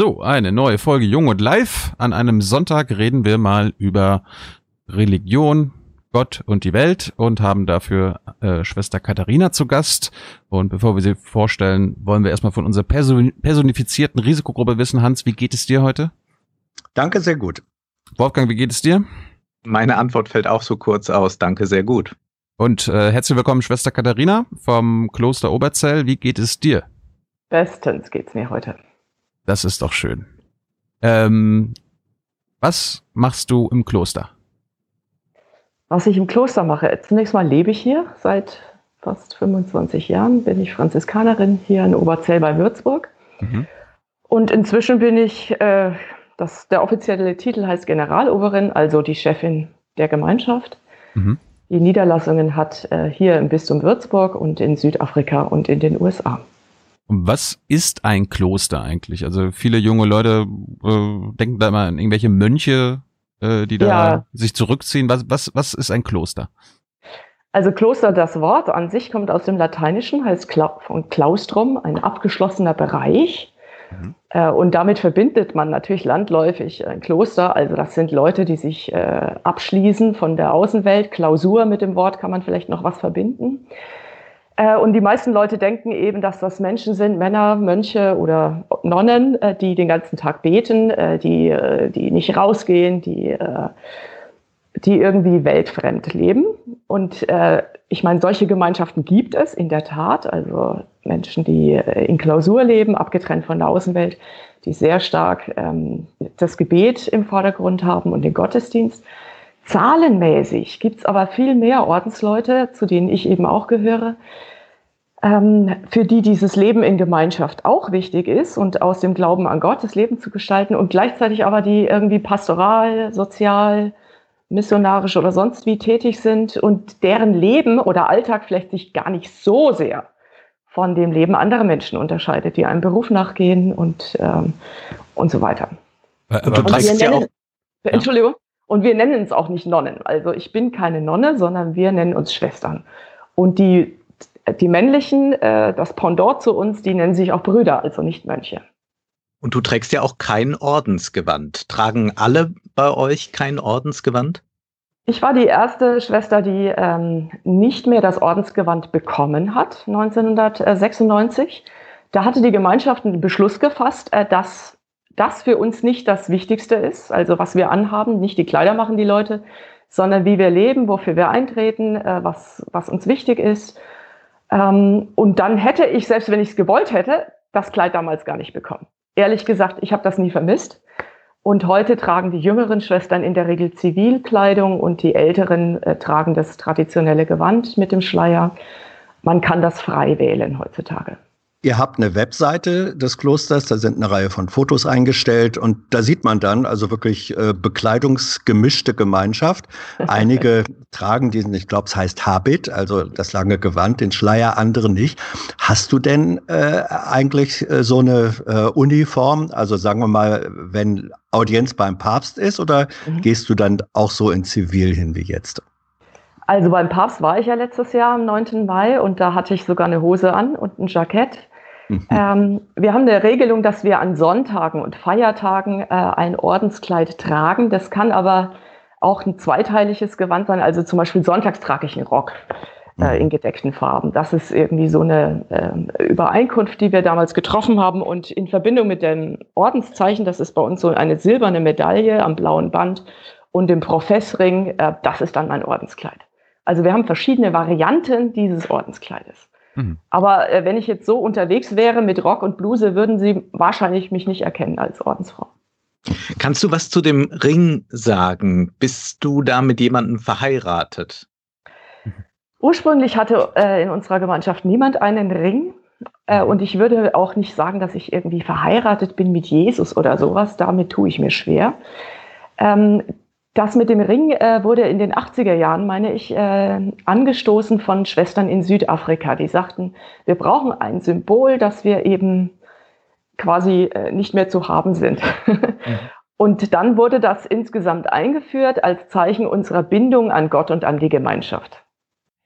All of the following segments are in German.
So, eine neue Folge Jung und Live. An einem Sonntag reden wir mal über Religion, Gott und die Welt und haben dafür äh, Schwester Katharina zu Gast. Und bevor wir sie vorstellen, wollen wir erstmal von unserer person personifizierten Risikogruppe wissen. Hans, wie geht es dir heute? Danke, sehr gut. Wolfgang, wie geht es dir? Meine Antwort fällt auch so kurz aus. Danke, sehr gut. Und äh, herzlich willkommen, Schwester Katharina vom Kloster Oberzell. Wie geht es dir? Bestens geht's mir heute. Das ist doch schön. Ähm, was machst du im Kloster? Was ich im Kloster mache, zunächst mal lebe ich hier seit fast 25 Jahren, bin ich Franziskanerin hier in Oberzell bei Würzburg. Mhm. Und inzwischen bin ich, äh, das, der offizielle Titel heißt Generaloberin, also die Chefin der Gemeinschaft. Mhm. Die Niederlassungen hat äh, hier im Bistum Würzburg und in Südafrika und in den USA. Was ist ein Kloster eigentlich? Also viele junge Leute äh, denken da immer an irgendwelche Mönche, äh, die da ja. sich zurückziehen. Was, was, was ist ein Kloster? Also Kloster, das Wort an sich kommt aus dem Lateinischen, heißt Kla von Claustrum, ein abgeschlossener Bereich. Mhm. Äh, und damit verbindet man natürlich landläufig ein Kloster. Also das sind Leute, die sich äh, abschließen von der Außenwelt. Klausur mit dem Wort kann man vielleicht noch was verbinden. Äh, und die meisten Leute denken eben, dass das Menschen sind, Männer, Mönche oder Nonnen, äh, die den ganzen Tag beten, äh, die, die nicht rausgehen, die, die irgendwie weltfremd leben. Und ich meine, solche Gemeinschaften gibt es in der Tat. Also Menschen, die in Klausur leben, abgetrennt von der Außenwelt, die sehr stark ähm, das Gebet im Vordergrund haben und den Gottesdienst. Zahlenmäßig gibt es aber viel mehr Ordensleute, zu denen ich eben auch gehöre, ähm, für die dieses Leben in Gemeinschaft auch wichtig ist und aus dem Glauben an Gott das Leben zu gestalten und gleichzeitig aber die irgendwie pastoral, sozial, missionarisch oder sonst wie tätig sind und deren Leben oder Alltag vielleicht sich gar nicht so sehr von dem Leben anderer Menschen unterscheidet, die einem Beruf nachgehen und, ähm, und so weiter. Aber und du nennen, ja auch, Entschuldigung. Und wir nennen uns auch nicht Nonnen. Also ich bin keine Nonne, sondern wir nennen uns Schwestern. Und die die männlichen, äh, das Pendant zu uns, die nennen sich auch Brüder, also nicht Mönche. Und du trägst ja auch kein Ordensgewand. Tragen alle bei euch kein Ordensgewand? Ich war die erste Schwester, die ähm, nicht mehr das Ordensgewand bekommen hat, 1996. Da hatte die Gemeinschaft einen Beschluss gefasst, äh, dass das für uns nicht das Wichtigste ist, also was wir anhaben, nicht die Kleider machen die Leute, sondern wie wir leben, wofür wir eintreten, äh, was, was uns wichtig ist. Ähm, und dann hätte ich, selbst wenn ich es gewollt hätte, das Kleid damals gar nicht bekommen. Ehrlich gesagt, ich habe das nie vermisst. Und heute tragen die jüngeren Schwestern in der Regel Zivilkleidung und die älteren äh, tragen das traditionelle Gewand mit dem Schleier. Man kann das frei wählen heutzutage. Ihr habt eine Webseite des Klosters, da sind eine Reihe von Fotos eingestellt und da sieht man dann also wirklich äh, bekleidungsgemischte Gemeinschaft. Einige tragen diesen, ich glaube, es heißt Habit, also das lange Gewand, den Schleier, andere nicht. Hast du denn äh, eigentlich äh, so eine äh, Uniform, also sagen wir mal, wenn Audienz beim Papst ist oder mhm. gehst du dann auch so in Zivil hin wie jetzt? Also beim Papst war ich ja letztes Jahr am 9. Mai und da hatte ich sogar eine Hose an und ein Jackett. Mhm. Ähm, wir haben eine Regelung, dass wir an Sonntagen und Feiertagen äh, ein Ordenskleid tragen. Das kann aber auch ein zweiteiliges Gewand sein. Also zum Beispiel sonntags trage ich einen Rock äh, mhm. in gedeckten Farben. Das ist irgendwie so eine äh, Übereinkunft, die wir damals getroffen haben. Und in Verbindung mit dem Ordenszeichen, das ist bei uns so eine silberne Medaille am blauen Band und dem Professring, äh, das ist dann mein Ordenskleid. Also wir haben verschiedene Varianten dieses Ordenskleides. Mhm. Aber äh, wenn ich jetzt so unterwegs wäre mit Rock und Bluse, würden Sie wahrscheinlich mich nicht erkennen als Ordensfrau. Kannst du was zu dem Ring sagen? Bist du da mit jemandem verheiratet? Ursprünglich hatte äh, in unserer Gemeinschaft niemand einen Ring. Äh, und ich würde auch nicht sagen, dass ich irgendwie verheiratet bin mit Jesus oder sowas. Damit tue ich mir schwer. Ähm, das mit dem Ring äh, wurde in den 80er Jahren, meine ich, äh, angestoßen von Schwestern in Südafrika. Die sagten, wir brauchen ein Symbol, dass wir eben quasi äh, nicht mehr zu haben sind. Mhm. Und dann wurde das insgesamt eingeführt als Zeichen unserer Bindung an Gott und an die Gemeinschaft.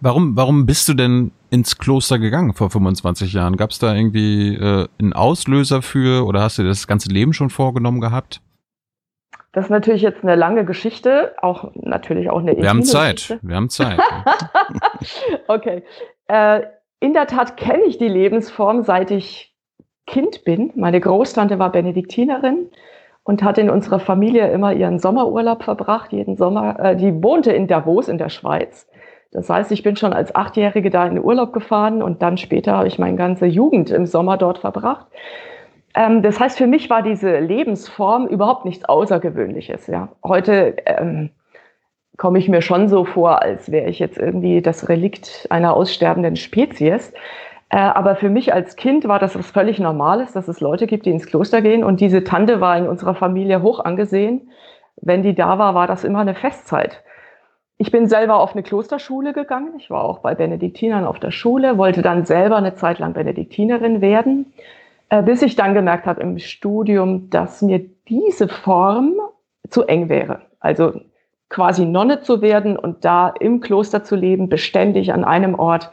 Warum, warum bist du denn ins Kloster gegangen vor 25 Jahren? Gab es da irgendwie äh, einen Auslöser für oder hast du das ganze Leben schon vorgenommen gehabt? Das ist natürlich jetzt eine lange Geschichte, auch natürlich auch eine Wir haben Zeit, Geschichte. wir haben Zeit. okay. Äh, in der Tat kenne ich die Lebensform, seit ich Kind bin. Meine Großtante war Benediktinerin und hat in unserer Familie immer ihren Sommerurlaub verbracht, jeden Sommer. Äh, die wohnte in Davos in der Schweiz. Das heißt, ich bin schon als Achtjährige da in den Urlaub gefahren und dann später habe ich meine ganze Jugend im Sommer dort verbracht. Ähm, das heißt, für mich war diese Lebensform überhaupt nichts Außergewöhnliches. Ja. Heute ähm, komme ich mir schon so vor, als wäre ich jetzt irgendwie das Relikt einer aussterbenden Spezies. Äh, aber für mich als Kind war das was völlig Normales, dass es Leute gibt, die ins Kloster gehen. Und diese Tante war in unserer Familie hoch angesehen. Wenn die da war, war das immer eine Festzeit. Ich bin selber auf eine Klosterschule gegangen. Ich war auch bei Benediktinern auf der Schule, wollte dann selber eine Zeit lang Benediktinerin werden, äh, bis ich dann gemerkt habe im Studium, dass mir diese Form zu eng wäre. Also quasi Nonne zu werden und da im Kloster zu leben, beständig an einem Ort.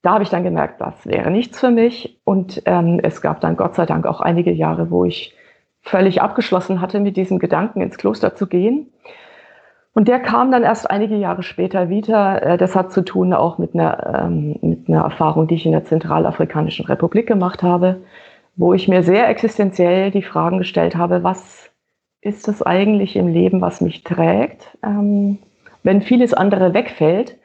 Da habe ich dann gemerkt, das wäre nichts für mich. Und ähm, es gab dann Gott sei Dank auch einige Jahre, wo ich völlig abgeschlossen hatte, mit diesem Gedanken ins Kloster zu gehen. Und der kam dann erst einige Jahre später wieder. Äh, das hat zu tun auch mit einer, ähm, mit einer Erfahrung, die ich in der Zentralafrikanischen Republik gemacht habe, wo ich mir sehr existenziell die Fragen gestellt habe, was ist das eigentlich im Leben, was mich trägt, ähm, wenn vieles andere wegfällt,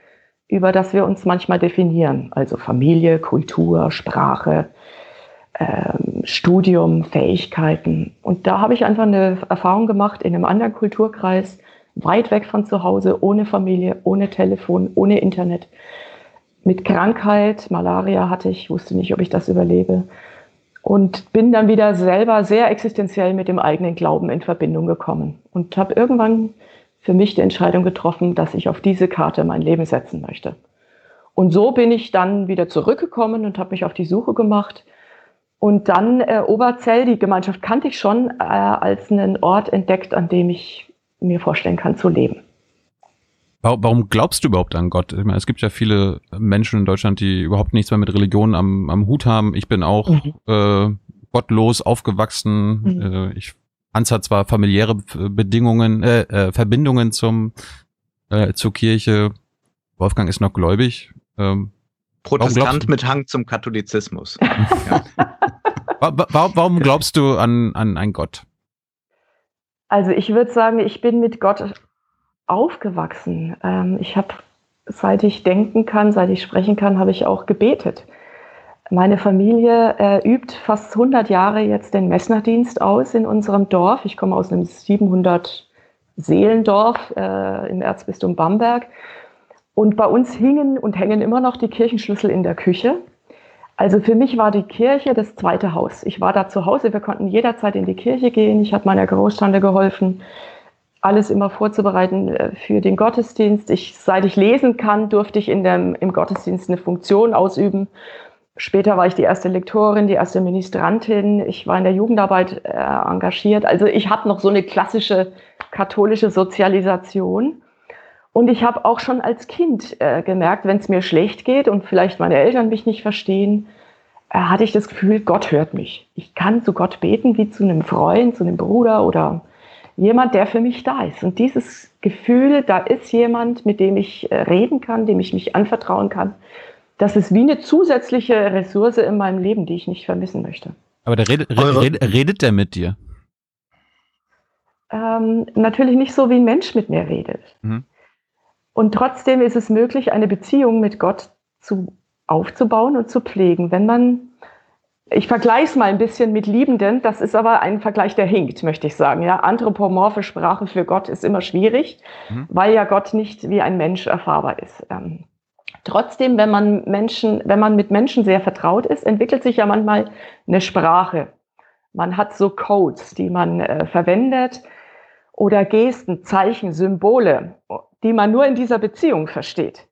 über das wir uns manchmal definieren, also Familie, Kultur, Sprache, ähm, Studium, Fähigkeiten. Und da habe ich einfach eine Erfahrung gemacht in einem anderen Kulturkreis, weit weg von zu Hause, ohne Familie, ohne Telefon, ohne Internet, mit Krankheit, Malaria hatte ich, wusste nicht, ob ich das überlebe. Und bin dann wieder selber sehr existenziell mit dem eigenen Glauben in Verbindung gekommen und habe irgendwann für mich die Entscheidung getroffen, dass ich auf diese Karte mein Leben setzen möchte. Und so bin ich dann wieder zurückgekommen und habe mich auf die Suche gemacht. Und dann äh, Oberzell, die Gemeinschaft kannte ich schon, äh, als einen Ort entdeckt, an dem ich mir vorstellen kann zu leben. Warum glaubst du überhaupt an Gott? Ich meine, es gibt ja viele Menschen in Deutschland, die überhaupt nichts mehr mit Religion am, am Hut haben. Ich bin auch mhm. äh, gottlos aufgewachsen. Mhm. Äh, ich Hans hat zwar familiäre Bedingungen, äh, äh, Verbindungen zum äh, zur Kirche. Wolfgang ist noch gläubig. Ähm, Protestant mit Hang zum Katholizismus. ja. warum, warum glaubst du an, an einen Gott? Also ich würde sagen, ich bin mit Gott aufgewachsen. Ähm, ich habe, seit ich denken kann, seit ich sprechen kann, habe ich auch gebetet. Meine Familie äh, übt fast 100 Jahre jetzt den Messnerdienst aus in unserem Dorf. Ich komme aus einem 700 Seelendorf äh, im Erzbistum Bamberg. Und bei uns hingen und hängen immer noch die Kirchenschlüssel in der Küche. Also für mich war die Kirche das zweite Haus. Ich war da zu Hause, wir konnten jederzeit in die Kirche gehen. Ich habe meiner Großtante geholfen, alles immer vorzubereiten äh, für den Gottesdienst. Ich, seit ich lesen kann, durfte ich in dem, im Gottesdienst eine Funktion ausüben. Später war ich die erste Lektorin, die erste Ministrantin. Ich war in der Jugendarbeit äh, engagiert. Also ich habe noch so eine klassische katholische Sozialisation. Und ich habe auch schon als Kind äh, gemerkt, wenn es mir schlecht geht und vielleicht meine Eltern mich nicht verstehen, äh, hatte ich das Gefühl, Gott hört mich. Ich kann zu Gott beten wie zu einem Freund, zu einem Bruder oder jemand, der für mich da ist. Und dieses Gefühl, da ist jemand, mit dem ich äh, reden kann, dem ich mich anvertrauen kann, das ist wie eine zusätzliche Ressource in meinem Leben, die ich nicht vermissen möchte. Aber der redet, redet, redet der mit dir? Ähm, natürlich nicht so, wie ein Mensch mit mir redet. Mhm. Und trotzdem ist es möglich, eine Beziehung mit Gott zu, aufzubauen und zu pflegen. Wenn man, ich vergleiche es mal ein bisschen mit Liebenden, das ist aber ein Vergleich, der hinkt, möchte ich sagen. Ja, anthropomorphe Sprache für Gott ist immer schwierig, mhm. weil ja Gott nicht wie ein Mensch erfahrbar ist. Ähm, Trotzdem, wenn man Menschen, wenn man mit Menschen sehr vertraut ist, entwickelt sich ja manchmal eine Sprache. Man hat so Codes, die man äh, verwendet oder Gesten, Zeichen, Symbole, die man nur in dieser Beziehung versteht.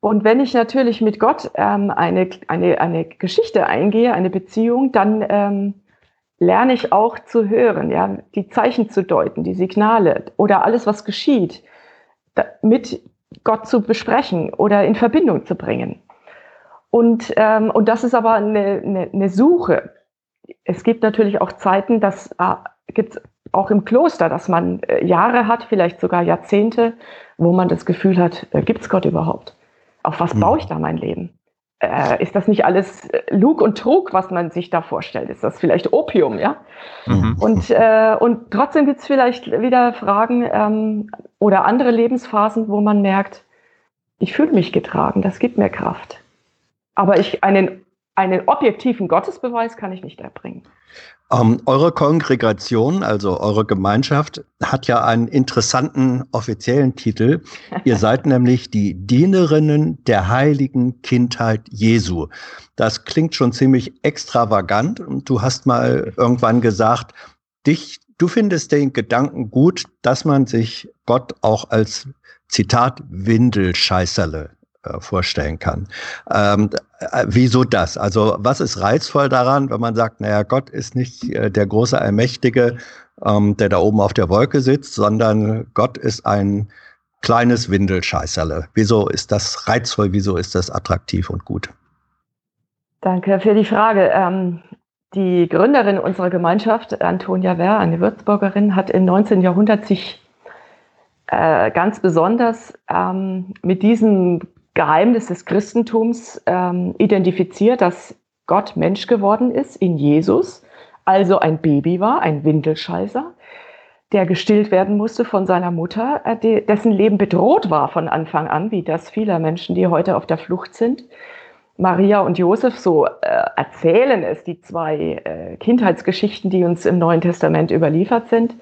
Und wenn ich natürlich mit Gott ähm, eine, eine, eine Geschichte eingehe, eine Beziehung, dann ähm, lerne ich auch zu hören, ja, die Zeichen zu deuten, die Signale oder alles, was geschieht, mit Gott zu besprechen oder in Verbindung zu bringen. Und, ähm, und das ist aber eine, eine, eine Suche. Es gibt natürlich auch Zeiten, das äh, gibt es auch im Kloster, dass man äh, Jahre hat, vielleicht sogar Jahrzehnte, wo man das Gefühl hat, äh, gibt es Gott überhaupt? Auf was mhm. baue ich da mein Leben? Äh, ist das nicht alles äh, Lug und Trug, was man sich da vorstellt? Ist das vielleicht Opium, ja? Mhm. Und, äh, und trotzdem gibt es vielleicht wieder Fragen ähm, oder andere Lebensphasen, wo man merkt, ich fühle mich getragen, das gibt mir Kraft. Aber ich einen, einen objektiven Gottesbeweis kann ich nicht erbringen. Ähm, eure Kongregation, also eure Gemeinschaft, hat ja einen interessanten offiziellen Titel. Ihr seid nämlich die Dienerinnen der heiligen Kindheit Jesu. Das klingt schon ziemlich extravagant. Und du hast mal irgendwann gesagt, dich, du findest den Gedanken gut, dass man sich Gott auch als Zitat Windelscheißerle vorstellen kann. Ähm, äh, wieso das? Also was ist reizvoll daran, wenn man sagt, naja, Gott ist nicht äh, der große Allmächtige, ähm, der da oben auf der Wolke sitzt, sondern Gott ist ein kleines Windelscheißerle. Wieso ist das reizvoll? Wieso ist das attraktiv und gut? Danke für die Frage. Ähm, die Gründerin unserer Gemeinschaft, Antonia Wehr, eine Würzburgerin, hat im 19. Jahrhundert sich äh, ganz besonders ähm, mit diesem Geheimnis des Christentums ähm, identifiziert, dass Gott Mensch geworden ist in Jesus, also ein Baby war, ein Windelscheißer, der gestillt werden musste von seiner Mutter, äh, dessen Leben bedroht war von Anfang an, wie das vieler Menschen, die heute auf der Flucht sind. Maria und Josef, so äh, erzählen es die zwei äh, Kindheitsgeschichten, die uns im Neuen Testament überliefert sind,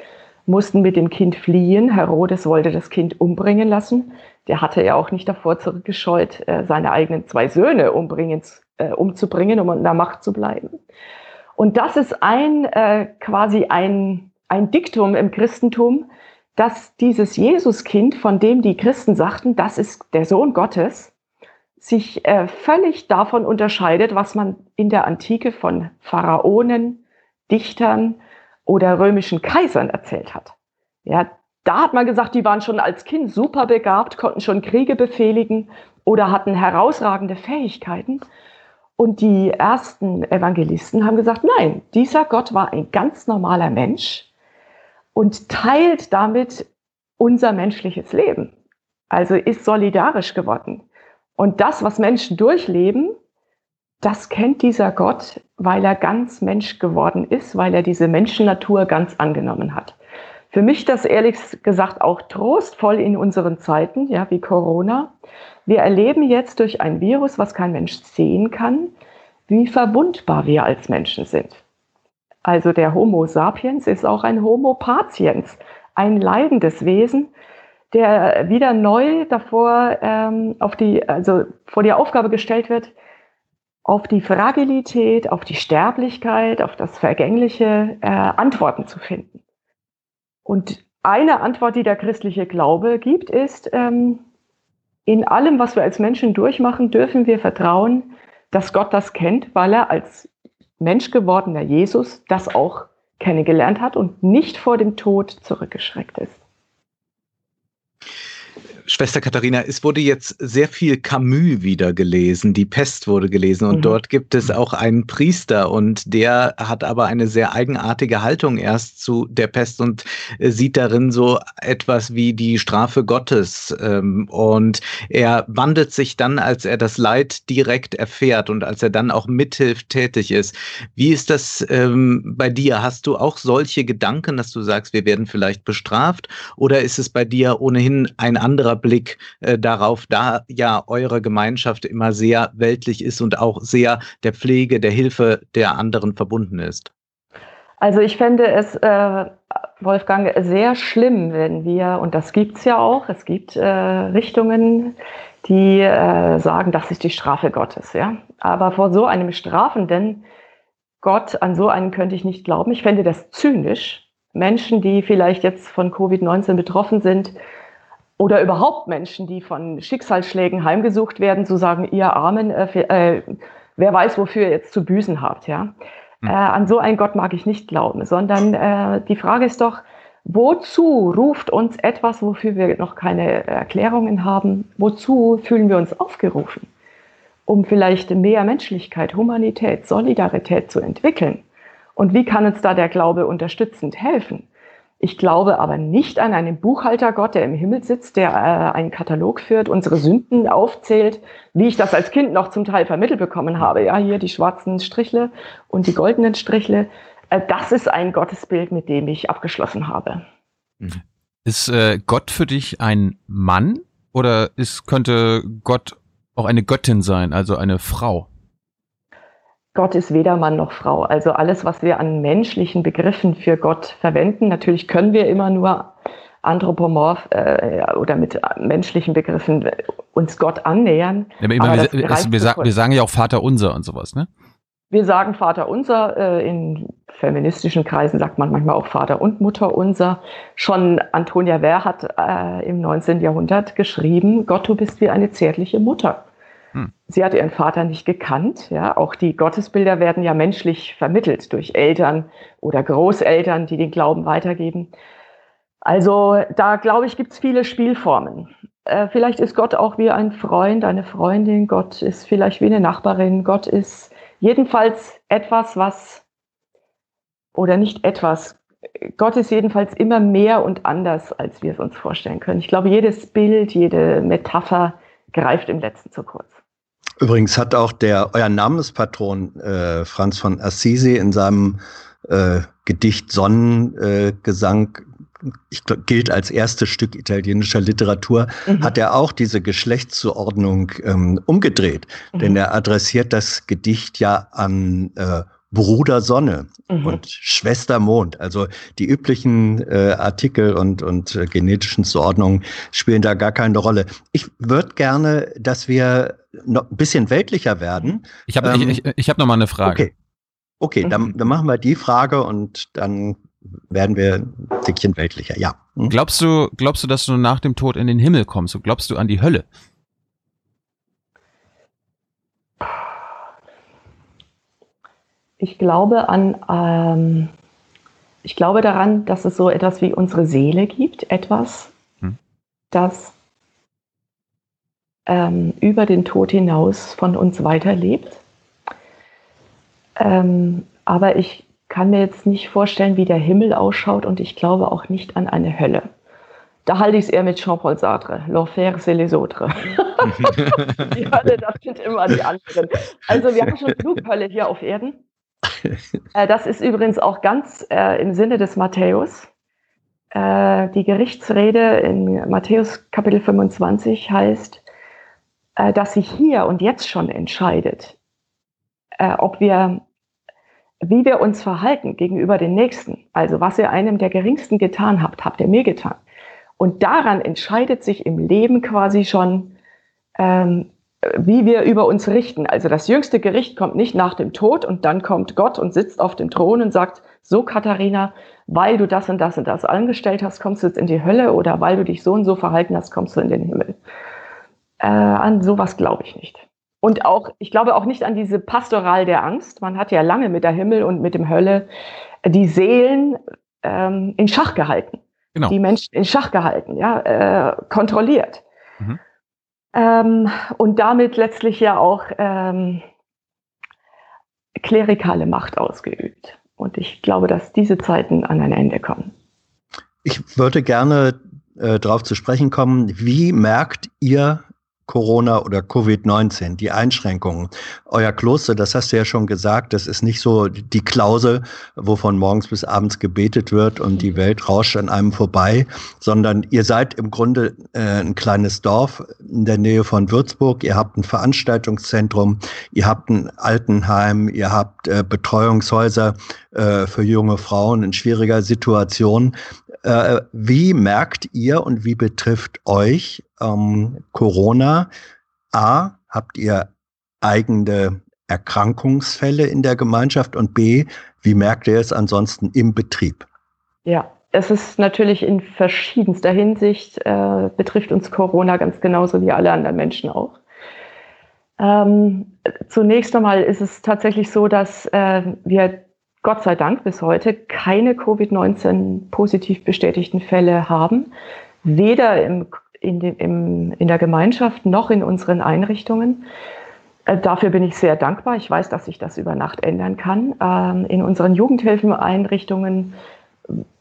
mussten mit dem Kind fliehen. Herodes wollte das Kind umbringen lassen der hatte ja auch nicht davor zurückgescheut, äh, seine eigenen zwei Söhne umbringen, äh, umzubringen, um in der Macht zu bleiben. Und das ist ein äh, quasi ein, ein Diktum im Christentum, dass dieses Jesuskind, von dem die Christen sagten, das ist der Sohn Gottes, sich völlig davon unterscheidet, was man in der Antike von Pharaonen, Dichtern oder römischen Kaisern erzählt hat. Ja, da hat man gesagt, die waren schon als Kind super begabt, konnten schon Kriege befehligen oder hatten herausragende Fähigkeiten. Und die ersten Evangelisten haben gesagt, nein, dieser Gott war ein ganz normaler Mensch und teilt damit unser menschliches Leben. Also ist solidarisch geworden. Und das, was Menschen durchleben, das kennt dieser Gott, weil er ganz Mensch geworden ist, weil er diese Menschennatur ganz angenommen hat. Für mich das ehrlich gesagt auch trostvoll in unseren Zeiten, ja, wie Corona. Wir erleben jetzt durch ein Virus, was kein Mensch sehen kann, wie verwundbar wir als Menschen sind. Also der Homo sapiens ist auch ein Homo patiens, ein leidendes Wesen, der wieder neu davor ähm, auf die, also vor die Aufgabe gestellt wird, auf die Fragilität, auf die Sterblichkeit, auf das Vergängliche äh, Antworten zu finden. Und eine Antwort, die der christliche Glaube gibt, ist, ähm, in allem, was wir als Menschen durchmachen, dürfen wir vertrauen, dass Gott das kennt, weil er als Mensch gewordener Jesus das auch kennengelernt hat und nicht vor dem Tod zurückgeschreckt ist. Schwester Katharina, es wurde jetzt sehr viel Camus wieder gelesen, die Pest wurde gelesen und mhm. dort gibt es auch einen Priester und der hat aber eine sehr eigenartige Haltung erst zu der Pest und äh, sieht darin so etwas wie die Strafe Gottes ähm, und er wandelt sich dann, als er das Leid direkt erfährt und als er dann auch mithilft tätig ist. Wie ist das ähm, bei dir? Hast du auch solche Gedanken, dass du sagst, wir werden vielleicht bestraft oder ist es bei dir ohnehin ein anderer Blick äh, darauf, da ja eure Gemeinschaft immer sehr weltlich ist und auch sehr der Pflege, der Hilfe der anderen verbunden ist? Also ich fände es äh, Wolfgang, sehr schlimm, wenn wir, und das gibt es ja auch, es gibt äh, Richtungen, die äh, sagen, das ist die Strafe Gottes. Ja? Aber vor so einem strafenden Gott, an so einen könnte ich nicht glauben. Ich fände das zynisch. Menschen, die vielleicht jetzt von Covid-19 betroffen sind, oder überhaupt Menschen, die von Schicksalsschlägen heimgesucht werden, zu sagen, ihr Armen, äh, äh, wer weiß, wofür ihr jetzt zu büßen habt. Ja? Mhm. Äh, an so einen Gott mag ich nicht glauben, sondern äh, die Frage ist doch, wozu ruft uns etwas, wofür wir noch keine Erklärungen haben, wozu fühlen wir uns aufgerufen? Um vielleicht mehr Menschlichkeit, Humanität, Solidarität zu entwickeln. Und wie kann uns da der Glaube unterstützend helfen? Ich glaube aber nicht an einen Buchhaltergott, der im Himmel sitzt, der äh, einen Katalog führt, unsere Sünden aufzählt, wie ich das als Kind noch zum Teil vermittelt bekommen habe. Ja, hier die schwarzen Strichle und die goldenen Strichle. Äh, das ist ein Gottesbild, mit dem ich abgeschlossen habe. Mhm. Ist äh, Gott für dich ein Mann oder ist, könnte Gott auch eine Göttin sein, also eine Frau? Gott ist weder Mann noch Frau. Also alles, was wir an menschlichen Begriffen für Gott verwenden, natürlich können wir immer nur anthropomorph äh, oder mit menschlichen Begriffen uns Gott annähern. Ja, aber, aber wir, es, wir, sagen, wir, sagen ja auch Vater unser und sowas, ne? Wir sagen Vater unser, äh, in feministischen Kreisen sagt man manchmal auch Vater und Mutter unser. Schon Antonia Wehr hat äh, im 19. Jahrhundert geschrieben, Gott, du bist wie eine zärtliche Mutter. Hm. Sie hat ihren Vater nicht gekannt. Ja, auch die Gottesbilder werden ja menschlich vermittelt durch Eltern oder Großeltern, die den Glauben weitergeben. Also da glaube ich, gibt es viele Spielformen. Äh, vielleicht ist Gott auch wie ein Freund, eine Freundin. Gott ist vielleicht wie eine Nachbarin. Gott ist jedenfalls etwas, was oder nicht etwas. Gott ist jedenfalls immer mehr und anders, als wir es uns vorstellen können. Ich glaube, jedes Bild, jede Metapher greift im letzten zu kurz. Übrigens hat auch der euer Namenspatron äh, Franz von Assisi in seinem äh, Gedicht Sonnengesang ich glaub, gilt als erstes Stück italienischer Literatur, mhm. hat er auch diese Geschlechtszuordnung ähm, umgedreht. Mhm. Denn er adressiert das Gedicht ja an äh, Bruder Sonne mhm. und Schwester Mond. Also die üblichen äh, Artikel und, und äh, genetischen Zuordnungen spielen da gar keine Rolle. Ich würde gerne, dass wir noch ein bisschen weltlicher werden. Ich habe ähm, ich, ich, ich hab noch mal eine Frage. Okay, okay dann, mhm. dann machen wir die Frage und dann werden wir ein Stückchen weltlicher. Ja. Hm? Glaubst du, glaubst du, dass du nach dem Tod in den Himmel kommst? glaubst du an die Hölle? Ich glaube an, ähm, ich glaube daran, dass es so etwas wie unsere Seele gibt, etwas, hm. das ähm, über den Tod hinaus von uns weiterlebt. Ähm, aber ich kann mir jetzt nicht vorstellen, wie der Himmel ausschaut und ich glaube auch nicht an eine Hölle. Da halte ich es eher mit Jean-Paul Sartre. L'enfer, c'est les autres. die Hölle, das sind immer die anderen. Also wir haben schon genug Hölle hier auf Erden. Äh, das ist übrigens auch ganz äh, im Sinne des Matthäus. Äh, die Gerichtsrede in Matthäus Kapitel 25 heißt, äh, dass sich hier und jetzt schon entscheidet, äh, ob wir, wie wir uns verhalten gegenüber den Nächsten. Also was ihr einem der Geringsten getan habt, habt ihr mir getan. Und daran entscheidet sich im Leben quasi schon, ähm, wie wir über uns richten. Also das jüngste Gericht kommt nicht nach dem Tod und dann kommt Gott und sitzt auf dem Thron und sagt, so Katharina, weil du das und das und das angestellt hast, kommst du jetzt in die Hölle oder weil du dich so und so verhalten hast, kommst du in den Himmel. Äh, an sowas glaube ich nicht. Und auch, ich glaube auch nicht an diese Pastoral der Angst. Man hat ja lange mit der Himmel und mit dem Hölle die Seelen ähm, in Schach gehalten. Genau. Die Menschen in Schach gehalten, ja, äh, kontrolliert. Mhm ähm, und damit letztlich ja auch ähm, klerikale Macht ausgeübt. Und ich glaube, dass diese Zeiten an ein Ende kommen. Ich würde gerne äh, darauf zu sprechen kommen, wie merkt ihr Corona oder Covid-19, die Einschränkungen. Euer Kloster, das hast du ja schon gesagt, das ist nicht so die Klausel, wovon morgens bis abends gebetet wird und die Welt rauscht an einem vorbei, sondern ihr seid im Grunde äh, ein kleines Dorf in der Nähe von Würzburg. Ihr habt ein Veranstaltungszentrum, ihr habt ein Altenheim, ihr habt äh, Betreuungshäuser äh, für junge Frauen in schwieriger Situation. Äh, wie merkt ihr und wie betrifft euch ähm, Corona? A, habt ihr eigene Erkrankungsfälle in der Gemeinschaft und B, wie merkt ihr es ansonsten im Betrieb? Ja, es ist natürlich in verschiedenster Hinsicht, äh, betrifft uns Corona ganz genauso wie alle anderen Menschen auch. Ähm, zunächst einmal ist es tatsächlich so, dass äh, wir Gott sei Dank bis heute keine Covid-19 positiv bestätigten Fälle haben, weder im, in, den, im, in der Gemeinschaft noch in unseren Einrichtungen. Äh, dafür bin ich sehr dankbar. Ich weiß, dass sich das über Nacht ändern kann. Ähm, in unseren Jugendhilfeneinrichtungen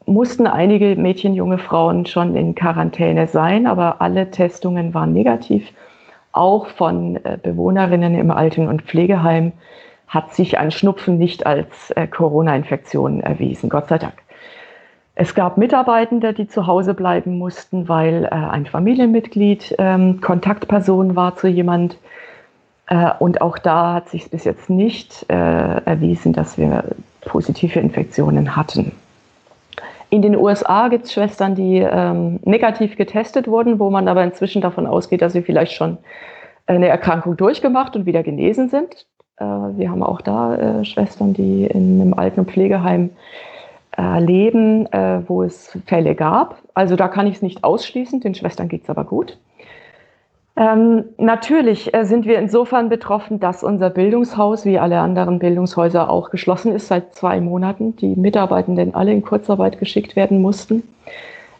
mussten einige Mädchen, junge Frauen schon in Quarantäne sein, aber alle Testungen waren negativ. Auch von äh, Bewohnerinnen im Alten- und Pflegeheim hat sich ein Schnupfen nicht als äh, Corona-Infektion erwiesen, Gott sei Dank. Es gab Mitarbeitende, die zu Hause bleiben mussten, weil äh, ein Familienmitglied ähm, Kontaktperson war zu jemand. Äh, und auch da hat sich bis jetzt nicht äh, erwiesen, dass wir positive Infektionen hatten. In den USA gibt es Schwestern, die ähm, negativ getestet wurden, wo man aber inzwischen davon ausgeht, dass sie vielleicht schon eine Erkrankung durchgemacht und wieder genesen sind. Äh, wir haben auch da äh, Schwestern, die in einem Alten- und Pflegeheim äh, leben, wo es Fälle gab. Also da kann ich es nicht ausschließen, den Schwestern geht es aber gut. Ähm, natürlich sind wir insofern betroffen, dass unser Bildungshaus wie alle anderen Bildungshäuser auch geschlossen ist seit zwei Monaten. Die Mitarbeitenden alle in Kurzarbeit geschickt werden mussten.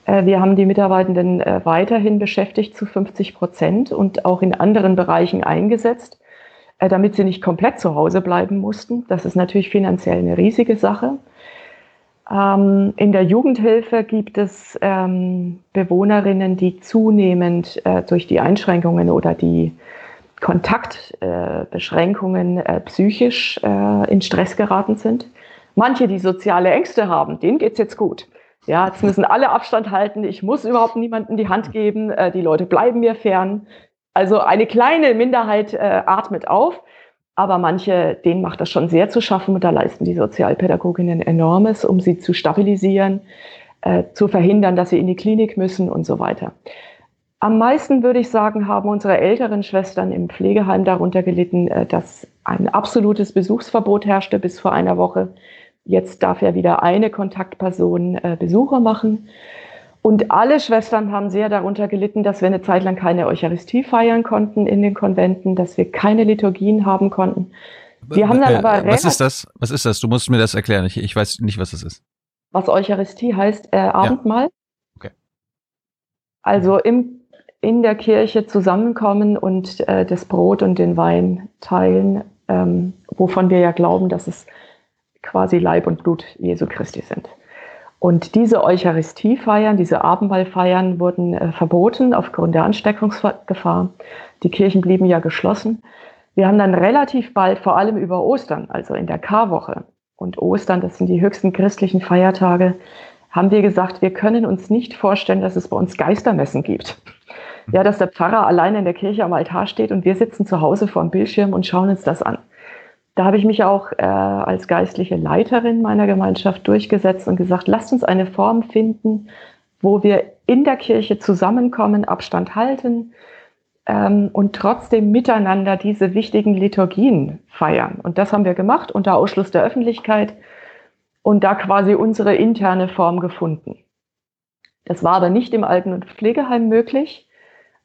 Äh, wir haben die Mitarbeitenden äh, weiterhin beschäftigt zu 50 Prozent und auch in anderen Bereichen eingesetzt. Äh, damit sie nicht komplett zu Hause bleiben mussten. Das ist natürlich finanziell eine riesige Sache. Ähm, in der Jugendhilfe gibt es ähm, Bewohnerinnen, die zunehmend äh, durch die Einschränkungen oder die Kontaktbeschränkungen äh, psychisch in Stress geraten sind. Manche, die soziale Ängste haben, denen geht es jetzt gut. Ja, jetzt müssen alle Abstand halten. Ich muss überhaupt niemandem die Hand geben. die Leute bleiben mir fern. Also eine kleine Minderheit äh, atmet auf, aber manche, denen macht das schon sehr zu schaffen und da leisten die Sozialpädagoginnen enormes, um sie zu stabilisieren, äh, zu verhindern, dass sie in die Klinik müssen und so weiter. Am meisten würde ich sagen, haben unsere älteren Schwestern im Pflegeheim darunter gelitten, äh, dass ein absolutes Besuchsverbot herrschte bis vor einer Woche. Jetzt darf ja wieder eine Kontaktperson äh, Besucher machen. Und alle Schwestern haben sehr darunter gelitten, dass wir eine Zeit lang keine Eucharistie feiern konnten in den Konventen, dass wir keine Liturgien haben konnten. Wir haben dann aber was ist das? Was ist das? Du musst mir das erklären. Ich, ich weiß nicht, was das ist. Was Eucharistie heißt, äh, Abendmahl. Ja. Okay. Also im, in der Kirche zusammenkommen und äh, das Brot und den Wein teilen, ähm, wovon wir ja glauben, dass es quasi Leib und Blut Jesu Christi sind. Und diese Eucharistiefeiern, diese Abendmahlfeiern wurden äh, verboten aufgrund der Ansteckungsgefahr. Die Kirchen blieben ja geschlossen. Wir haben dann relativ bald, vor allem über Ostern, also in der Karwoche und Ostern, das sind die höchsten christlichen Feiertage, haben wir gesagt, wir können uns nicht vorstellen, dass es bei uns Geistermessen gibt. Ja, dass der Pfarrer allein in der Kirche am Altar steht und wir sitzen zu Hause vor dem Bildschirm und schauen uns das an da habe ich mich auch äh, als geistliche Leiterin meiner Gemeinschaft durchgesetzt und gesagt, lasst uns eine Form finden, wo wir in der Kirche zusammenkommen, Abstand halten ähm, und trotzdem miteinander diese wichtigen Liturgien feiern. Und das haben wir gemacht unter Ausschluss der Öffentlichkeit und da quasi unsere interne Form gefunden. Das war aber nicht im Alten- und Pflegeheim möglich,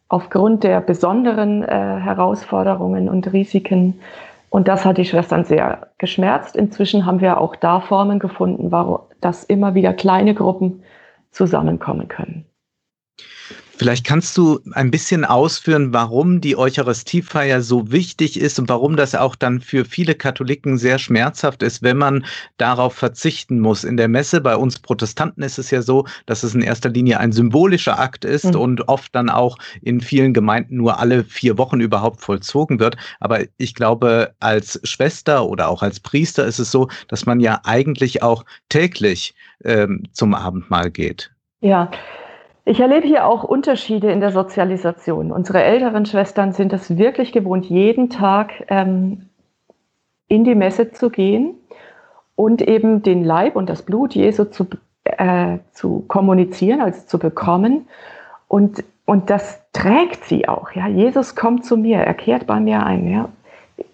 aufgrund der besonderen äh, Herausforderungen und Risiken und das hat die Schwestern sehr geschmerzt. Inzwischen haben wir auch da Formen gefunden, dass immer wieder kleine Gruppen zusammenkommen können. Vielleicht kannst du ein bisschen ausführen, warum die Eucharistiefeier so wichtig ist und warum das auch dann für viele Katholiken sehr schmerzhaft ist, wenn man darauf verzichten muss. In der Messe bei uns Protestanten ist es ja so, dass es in erster Linie ein symbolischer Akt ist mhm. und oft dann auch in vielen Gemeinden nur alle vier Wochen überhaupt vollzogen wird. Aber ich glaube, als Schwester oder auch als Priester ist es so, dass man ja eigentlich auch täglich ähm, zum Abendmahl geht. Ja, ich erlebe hier auch Unterschiede in der Sozialisation. Unsere älteren Schwestern sind es wirklich gewohnt, jeden Tag ähm, in die Messe zu gehen und eben den Leib und das Blut Jesu zu, äh, zu kommunizieren, also zu bekommen. Und, und das trägt sie auch. Ja? Jesus kommt zu mir, er kehrt bei mir ein. Ja?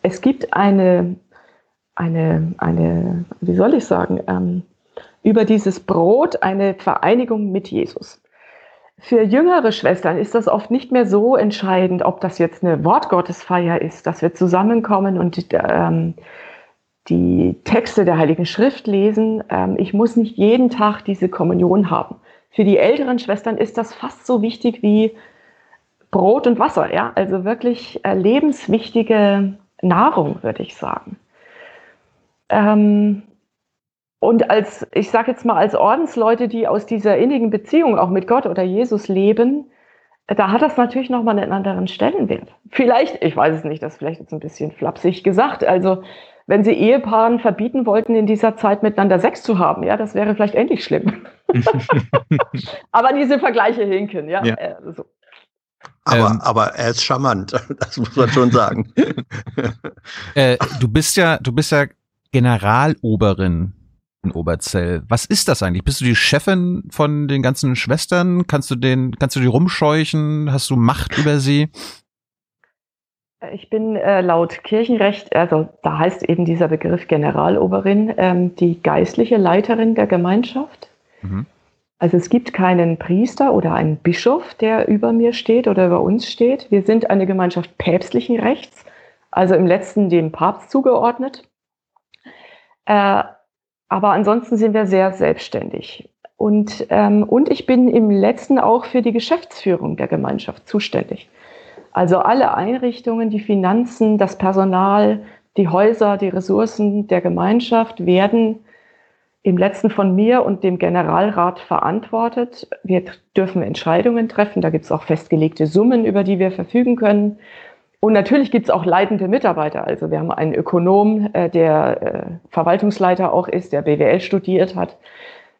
Es gibt eine, eine, eine, wie soll ich sagen, ähm, über dieses Brot eine Vereinigung mit Jesus. Für jüngere Schwestern ist das oft nicht mehr so entscheidend, ob das jetzt eine Wortgottesfeier ist, dass wir zusammenkommen und ähm, die Texte der Heiligen Schrift lesen. Ähm, ich muss nicht jeden Tag diese Kommunion haben. Für die älteren Schwestern ist das fast so wichtig wie Brot und Wasser, ja, also wirklich äh, lebenswichtige Nahrung, würde ich sagen. Ähm, und als, ich sage jetzt mal, als Ordensleute, die aus dieser innigen Beziehung auch mit Gott oder Jesus leben, da hat das natürlich nochmal einen anderen Stellenwert. Vielleicht, ich weiß es nicht, das ist vielleicht jetzt ein bisschen flapsig gesagt. Also, wenn sie Ehepaaren verbieten wollten, in dieser Zeit miteinander Sex zu haben, ja, das wäre vielleicht endlich schlimm. aber diese Vergleiche hinken, ja. ja. Äh, so. Aber, ähm, aber er ist charmant, das muss man schon sagen. äh, du bist ja, du bist ja Generaloberin in Oberzell. Was ist das eigentlich? Bist du die Chefin von den ganzen Schwestern? Kannst du den, kannst du die rumscheuchen? Hast du Macht über sie? Ich bin äh, laut Kirchenrecht, also da heißt eben dieser Begriff Generaloberin, ähm, die geistliche Leiterin der Gemeinschaft. Mhm. Also es gibt keinen Priester oder einen Bischof, der über mir steht oder über uns steht. Wir sind eine Gemeinschaft päpstlichen Rechts, also im letzten dem Papst zugeordnet. Äh, aber ansonsten sind wir sehr selbstständig. Und, ähm, und ich bin im letzten auch für die Geschäftsführung der Gemeinschaft zuständig. Also alle Einrichtungen, die Finanzen, das Personal, die Häuser, die Ressourcen der Gemeinschaft werden im letzten von mir und dem Generalrat verantwortet. Wir dürfen Entscheidungen treffen. Da gibt es auch festgelegte Summen, über die wir verfügen können. Und natürlich gibt es auch leitende Mitarbeiter. Also wir haben einen Ökonom, äh, der äh, Verwaltungsleiter auch ist, der BWL studiert hat.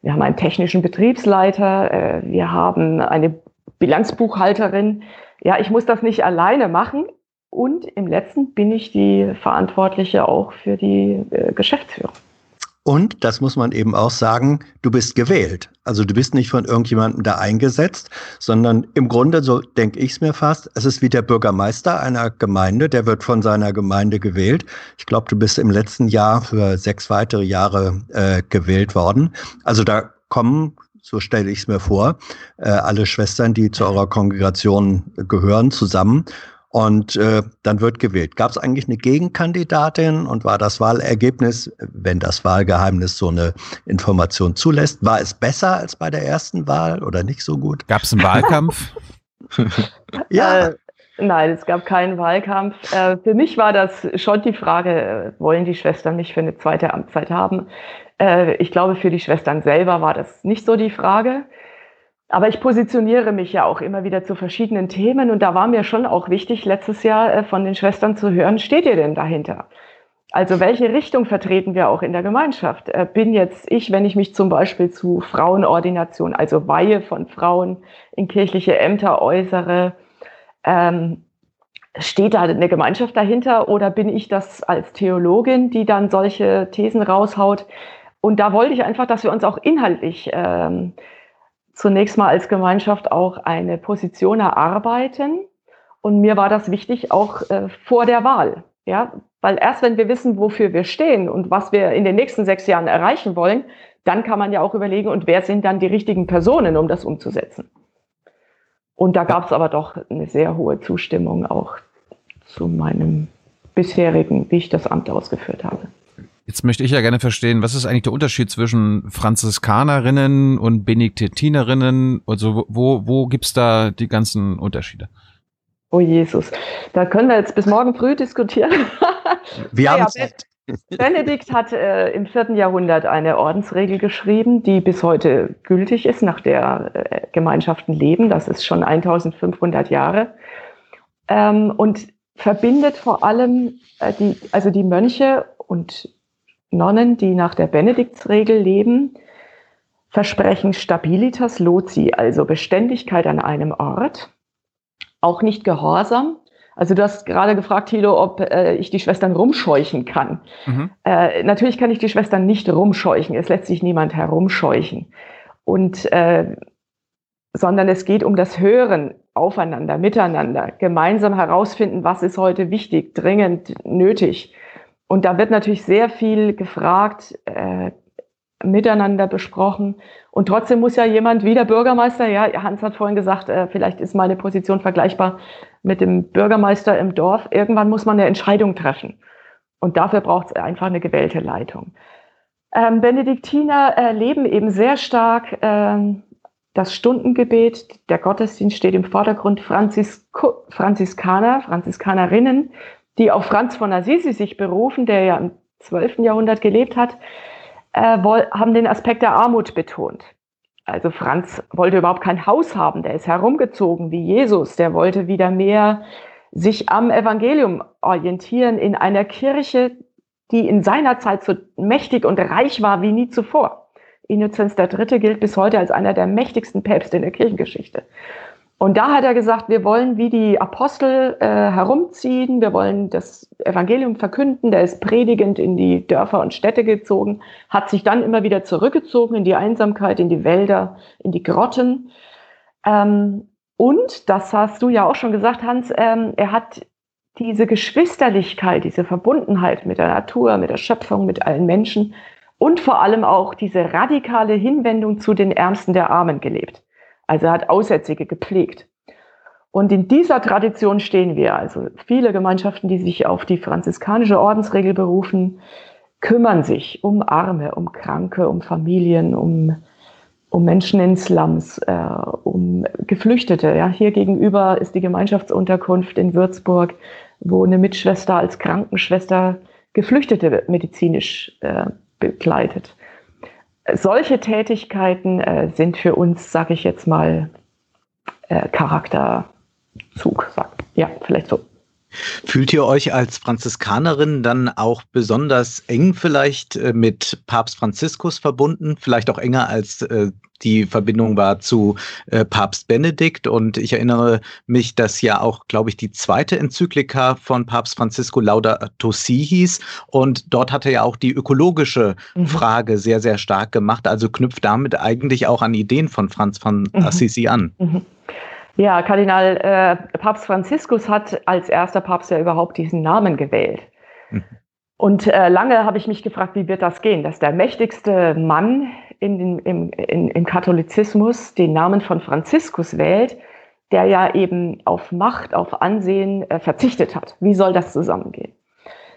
Wir haben einen technischen Betriebsleiter. Äh, wir haben eine Bilanzbuchhalterin. Ja, ich muss das nicht alleine machen. Und im letzten bin ich die Verantwortliche auch für die äh, Geschäftsführung. Und, das muss man eben auch sagen, du bist gewählt. Also du bist nicht von irgendjemandem da eingesetzt, sondern im Grunde, so denke ich es mir fast, es ist wie der Bürgermeister einer Gemeinde, der wird von seiner Gemeinde gewählt. Ich glaube, du bist im letzten Jahr für sechs weitere Jahre äh, gewählt worden. Also da kommen so stelle ich es mir vor, äh, alle Schwestern, die zu eurer Kongregation gehören, zusammen und äh, dann wird gewählt. Gab es eigentlich eine Gegenkandidatin und war das Wahlergebnis, wenn das Wahlgeheimnis so eine Information zulässt, war es besser als bei der ersten Wahl oder nicht so gut? Gab es einen Wahlkampf? ja. Äh, nein, es gab keinen Wahlkampf. Äh, für mich war das schon die Frage, äh, wollen die Schwestern mich für eine zweite Amtszeit haben? Äh, ich glaube, für die Schwestern selber war das nicht so die Frage. Aber ich positioniere mich ja auch immer wieder zu verschiedenen Themen und da war mir schon auch wichtig, letztes Jahr äh, von den Schwestern zu hören, steht ihr denn dahinter? Also welche Richtung vertreten wir auch in der Gemeinschaft? Äh, bin jetzt ich, wenn ich mich zum Beispiel zu Frauenordination, also Weihe von Frauen in kirchliche Ämter äußere, ähm, steht da eine Gemeinschaft dahinter oder bin ich das als Theologin, die dann solche Thesen raushaut? Und da wollte ich einfach, dass wir uns auch inhaltlich ähm, zunächst mal als Gemeinschaft auch eine Position erarbeiten. Und mir war das wichtig auch äh, vor der Wahl. Ja, weil erst wenn wir wissen, wofür wir stehen und was wir in den nächsten sechs Jahren erreichen wollen, dann kann man ja auch überlegen, und wer sind dann die richtigen Personen, um das umzusetzen. Und da gab es aber doch eine sehr hohe Zustimmung auch zu meinem bisherigen, wie ich das Amt ausgeführt habe. Jetzt möchte ich ja gerne verstehen, was ist eigentlich der Unterschied zwischen Franziskanerinnen und Benediktinerinnen? Also wo, wo gibt's da die ganzen Unterschiede? Oh Jesus, da können wir jetzt bis morgen früh diskutieren. Wir haben Benedikt hat äh, im vierten Jahrhundert eine Ordensregel geschrieben, die bis heute gültig ist, nach der äh, Gemeinschaften leben. Das ist schon 1500 Jahre. Ähm, und verbindet vor allem äh, die, also die Mönche und Nonnen, die nach der Benediktsregel leben, versprechen Stabilitas loci, also Beständigkeit an einem Ort, auch nicht Gehorsam. Also du hast gerade gefragt, Thilo, ob äh, ich die Schwestern rumscheuchen kann. Mhm. Äh, natürlich kann ich die Schwestern nicht rumscheuchen. Es lässt sich niemand herumscheuchen. Und äh, sondern es geht um das Hören aufeinander, miteinander, gemeinsam herausfinden, was ist heute wichtig, dringend, nötig. Und da wird natürlich sehr viel gefragt, äh, miteinander besprochen. Und trotzdem muss ja jemand wie der Bürgermeister, ja, Hans hat vorhin gesagt, äh, vielleicht ist meine Position vergleichbar mit dem Bürgermeister im Dorf. Irgendwann muss man eine Entscheidung treffen. Und dafür braucht es einfach eine gewählte Leitung. Ähm, Benediktiner äh, leben eben sehr stark ähm, das Stundengebet, der Gottesdienst steht im Vordergrund. Franzisko, Franziskaner, Franziskanerinnen, die auf Franz von Assisi sich berufen, der ja im 12. Jahrhundert gelebt hat, äh, haben den Aspekt der Armut betont. Also Franz wollte überhaupt kein Haus haben, der ist herumgezogen wie Jesus, der wollte wieder mehr sich am Evangelium orientieren in einer Kirche, die in seiner Zeit so mächtig und reich war wie nie zuvor. Innozenz III. gilt bis heute als einer der mächtigsten Päpste in der Kirchengeschichte. Und da hat er gesagt, wir wollen wie die Apostel äh, herumziehen, wir wollen das Evangelium verkünden. Der ist predigend in die Dörfer und Städte gezogen, hat sich dann immer wieder zurückgezogen in die Einsamkeit, in die Wälder, in die Grotten. Ähm, und, das hast du ja auch schon gesagt, Hans, ähm, er hat diese Geschwisterlichkeit, diese Verbundenheit mit der Natur, mit der Schöpfung, mit allen Menschen und vor allem auch diese radikale Hinwendung zu den Ärmsten der Armen gelebt. Also er hat Aussätzige gepflegt. Und in dieser Tradition stehen wir. Also viele Gemeinschaften, die sich auf die franziskanische Ordensregel berufen, kümmern sich um Arme, um Kranke, um Familien, um, um Menschen in Slums, äh, um Geflüchtete. Ja, hier gegenüber ist die Gemeinschaftsunterkunft in Würzburg, wo eine Mitschwester als Krankenschwester Geflüchtete medizinisch äh, begleitet. Solche Tätigkeiten äh, sind für uns, sage ich jetzt mal, äh, Charakterzug. Ja, vielleicht so. Fühlt ihr euch als Franziskanerin dann auch besonders eng vielleicht äh, mit Papst Franziskus verbunden, vielleicht auch enger als äh, die Verbindung war zu äh, Papst Benedikt und ich erinnere mich, dass ja auch, glaube ich, die zweite Enzyklika von Papst Francisco Laudato Si hieß und dort hat er ja auch die ökologische mhm. Frage sehr, sehr stark gemacht, also knüpft damit eigentlich auch an Ideen von Franz von mhm. Assisi an. Mhm. Ja, Kardinal äh, Papst Franziskus hat als erster Papst ja überhaupt diesen Namen gewählt. Mhm. Und äh, lange habe ich mich gefragt, wie wird das gehen, dass der mächtigste Mann in im, in, im Katholizismus den Namen von Franziskus wählt, der ja eben auf Macht, auf Ansehen äh, verzichtet hat. Wie soll das zusammengehen?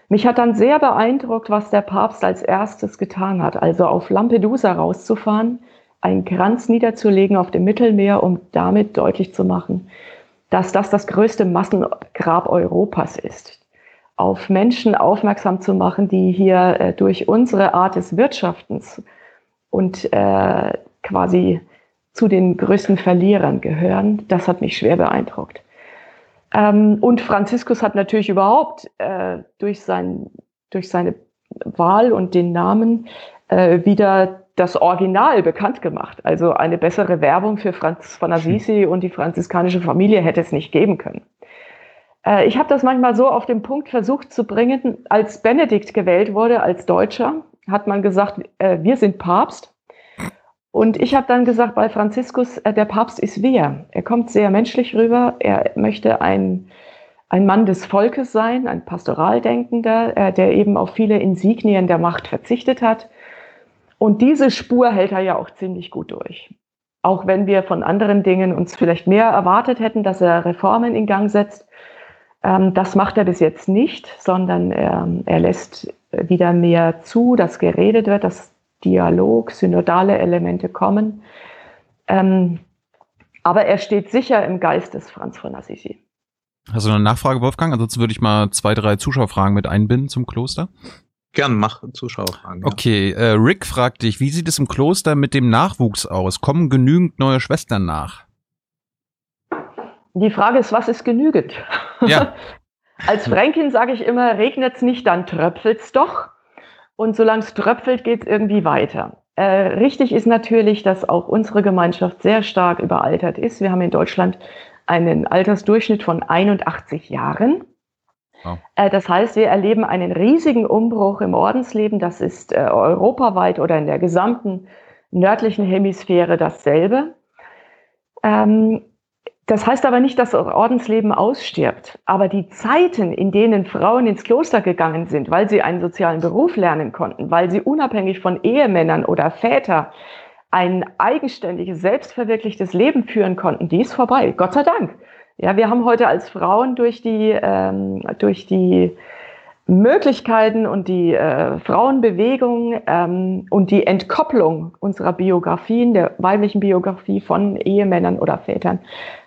Mich hat dann sehr beeindruckt, was der Papst als erstes getan hat, also auf Lampedusa rauszufahren, einen Kranz niederzulegen auf dem Mittelmeer, um damit deutlich zu machen, dass das das größte Massengrab Europas ist. Auf Menschen aufmerksam zu machen, die hier äh, durch unsere Art des Wirtschaftens und äh, quasi zu den größten Verlierern gehören, das hat mich schwer beeindruckt. Ähm, und Franziskus hat natürlich überhaupt äh, durch, sein, durch seine Wahl und den Namen äh, wieder das Original bekannt gemacht. Also eine bessere Werbung für Franz von Assisi und die franziskanische Familie hätte es nicht geben können. Äh, ich habe das manchmal so auf den Punkt versucht zu bringen, als Benedikt gewählt wurde als Deutscher, hat man gesagt, äh, wir sind Papst. Und ich habe dann gesagt, bei Franziskus, äh, der Papst ist wir. Er kommt sehr menschlich rüber. Er möchte ein, ein Mann des Volkes sein, ein Pastoraldenkender, äh, der eben auf viele Insignien der Macht verzichtet hat. Und diese Spur hält er ja auch ziemlich gut durch. Auch wenn wir von anderen Dingen uns vielleicht mehr erwartet hätten, dass er Reformen in Gang setzt, Ähm, das macht er bis jetzt nicht, sondern er, er lässt wieder mehr zu, dass geredet wird, dass Dialog, synodale Elemente kommen. Ähm, aber er steht sicher im Geist des Franz von Assisi. Hast du eine Nachfrage, Wolfgang? Ansonsten würde ich mal zwei, drei Zuschauerfragen mit einbinden zum Kloster. Gern, mach Zuschauerfragen. Ja. Okay, äh, Rick fragt dich, wie sieht es im Kloster mit dem Nachwuchs aus? Kommen genügend neue Schwestern nach? Die Frage ist, was ist genügend? Ja. Als Fränkin sage ich immer, regnet es nicht, dann tröpfelt es doch. Und solange es tröpfelt, geht es irgendwie weiter. Äh, richtig ist natürlich, dass auch unsere Gemeinschaft sehr stark überaltert ist. Wir haben in Deutschland einen Altersdurchschnitt von 81 Jahren. Wow. Äh, das heißt, wir erleben einen riesigen Umbruch im Ordensleben. Das ist äh, europaweit oder in der gesamten nördlichen Hemisphäre dasselbe. Ähm, das heißt aber nicht, dass das Ordensleben ausstirbt. Aber die Zeiten, in denen Frauen ins Kloster gegangen sind, weil sie einen sozialen Beruf lernen konnten, weil sie unabhängig von Ehemännern oder Väter ein eigenständiges, selbstverwirklichtes Leben führen konnten, die ist vorbei. Gott sei Dank. Ja, wir haben heute als Frauen durch die, ähm, durch die Möglichkeiten und die äh, Frauenbewegung ähm, und die Entkopplung unserer Biografien, der weiblichen Biografie von Ehemännern oder Vätern,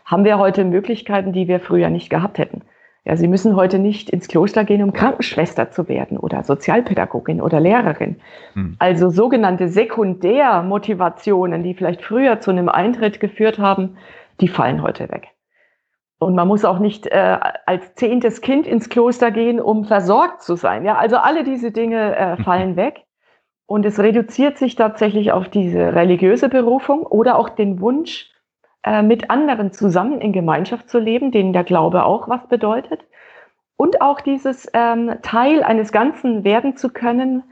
haben wir heute Möglichkeiten, die wir früher nicht gehabt hätten. Ja, Sie müssen heute nicht ins Kloster gehen, um Krankenschwester zu werden oder Sozialpädagogin oder Lehrerin. Hm. Also sogenannte Sekundärmotivationen, die vielleicht früher zu einem Eintritt geführt haben, die fallen heute weg. Und man muss auch nicht äh, als zehntes Kind ins Kloster gehen, um versorgt zu sein. Ja, also alle diese Dinge äh, fallen weg. Und es reduziert sich tatsächlich auf diese religiöse Berufung oder auch den Wunsch, äh, mit anderen zusammen in Gemeinschaft zu leben, denen der Glaube auch was bedeutet. Und auch dieses ähm, Teil eines Ganzen werden zu können,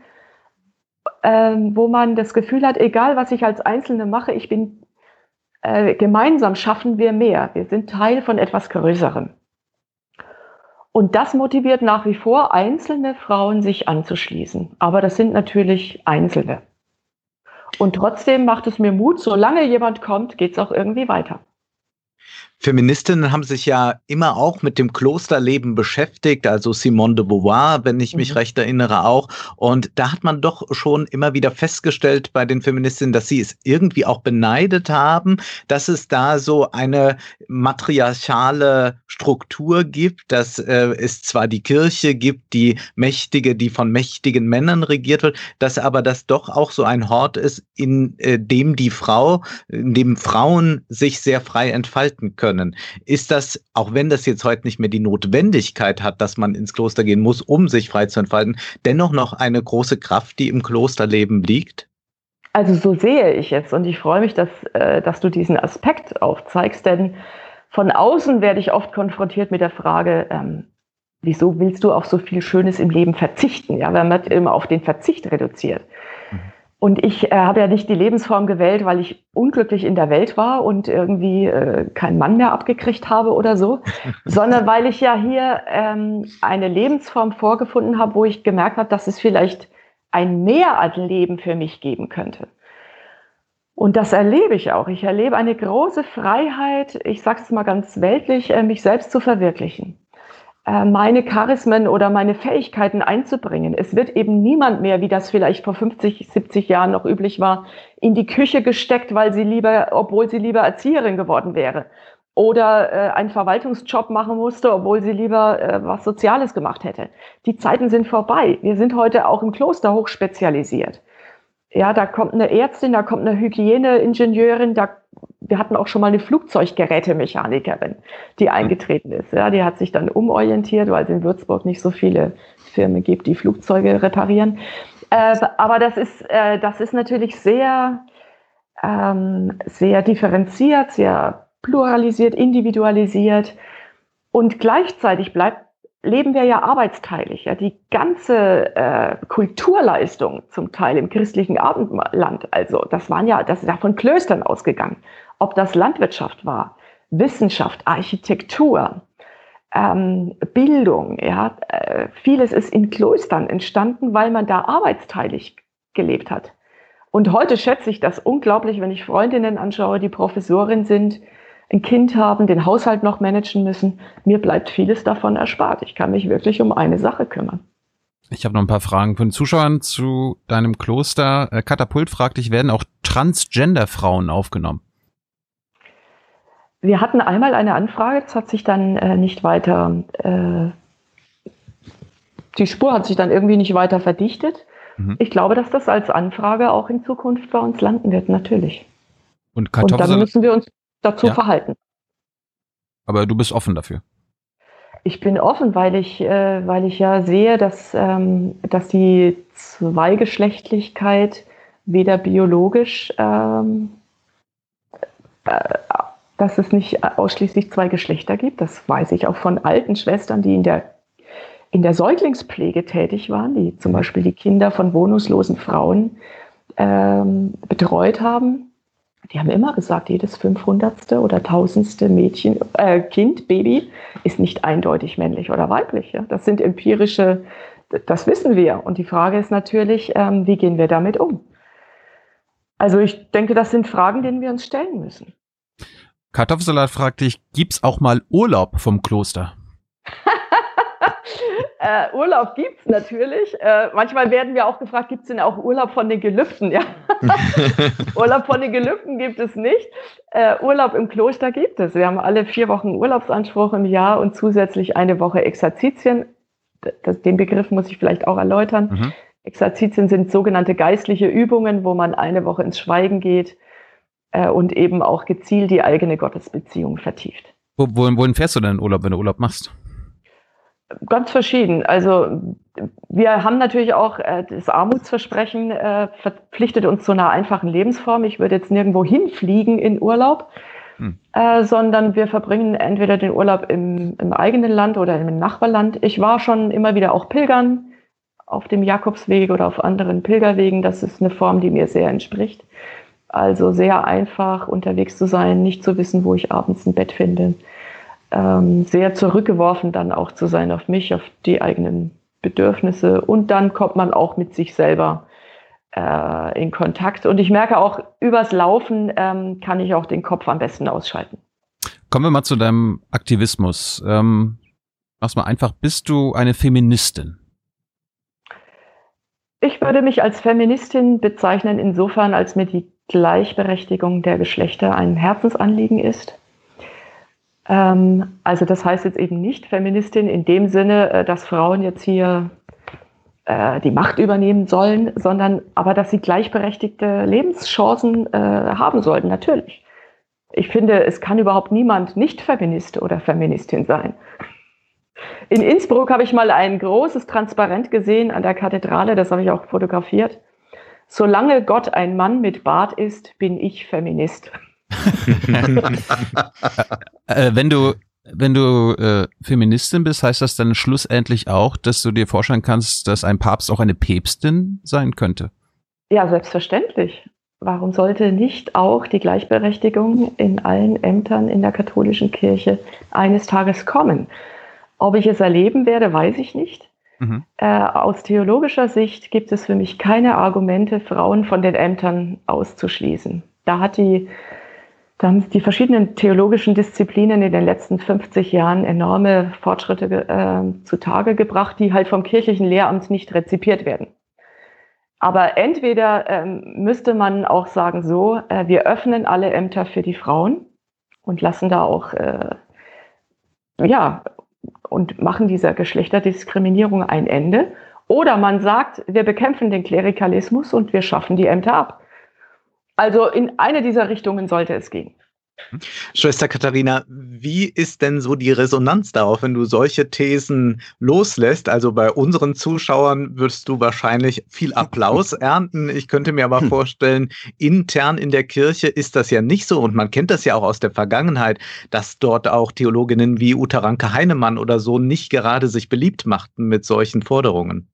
ähm, wo man das Gefühl hat, egal was ich als Einzelne mache, ich bin äh, gemeinsam schaffen wir mehr. Wir sind Teil von etwas Größerem. Und das motiviert nach wie vor einzelne Frauen, sich anzuschließen. Aber das sind natürlich Einzelne. Und trotzdem macht es mir Mut, solange jemand kommt, geht es auch irgendwie weiter. Feministinnen haben sich ja immer auch mit dem Klosterleben beschäftigt, also Simone de Beauvoir, wenn ich mich mhm. recht erinnere, auch. Und da hat man doch schon immer wieder festgestellt bei den Feministinnen, dass sie es irgendwie auch beneidet haben, dass es da so eine matriarchale Struktur gibt, dass äh, es zwar die Kirche gibt, die mächtige, die von mächtigen Männern regiert wird, dass aber das doch auch so ein Hort ist, in äh, dem die Frau, in dem Frauen sich sehr frei entfalten können können. Ist das, auch wenn das jetzt heute nicht mehr die Notwendigkeit hat, dass man ins Kloster gehen muss, um sich frei zu entfalten, dennoch noch eine große Kraft, die im Klosterleben liegt? Also so sehe ich es und ich freue mich, dass, äh, dass du diesen Aspekt aufzeigst, denn von außen werde ich oft konfrontiert mit der Frage, ähm, wieso willst du auf so viel Schönes im Leben verzichten? Ja, wenn man immer auf den Verzicht reduziert. Und ich äh, habe ja nicht die Lebensform gewählt, weil ich unglücklich in der Welt war und irgendwie äh, keinen Mann mehr abgekriegt habe oder so, sondern weil ich ja hier ähm, eine Lebensform vorgefunden habe, wo ich gemerkt habe, dass es vielleicht ein Mehr an Leben für mich geben könnte. Und das erlebe ich auch. Ich erlebe eine große Freiheit, ich sage es mal ganz weltlich, äh, mich selbst zu verwirklichen. Äh, meine Charismen oder meine Fähigkeiten einzubringen. Es wird eben niemand mehr, wie das vielleicht vor 50, 70 Jahren noch üblich war, in die Küche gesteckt, weil sie lieber, obwohl sie lieber Erzieherin geworden wäre. Oder äh, einen Verwaltungsjob machen musste, obwohl sie lieber äh, was Soziales gemacht hätte. Die Zeiten sind vorbei. Wir sind heute auch im Kloster hochspezialisiert. Ja, da kommt eine Ärztin, da kommt eine Hygieneingenieurin, da wir hatten auch schon mal eine Flugzeuggerätemechanikerin, die eingetreten ist. Ja, die hat sich dann umorientiert, weil es in Würzburg nicht so viele Firmen gibt, die Flugzeuge reparieren. Äh, aber das ist, äh, das ist natürlich sehr, ähm, sehr differenziert, sehr pluralisiert, individualisiert. Und gleichzeitig bleibt, leben wir ja arbeitsteilig. Ja? Die ganze äh, Kulturleistung zum Teil im christlichen Abendland, also das waren ja, das ist ja von Klöstern ausgegangen ob das Landwirtschaft war, Wissenschaft, Architektur, ähm, Bildung. Ja, äh, vieles ist in Klöstern entstanden, weil man da arbeitsteilig gelebt hat. Und heute schätze ich das unglaublich, wenn ich Freundinnen anschaue, die Professorin sind, ein Kind haben, den Haushalt noch managen müssen. Mir bleibt vieles davon erspart. Ich kann mich wirklich um eine Sache kümmern. Ich habe noch ein paar Fragen von Zuschauern zu deinem Kloster. Äh, Katapult fragt dich, werden auch Transgender-Frauen aufgenommen? Wir hatten einmal eine Anfrage, das hat sich dann äh, nicht weiter, äh, die Spur hat sich dann irgendwie nicht weiter verdichtet. Mhm. Ich glaube, dass das als Anfrage auch in Zukunft bei uns landen wird, natürlich. Und, Und dann müssen wir uns dazu ja. verhalten. Aber du bist offen dafür. Ich bin offen, weil ich, äh, weil ich ja sehe, dass, ähm, dass die Zweigeschlechtlichkeit weder biologisch, ähm, äh, dass es nicht ausschließlich zwei Geschlechter gibt. Das weiß ich auch von alten Schwestern, die in der, in der Säuglingspflege tätig waren, die zum Beispiel die Kinder von wohnungslosen Frauen ähm, betreut haben die haben immer gesagt, jedes 500. oder 1000. Mädchen, äh, Kind, Baby ist nicht eindeutig männlich oder weiblich. Ja? Das sind empirische, das wissen wir. Und die Frage ist natürlich, ähm, wie gehen wir damit um? Also ich denke, das sind Fragen, denen wir uns stellen müssen. Kartoffelsalat fragt dich, gibt's auch mal Urlaub vom Kloster? Äh, Urlaub gibt es natürlich. Äh, manchmal werden wir auch gefragt, gibt es denn auch Urlaub von den Gelübden? Ja. Urlaub von den Gelübden gibt es nicht. Äh, Urlaub im Kloster gibt es. Wir haben alle vier Wochen Urlaubsanspruch im Jahr und zusätzlich eine Woche Exerzitien. Das, den Begriff muss ich vielleicht auch erläutern. Mhm. Exerzitien sind sogenannte geistliche Übungen, wo man eine Woche ins Schweigen geht äh, und eben auch gezielt die eigene Gottesbeziehung vertieft. Wo, wohin fährst du denn in Urlaub, wenn du Urlaub machst? Ganz verschieden. Also wir haben natürlich auch äh, das Armutsversprechen äh, verpflichtet uns zu einer einfachen Lebensform. Ich würde jetzt nirgendwo hinfliegen in Urlaub, hm. äh, sondern wir verbringen entweder den Urlaub im, im, eigenen Land oder im Nachbarland. Ich war schon immer wieder auch pilgern auf dem Jakobsweg oder auf anderen Pilgerwegen. Das ist eine Form, die mir sehr entspricht. Also sehr einfach unterwegs zu sein, nicht zu wissen, wo ich abends ein Bett finde ähm, sehr zurückgeworfen dann auch zu sein auf mich, auf die eigenen Bedürfnisse. Und dann kommt man auch mit sich selber äh, in Kontakt. Und ich merke auch, übers Laufen ähm, kann ich auch den Kopf am besten ausschalten. Kommen wir mal zu deinem Aktivismus. Ähm, mach's mal einfach, bist du eine Feministin? Ich würde mich als Feministin bezeichnen, insofern, als mir die Gleichberechtigung der Geschlechter ein Herzensanliegen ist. Ähm, also das heißt jetzt eben nicht Feministin in dem Sinne, äh, dass Frauen jetzt hier äh, die Macht übernehmen sollen, sondern aber, dass sie gleichberechtigte Lebenschancen äh, haben sollten, natürlich. Ich finde, es kann überhaupt niemand nicht Feminist oder Feministin sein. In Innsbruck habe ich mal ein großes Transparent gesehen an der Kathedrale, das habe ich auch fotografiert. Solange Gott ein Mann mit Bart ist, bin ich Feminist. äh, wenn du wenn du äh, Feministin bist, heißt das dann schlussendlich auch, dass du dir vorstellen kannst, dass ein Papst auch eine Päpstin sein könnte? Ja, selbstverständlich. Warum sollte nicht auch die Gleichberechtigung in allen Ämtern in der katholischen Kirche eines Tages kommen? Ob ich es erleben werde, weiß ich nicht. Mhm. Äh, aus theologischer Sicht gibt es für mich keine Argumente, Frauen von den Ämtern auszuschließen. Da hat die da haben die verschiedenen theologischen Disziplinen in den letzten 50 Jahren enorme Fortschritte äh, zutage gebracht, die halt vom kirchlichen Lehramt nicht rezipiert werden. Aber entweder ähm, müsste man auch sagen, so, äh, wir öffnen alle Ämter für die Frauen und lassen da auch, äh, ja, und machen dieser Geschlechterdiskriminierung ein Ende. Oder man sagt, wir bekämpfen den Klerikalismus und wir schaffen die Ämter ab. Also in eine dieser Richtungen sollte es gehen. Schwester Katharina, wie ist denn so die Resonanz darauf, wenn du solche Thesen loslässt? Also bei unseren Zuschauern wirst du wahrscheinlich viel Applaus ernten. Ich könnte mir aber vorstellen, intern in der Kirche ist das ja nicht so. Und man kennt das ja auch aus der Vergangenheit, dass dort auch Theologinnen wie Uta Ranke Heinemann oder so nicht gerade sich beliebt machten mit solchen Forderungen.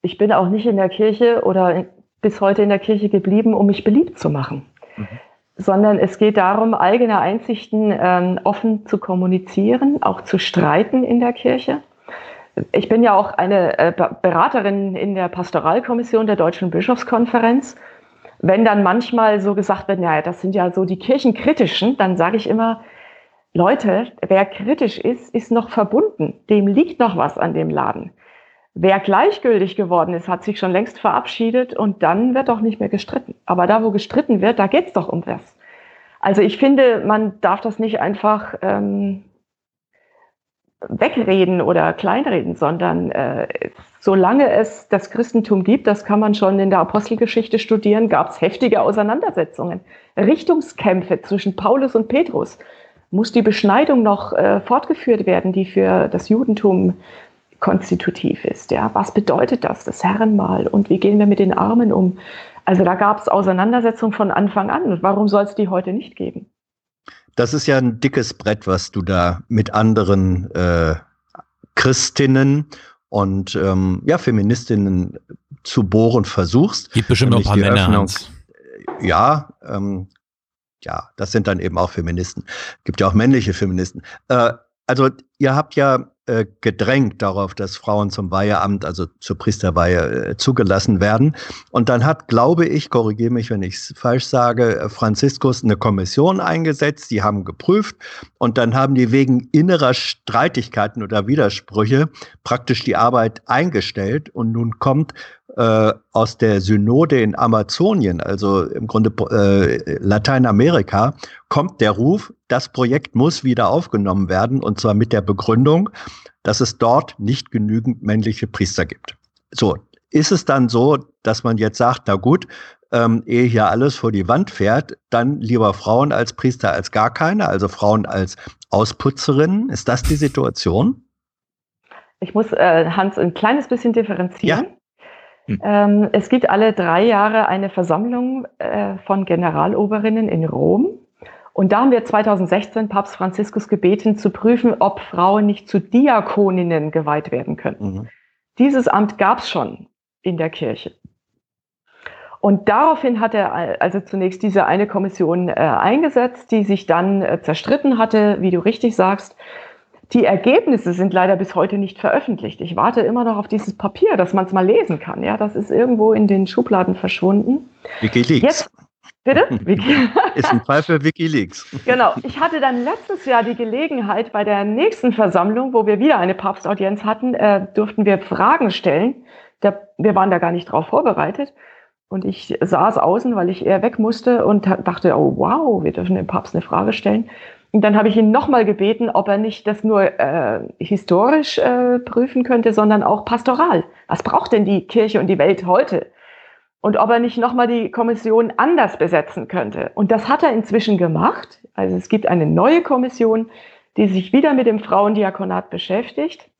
Ich bin auch nicht in der Kirche oder bis heute in der Kirche geblieben, um mich beliebt zu machen. Mhm. Sondern es geht darum, eigene Einsichten ähm, offen zu kommunizieren, auch zu streiten in der Kirche. Ich bin ja auch eine äh, Beraterin in der Pastoralkommission der Deutschen Bischofskonferenz, wenn dann manchmal so gesagt wird, naja, das sind ja so die Kirchenkritischen, dann sage ich immer, Leute, wer kritisch ist, ist noch verbunden. Dem liegt noch was an dem Laden. Wer gleichgültig geworden ist, hat sich schon längst verabschiedet und dann wird doch nicht mehr gestritten. Aber da, wo gestritten wird, da geht's doch um was. Also ich finde, man darf das nicht einfach ähm, wegreden oder kleinreden, sondern äh, solange es das Christentum gibt, das kann man schon in der Apostelgeschichte studieren, gab es heftige Auseinandersetzungen, Richtungskämpfe zwischen Paulus und Petrus. Muss die Beschneidung noch äh, fortgeführt werden, die für das Judentum konstitutiv ist. Ja? Was bedeutet das, das Herrenmal? Und wie gehen wir mit den Armen um? Also da gab es Auseinandersetzungen von Anfang an. Und warum soll es die heute nicht geben? Das ist ja ein dickes Brett, was du da mit anderen äh, Christinnen und ähm, ja, Feministinnen zu bohren versuchst. Gibt bestimmt noch ein paar Männer. Öffnung, ja, ähm, ja, das sind dann eben auch Feministen. Gibt ja auch männliche Feministen. Äh, also ihr habt ja äh, gedrängt darauf, dass Frauen zum Weiheamt, also zur Priesterweihe äh, zugelassen werden. Und dann hat, glaube ich, korrigiere mich, wenn ich es falsch sage, Franziskus eine Kommission eingesetzt, die haben geprüft. Und dann haben die wegen innerer Streitigkeiten oder Widersprüche praktisch die Arbeit eingestellt. Und nun kommt äh, aus der Synode in Amazonien, also im Grunde äh, Lateinamerika, kommt der Ruf, das Projekt muss wieder aufgenommen werden und zwar mit der Begründung, dass es dort nicht genügend männliche Priester gibt. So, ist es dann so, dass man jetzt sagt, na gut, ähm, ehe hier alles vor die Wand fährt, dann lieber Frauen als Priester als gar keine, also Frauen als Ausputzerinnen. Ist das die Situation? Ich muss äh, Hans ein kleines bisschen differenzieren. Ja. Hm. Ähm, es gibt alle drei Jahre eine Versammlung äh, von Generaloberinnen in Rom. Und da haben wir 2016 Papst Franziskus gebeten, zu prüfen, ob Frauen nicht zu Diakoninnen geweiht werden könnten. Mhm. Dieses Amt gab es schon in der Kirche. Und daraufhin hat er also zunächst diese eine Kommission äh, eingesetzt, die sich dann äh, zerstritten hatte, wie du richtig sagst, die Ergebnisse sind leider bis heute nicht veröffentlicht. Ich warte immer noch auf dieses Papier, dass man es mal lesen kann. Ja, das ist irgendwo in den Schubladen verschwunden. Wikileaks. Jetzt, bitte? ist ein Fall für Wikileaks. Genau. Ich hatte dann letztes Jahr die Gelegenheit, bei der nächsten Versammlung, wo wir wieder eine Papstaudienz hatten, äh, durften wir Fragen stellen. Da, wir waren da gar nicht drauf vorbereitet. Und ich saß außen, weil ich eher weg musste und dachte, oh wow, wir dürfen dem Papst eine Frage stellen. Und dann habe ich ihn nochmal gebeten, ob er nicht das nur äh, historisch äh, prüfen könnte, sondern auch pastoral. Was braucht denn die Kirche und die Welt heute? Und ob er nicht nochmal die Kommission anders besetzen könnte. Und das hat er inzwischen gemacht. Also es gibt eine neue Kommission, die sich wieder mit dem Frauendiakonat beschäftigt.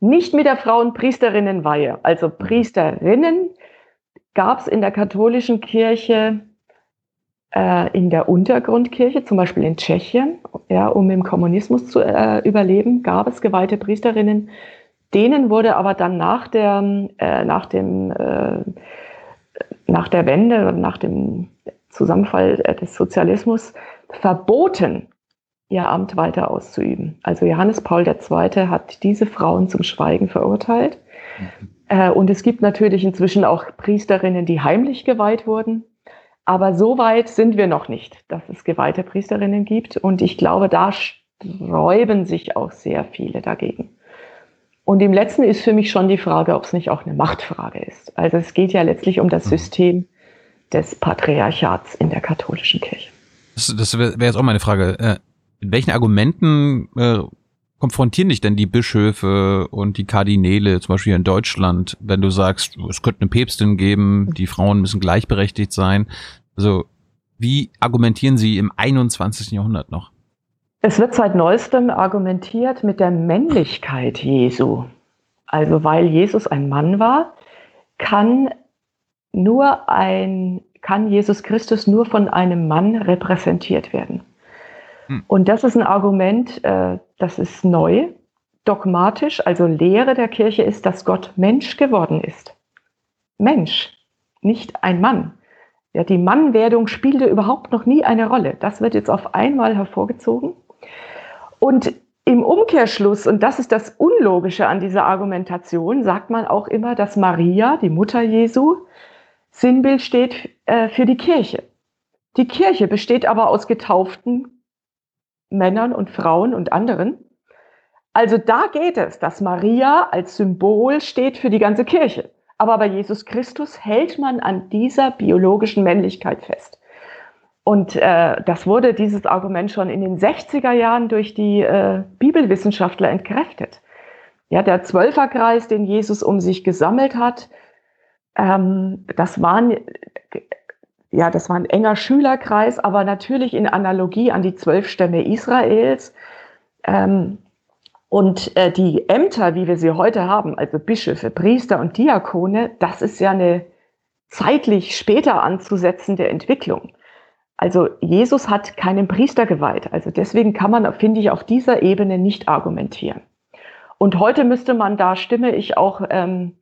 Nicht mit der Frauenpriesterinnenweihe. Also Priesterinnen gab es in der katholischen Kirche äh, in der Untergrundkirche, zum Beispiel in Tschechien, ja, um im Kommunismus zu äh, überleben, gab es geweihte Priesterinnen. Denen wurde aber dann nach der, äh, nach dem, äh, nach der Wende, nach dem Zusammenfall äh, des Sozialismus verboten, ihr Amt weiter auszuüben. Also Johannes Paul II. hat diese Frauen zum Schweigen verurteilt. Mhm. Äh, und es gibt natürlich inzwischen auch Priesterinnen, die heimlich geweiht wurden. Aber so weit sind wir noch nicht, dass es geweihte Priesterinnen gibt. Und ich glaube, da sträuben sich auch sehr viele dagegen. Und im letzten ist für mich schon die Frage, ob es nicht auch eine Machtfrage ist. Also es geht ja letztlich um das mhm. System des Patriarchats in der katholischen Kirche. Das, das wäre jetzt auch meine Frage. Äh, mit welchen Argumenten äh, konfrontieren dich denn die Bischöfe und die Kardinäle, zum Beispiel hier in Deutschland, wenn du sagst, es könnte eine Päpstin geben, die Frauen müssen gleichberechtigt sein? Also, wie argumentieren sie im 21. Jahrhundert noch? Es wird seit neuestem argumentiert mit der Männlichkeit Jesu. Also, weil Jesus ein Mann war, kann nur ein, kann Jesus Christus nur von einem Mann repräsentiert werden. Hm. Und das ist ein Argument, äh, das ist neu, dogmatisch, also Lehre der Kirche ist, dass Gott Mensch geworden ist. Mensch, nicht ein Mann. Ja, die Mannwerdung spielte überhaupt noch nie eine Rolle. Das wird jetzt auf einmal hervorgezogen. Und im Umkehrschluss, und das ist das Unlogische an dieser Argumentation, sagt man auch immer, dass Maria, die Mutter Jesu, Sinnbild steht äh, für die Kirche. Die Kirche besteht aber aus getauften Männern und Frauen und anderen. Also da geht es, dass Maria als Symbol steht für die ganze Kirche. Aber bei Jesus Christus hält man an dieser biologischen Männlichkeit fest. Und äh, das wurde dieses Argument schon in den 60er Jahren durch die äh, Bibelwissenschaftler entkräftet. Ja, der Zwölferkreis, den Jesus um sich gesammelt hat, ähm, das waren ja, das war ein enger Schülerkreis, aber natürlich in Analogie an die zwölf Stämme Israels. Ähm, und äh, die Ämter, wie wir sie heute haben, also Bischöfe, Priester und Diakone, das ist ja eine zeitlich später anzusetzende Entwicklung. Also Jesus hat keinen Priester geweiht. Also deswegen kann man, finde ich, auf dieser Ebene nicht argumentieren. Und heute müsste man, da stimme ich auch ähm,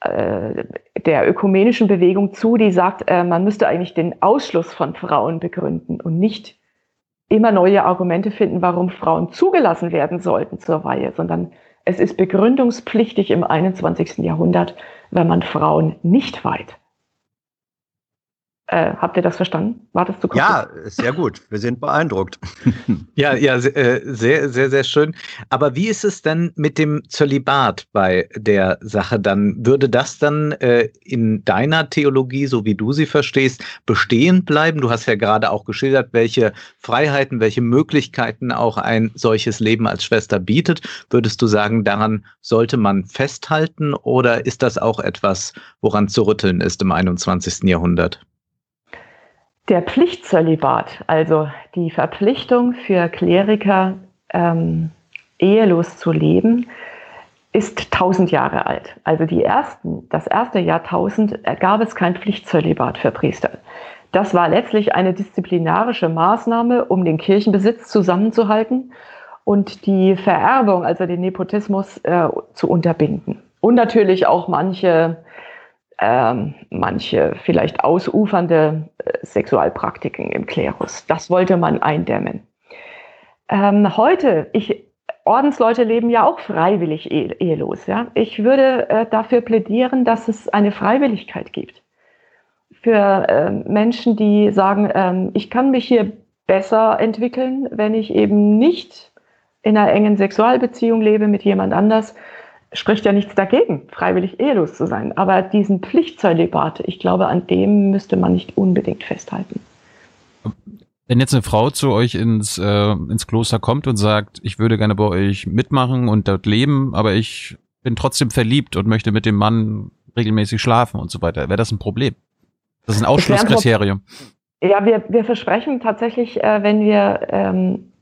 äh, der ökumenischen Bewegung zu, die sagt, äh, man müsste eigentlich den Ausschluss von Frauen begründen und nicht immer neue Argumente finden, warum Frauen zugelassen werden sollten zur Weihe, sondern es ist begründungspflichtig im 21. Jahrhundert, wenn man Frauen nicht weiht. Äh, habt ihr das verstanden? War das zu kurz? Ja, sehr gut. Wir sind beeindruckt. ja, ja, äh, sehr, sehr, sehr schön. Aber wie ist es denn mit dem Zölibat bei der Sache dann? Würde das dann äh, in deiner Theologie, so wie du sie verstehst, bestehen bleiben? Du hast ja gerade auch geschildert, welche Freiheiten, welche Möglichkeiten auch ein solches Leben als Schwester bietet. Würdest du sagen, daran sollte man festhalten oder ist das auch etwas, woran zu rütteln ist im 21. Jahrhundert? Der Pflichtzölibat, also die Verpflichtung für Kleriker, ähm, ehelos zu leben, ist tausend Jahre alt. Also die ersten, das erste Jahrtausend gab es kein Pflichtzölibat für Priester. Das war letztlich eine disziplinarische Maßnahme, um den Kirchenbesitz zusammenzuhalten und die Vererbung, also den Nepotismus, äh, zu unterbinden. Und natürlich auch manche ähm, manche vielleicht ausufernde äh, Sexualpraktiken im Klerus. Das wollte man eindämmen. Ähm, heute, ich, Ordensleute leben ja auch freiwillig eh, ehelos. Ja? Ich würde äh, dafür plädieren, dass es eine Freiwilligkeit gibt. Für äh, Menschen, die sagen, ähm, ich kann mich hier besser entwickeln, wenn ich eben nicht in einer engen Sexualbeziehung lebe mit jemand anders, spricht ja nichts dagegen, freiwillig ehelos zu sein. Aber diesen Pflichtzölibat, ich glaube, an dem müsste man nicht unbedingt festhalten. Wenn jetzt eine Frau zu euch ins, äh, ins Kloster kommt und sagt, ich würde gerne bei euch mitmachen und dort leben, aber ich bin trotzdem verliebt und möchte mit dem Mann regelmäßig schlafen und so weiter, wäre das ein Problem? Das ist ein Ausschlusskriterium. Ja, wir, wir versprechen tatsächlich, äh, wenn wir ähm,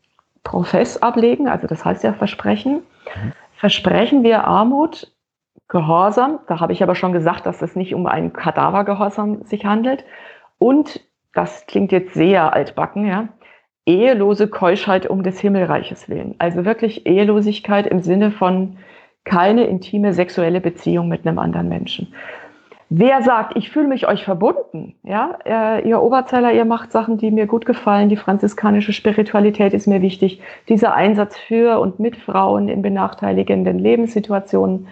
Profess ablegen, also das heißt ja Versprechen, mhm versprechen wir Armut, Gehorsam, da habe ich aber schon gesagt, dass es nicht um einen Kadavergehorsam sich handelt, und, das klingt jetzt sehr altbacken, ja, ehelose Keuschheit um des Himmelreiches willen. Also wirklich Ehelosigkeit im Sinne von keine intime sexuelle Beziehung mit einem anderen Menschen. Wer sagt, ich fühle mich euch verbunden, ja, äh, ihr Oberzeller, ihr macht Sachen, die mir gut gefallen, die franziskanische Spiritualität ist mir wichtig, dieser Einsatz für und mit Frauen in benachteiligenden Lebenssituationen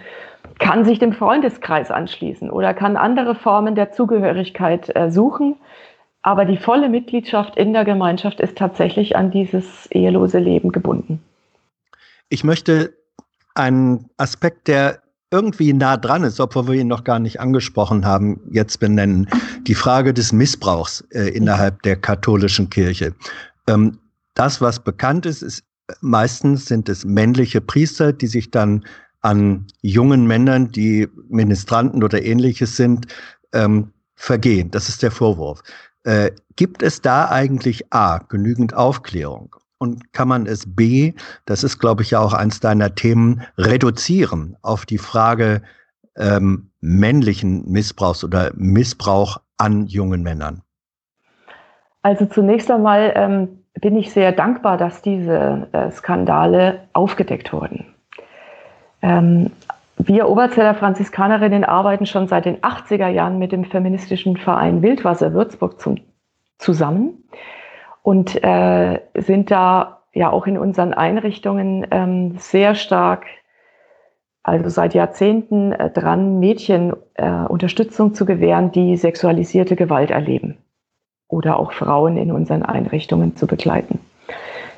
kann sich dem Freundeskreis anschließen oder kann andere Formen der Zugehörigkeit äh, suchen. Aber die volle Mitgliedschaft in der Gemeinschaft ist tatsächlich an dieses ehelose Leben gebunden. Ich möchte einen Aspekt, der irgendwie nah dran ist, obwohl wir ihn noch gar nicht angesprochen haben, jetzt benennen. Die Frage des Missbrauchs äh, innerhalb der katholischen Kirche. Ähm, das, was bekannt ist, ist meistens sind es männliche Priester, die sich dann an jungen Männern, die Ministranten oder ähnliches sind, ähm, vergehen. Das ist der Vorwurf. Äh, gibt es da eigentlich A, genügend Aufklärung? Und kann man es B, das ist, glaube ich, ja auch eins deiner Themen, reduzieren auf die Frage ähm, männlichen Missbrauchs oder Missbrauch an jungen Männern? Also zunächst einmal ähm, bin ich sehr dankbar, dass diese äh, Skandale aufgedeckt wurden. Ähm, wir Oberzeller Franziskanerinnen arbeiten schon seit den 80er Jahren mit dem feministischen Verein Wildwasser Würzburg zum, zusammen und äh, sind da ja auch in unseren Einrichtungen ähm, sehr stark also seit Jahrzehnten äh, dran, Mädchen äh, Unterstützung zu gewähren, die sexualisierte Gewalt erleben oder auch Frauen in unseren Einrichtungen zu begleiten.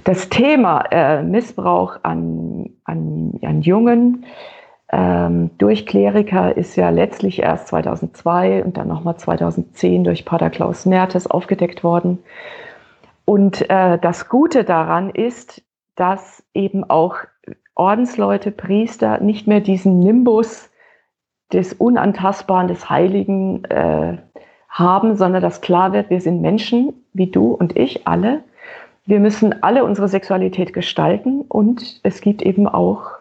Das Thema äh, Missbrauch an, an, an Jungen ähm, durch Kleriker ist ja letztlich erst 2002 und dann nochmal 2010 durch Pater Klaus Mertes aufgedeckt worden. Und äh, das Gute daran ist, dass eben auch Ordensleute, Priester nicht mehr diesen Nimbus des Unantastbaren, des Heiligen äh, haben, sondern dass klar wird, wir sind Menschen, wie du und ich alle. Wir müssen alle unsere Sexualität gestalten und es gibt eben auch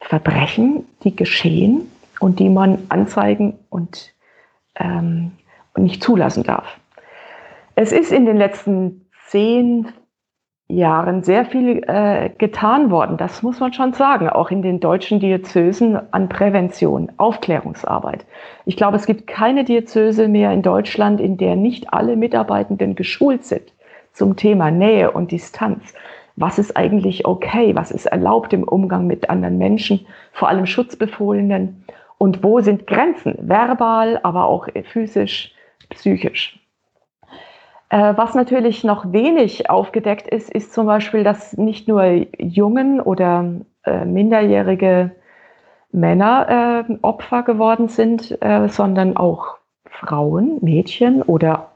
Verbrechen, die geschehen und die man anzeigen und, ähm, und nicht zulassen darf. Es ist in den letzten zehn, Jahren sehr viel äh, getan worden. Das muss man schon sagen, auch in den deutschen Diözesen an Prävention, Aufklärungsarbeit. Ich glaube, es gibt keine Diözese mehr in Deutschland, in der nicht alle Mitarbeitenden geschult sind zum Thema Nähe und Distanz. Was ist eigentlich okay? Was ist erlaubt im Umgang mit anderen Menschen, vor allem Schutzbefohlenen? Und wo sind Grenzen? Verbal, aber auch physisch, psychisch. Äh, was natürlich noch wenig aufgedeckt ist, ist zum Beispiel, dass nicht nur Jungen oder äh, minderjährige Männer äh, Opfer geworden sind, äh, sondern auch Frauen, Mädchen oder,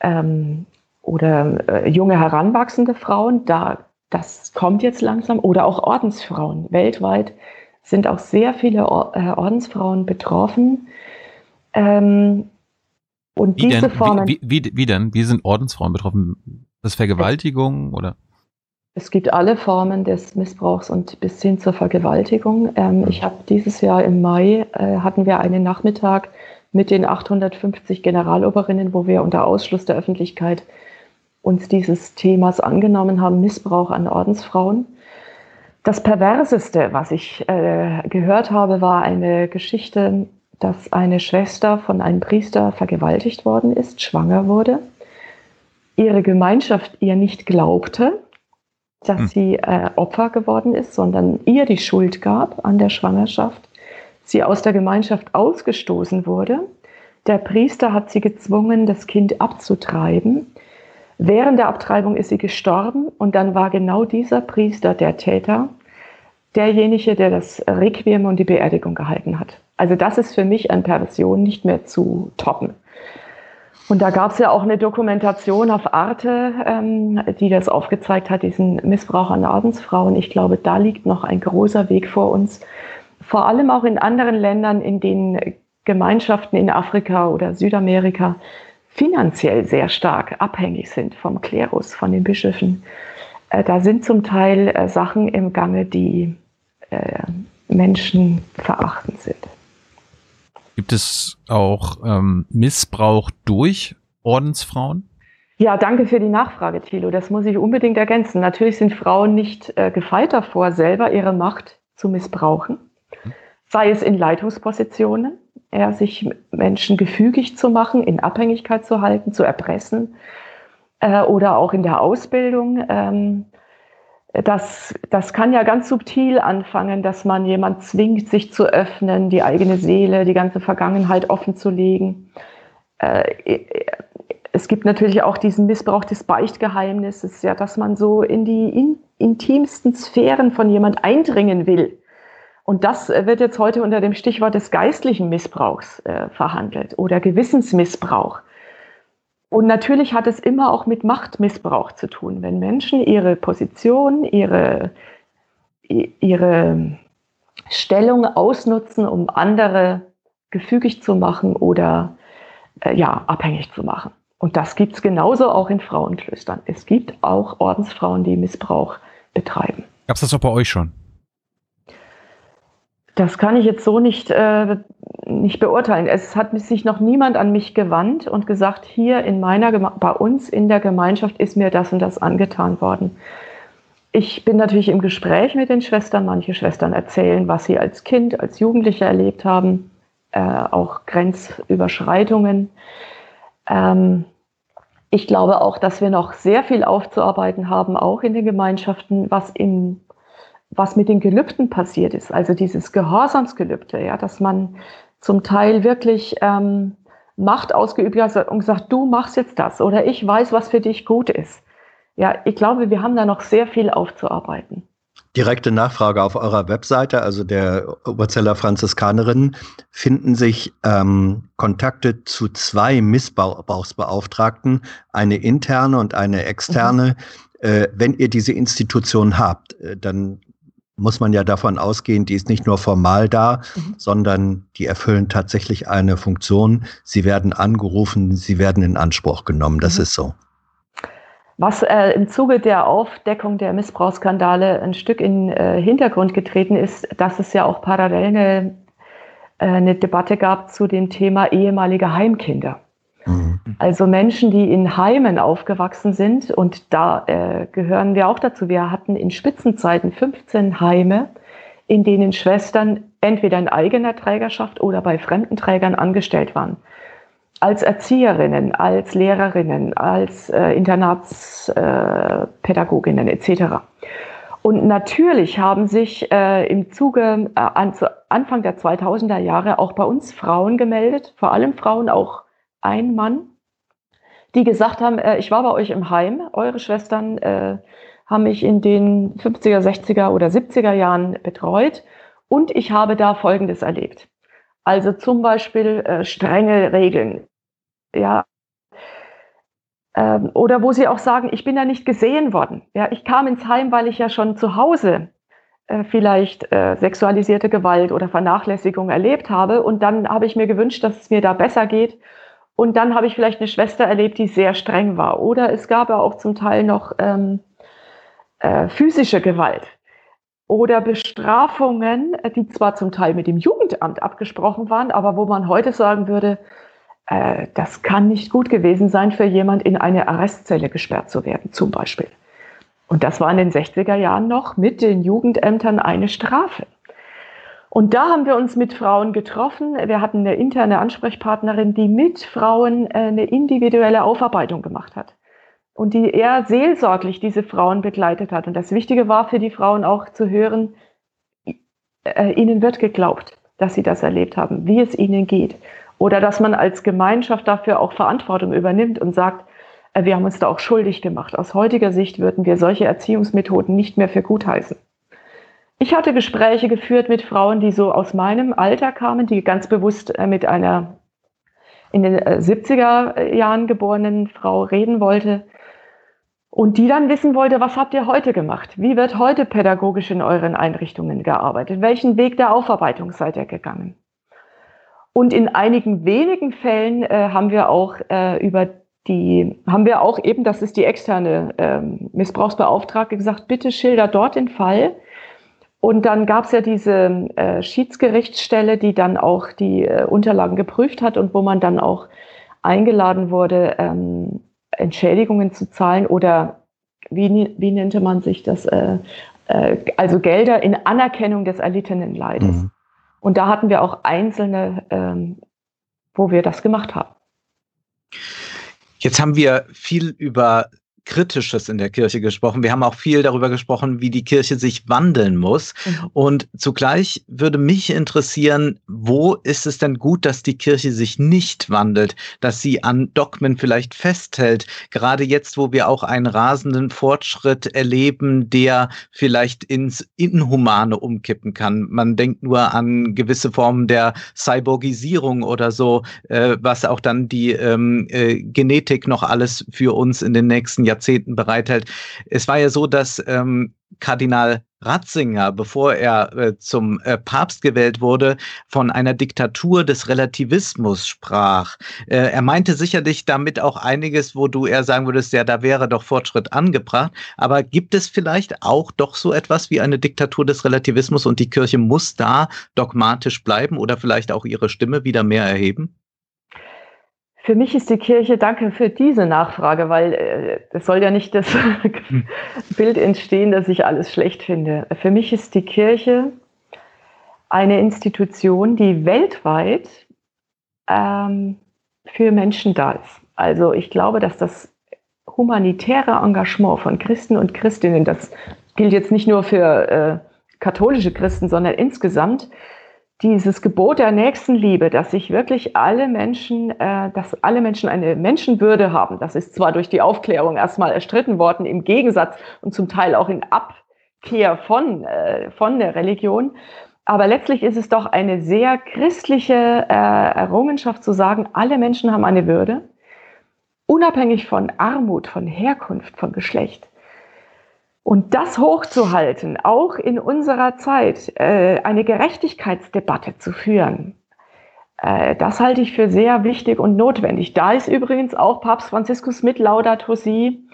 ähm, oder äh, junge heranwachsende Frauen. Da, das kommt jetzt langsam. Oder auch Ordensfrauen. Weltweit sind auch sehr viele Or äh, Ordensfrauen betroffen. Ähm, und wie diese denn, Formen. Wie, wie, wie, wie denn? Wie sind Ordensfrauen betroffen? Das Vergewaltigung oder? Es gibt alle Formen des Missbrauchs und bis hin zur Vergewaltigung. Ähm, ich habe dieses Jahr im Mai äh, hatten wir einen Nachmittag mit den 850 Generaloberinnen, wo wir unter Ausschluss der Öffentlichkeit uns dieses Themas angenommen haben, Missbrauch an Ordensfrauen. Das Perverseste, was ich äh, gehört habe, war eine Geschichte dass eine Schwester von einem Priester vergewaltigt worden ist, schwanger wurde, ihre Gemeinschaft ihr nicht glaubte, dass hm. sie äh, Opfer geworden ist, sondern ihr die Schuld gab an der Schwangerschaft, sie aus der Gemeinschaft ausgestoßen wurde. Der Priester hat sie gezwungen, das Kind abzutreiben. Während der Abtreibung ist sie gestorben und dann war genau dieser Priester der Täter, derjenige, der das Requiem und die Beerdigung gehalten hat. Also das ist für mich an Perversion nicht mehr zu toppen. Und da gab es ja auch eine Dokumentation auf Arte, ähm, die das aufgezeigt hat, diesen Missbrauch an Ordensfrauen. Ich glaube, da liegt noch ein großer Weg vor uns. Vor allem auch in anderen Ländern, in denen Gemeinschaften in Afrika oder Südamerika finanziell sehr stark abhängig sind vom Klerus, von den Bischöfen. Äh, da sind zum Teil äh, Sachen im Gange, die äh, menschenverachtend sind. Gibt es auch ähm, Missbrauch durch Ordensfrauen? Ja, danke für die Nachfrage, Thilo. Das muss ich unbedingt ergänzen. Natürlich sind Frauen nicht äh, gefeit davor, selber ihre Macht zu missbrauchen, mhm. sei es in Leitungspositionen, ja, sich Menschen gefügig zu machen, in Abhängigkeit zu halten, zu erpressen äh, oder auch in der Ausbildung. Ähm, das, das kann ja ganz subtil anfangen, dass man jemand zwingt, sich zu öffnen, die eigene Seele, die ganze Vergangenheit offen zu legen. Äh, es gibt natürlich auch diesen Missbrauch des Beichtgeheimnisses, ja, dass man so in die in, intimsten Sphären von jemand eindringen will. Und das wird jetzt heute unter dem Stichwort des geistlichen Missbrauchs äh, verhandelt oder Gewissensmissbrauch. Und natürlich hat es immer auch mit Machtmissbrauch zu tun, wenn Menschen ihre Position, ihre, ihre Stellung ausnutzen, um andere gefügig zu machen oder äh, ja, abhängig zu machen. Und das gibt es genauso auch in Frauenklöstern. Es gibt auch Ordensfrauen, die Missbrauch betreiben. Gab es das auch bei euch schon? Das kann ich jetzt so nicht, äh, nicht beurteilen. Es hat sich noch niemand an mich gewandt und gesagt, hier in meiner, bei uns in der Gemeinschaft ist mir das und das angetan worden. Ich bin natürlich im Gespräch mit den Schwestern. Manche Schwestern erzählen, was sie als Kind, als Jugendliche erlebt haben, äh, auch Grenzüberschreitungen. Ähm, ich glaube auch, dass wir noch sehr viel aufzuarbeiten haben, auch in den Gemeinschaften, was im was mit den Gelübden passiert ist, also dieses Gehorsamsgelübde, ja, dass man zum Teil wirklich ähm, Macht ausgeübt hat und gesagt, du machst jetzt das oder ich weiß, was für dich gut ist. Ja, ich glaube, wir haben da noch sehr viel aufzuarbeiten. Direkte Nachfrage auf eurer Webseite, also der Oberzeller Franziskanerinnen, finden sich ähm, Kontakte zu zwei Missbrauchsbeauftragten, eine interne und eine externe. Mhm. Äh, wenn ihr diese Institution habt, äh, dann muss man ja davon ausgehen, die ist nicht nur formal da, mhm. sondern die erfüllen tatsächlich eine Funktion. Sie werden angerufen, sie werden in Anspruch genommen. Das mhm. ist so. Was äh, im Zuge der Aufdeckung der Missbrauchsskandale ein Stück in äh, Hintergrund getreten ist, dass es ja auch parallel eine, äh, eine Debatte gab zu dem Thema ehemalige Heimkinder. Mhm. Also Menschen, die in Heimen aufgewachsen sind, und da äh, gehören wir auch dazu. Wir hatten in Spitzenzeiten 15 Heime, in denen Schwestern entweder in eigener Trägerschaft oder bei fremden Trägern angestellt waren. Als Erzieherinnen, als Lehrerinnen, als äh, Internatspädagoginnen äh, etc. Und natürlich haben sich äh, im Zuge äh, an, Anfang der 2000er Jahre auch bei uns Frauen gemeldet, vor allem Frauen auch ein Mann, die gesagt haben, äh, ich war bei euch im Heim, eure Schwestern äh, haben mich in den 50er, 60er oder 70er Jahren betreut und ich habe da Folgendes erlebt. Also zum Beispiel äh, strenge Regeln. Ja. Ähm, oder wo sie auch sagen, ich bin da nicht gesehen worden. Ja, ich kam ins Heim, weil ich ja schon zu Hause äh, vielleicht äh, sexualisierte Gewalt oder Vernachlässigung erlebt habe. Und dann habe ich mir gewünscht, dass es mir da besser geht und dann habe ich vielleicht eine Schwester erlebt, die sehr streng war. Oder es gab ja auch zum Teil noch ähm, äh, physische Gewalt oder Bestrafungen, die zwar zum Teil mit dem Jugendamt abgesprochen waren, aber wo man heute sagen würde, äh, das kann nicht gut gewesen sein, für jemand in eine Arrestzelle gesperrt zu werden, zum Beispiel. Und das war in den 60er Jahren noch mit den Jugendämtern eine Strafe. Und da haben wir uns mit Frauen getroffen. Wir hatten eine interne Ansprechpartnerin, die mit Frauen äh, eine individuelle Aufarbeitung gemacht hat und die eher seelsorglich diese Frauen begleitet hat. Und das Wichtige war für die Frauen auch zu hören, äh, ihnen wird geglaubt, dass sie das erlebt haben, wie es ihnen geht. Oder dass man als Gemeinschaft dafür auch Verantwortung übernimmt und sagt, äh, wir haben uns da auch schuldig gemacht. Aus heutiger Sicht würden wir solche Erziehungsmethoden nicht mehr für gut heißen. Ich hatte Gespräche geführt mit Frauen, die so aus meinem Alter kamen, die ganz bewusst äh, mit einer in den 70er äh, Jahren geborenen Frau reden wollte und die dann wissen wollte, was habt ihr heute gemacht? Wie wird heute pädagogisch in euren Einrichtungen gearbeitet? Welchen Weg der Aufarbeitung seid ihr gegangen? Und in einigen wenigen Fällen äh, haben wir auch äh, über die, haben wir auch eben, das ist die externe äh, Missbrauchsbeauftragte, gesagt, bitte schilder dort den Fall, und dann gab es ja diese äh, Schiedsgerichtsstelle, die dann auch die äh, Unterlagen geprüft hat und wo man dann auch eingeladen wurde, ähm, Entschädigungen zu zahlen oder wie, wie nannte man sich das? Äh, äh, also Gelder in Anerkennung des erlittenen Leides. Mhm. Und da hatten wir auch einzelne, ähm, wo wir das gemacht haben. Jetzt haben wir viel über Kritisches in der Kirche gesprochen. Wir haben auch viel darüber gesprochen, wie die Kirche sich wandeln muss. Mhm. Und zugleich würde mich interessieren, wo ist es denn gut, dass die Kirche sich nicht wandelt, dass sie an Dogmen vielleicht festhält, gerade jetzt, wo wir auch einen rasenden Fortschritt erleben, der vielleicht ins Inhumane umkippen kann. Man denkt nur an gewisse Formen der Cyborgisierung oder so, äh, was auch dann die ähm, äh, Genetik noch alles für uns in den nächsten Jahrzehnten Jahrzehnten bereithält. Es war ja so, dass ähm, Kardinal Ratzinger, bevor er äh, zum äh, Papst gewählt wurde, von einer Diktatur des Relativismus sprach. Äh, er meinte sicherlich damit auch einiges, wo du eher sagen würdest, ja, da wäre doch Fortschritt angebracht. Aber gibt es vielleicht auch doch so etwas wie eine Diktatur des Relativismus und die Kirche muss da dogmatisch bleiben oder vielleicht auch ihre Stimme wieder mehr erheben? Für mich ist die Kirche, danke für diese Nachfrage, weil äh, es soll ja nicht das Bild entstehen, dass ich alles schlecht finde. Für mich ist die Kirche eine Institution, die weltweit ähm, für Menschen da ist. Also ich glaube, dass das humanitäre Engagement von Christen und Christinnen, das gilt jetzt nicht nur für äh, katholische Christen, sondern insgesamt dieses Gebot der Nächstenliebe, dass sich wirklich alle Menschen, äh, dass alle Menschen eine Menschenwürde haben. Das ist zwar durch die Aufklärung erstmal erstritten worden, im Gegensatz und zum Teil auch in Abkehr von, äh, von der Religion. Aber letztlich ist es doch eine sehr christliche äh, Errungenschaft zu sagen, alle Menschen haben eine Würde, unabhängig von Armut, von Herkunft, von Geschlecht. Und das hochzuhalten, auch in unserer Zeit, äh, eine Gerechtigkeitsdebatte zu führen, äh, das halte ich für sehr wichtig und notwendig. Da ist übrigens auch Papst Franziskus mit Laudato Si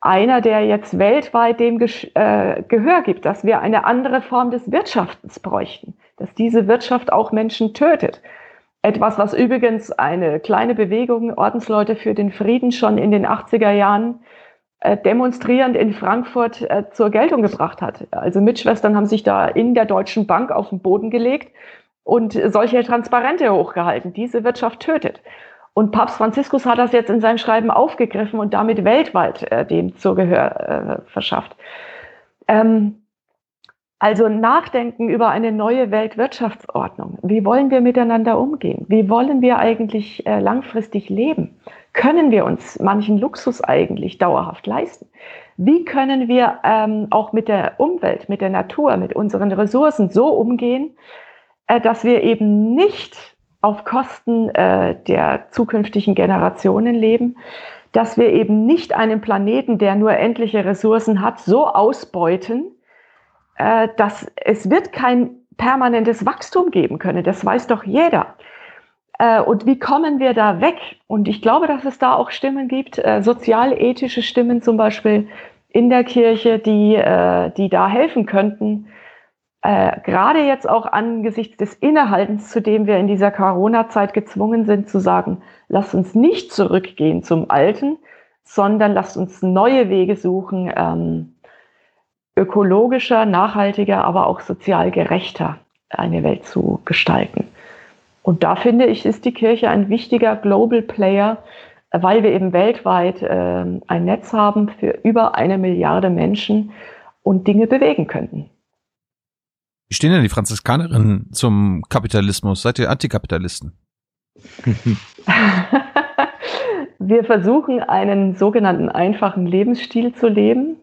einer, der jetzt weltweit dem äh, Gehör gibt, dass wir eine andere Form des Wirtschaftens bräuchten, dass diese Wirtschaft auch Menschen tötet. Etwas, was übrigens eine kleine Bewegung Ordensleute für den Frieden schon in den 80er Jahren demonstrierend in Frankfurt äh, zur Geltung gebracht hat. Also Mitschwestern haben sich da in der Deutschen Bank auf den Boden gelegt und solche Transparente hochgehalten. Diese Wirtschaft tötet. Und Papst Franziskus hat das jetzt in seinem Schreiben aufgegriffen und damit weltweit äh, dem zur Gehör äh, verschafft. Ähm, also nachdenken über eine neue Weltwirtschaftsordnung. Wie wollen wir miteinander umgehen? Wie wollen wir eigentlich äh, langfristig leben? Können wir uns manchen Luxus eigentlich dauerhaft leisten? Wie können wir ähm, auch mit der Umwelt, mit der Natur, mit unseren Ressourcen so umgehen, äh, dass wir eben nicht auf Kosten äh, der zukünftigen Generationen leben, dass wir eben nicht einen Planeten, der nur endliche Ressourcen hat, so ausbeuten, äh, dass es wird kein permanentes Wachstum geben können. Das weiß doch jeder. Äh, und wie kommen wir da weg? Und ich glaube, dass es da auch Stimmen gibt, äh, sozialethische Stimmen zum Beispiel in der Kirche, die, äh, die da helfen könnten. Äh, gerade jetzt auch angesichts des Innehaltens, zu dem wir in dieser Corona-Zeit gezwungen sind, zu sagen, lasst uns nicht zurückgehen zum Alten, sondern lasst uns neue Wege suchen, ähm, ökologischer, nachhaltiger, aber auch sozial gerechter eine Welt zu gestalten. Und da finde ich, ist die Kirche ein wichtiger Global Player, weil wir eben weltweit äh, ein Netz haben für über eine Milliarde Menschen und Dinge bewegen könnten. Wie stehen denn die Franziskanerinnen zum Kapitalismus? Seid ihr Antikapitalisten? wir versuchen einen sogenannten einfachen Lebensstil zu leben.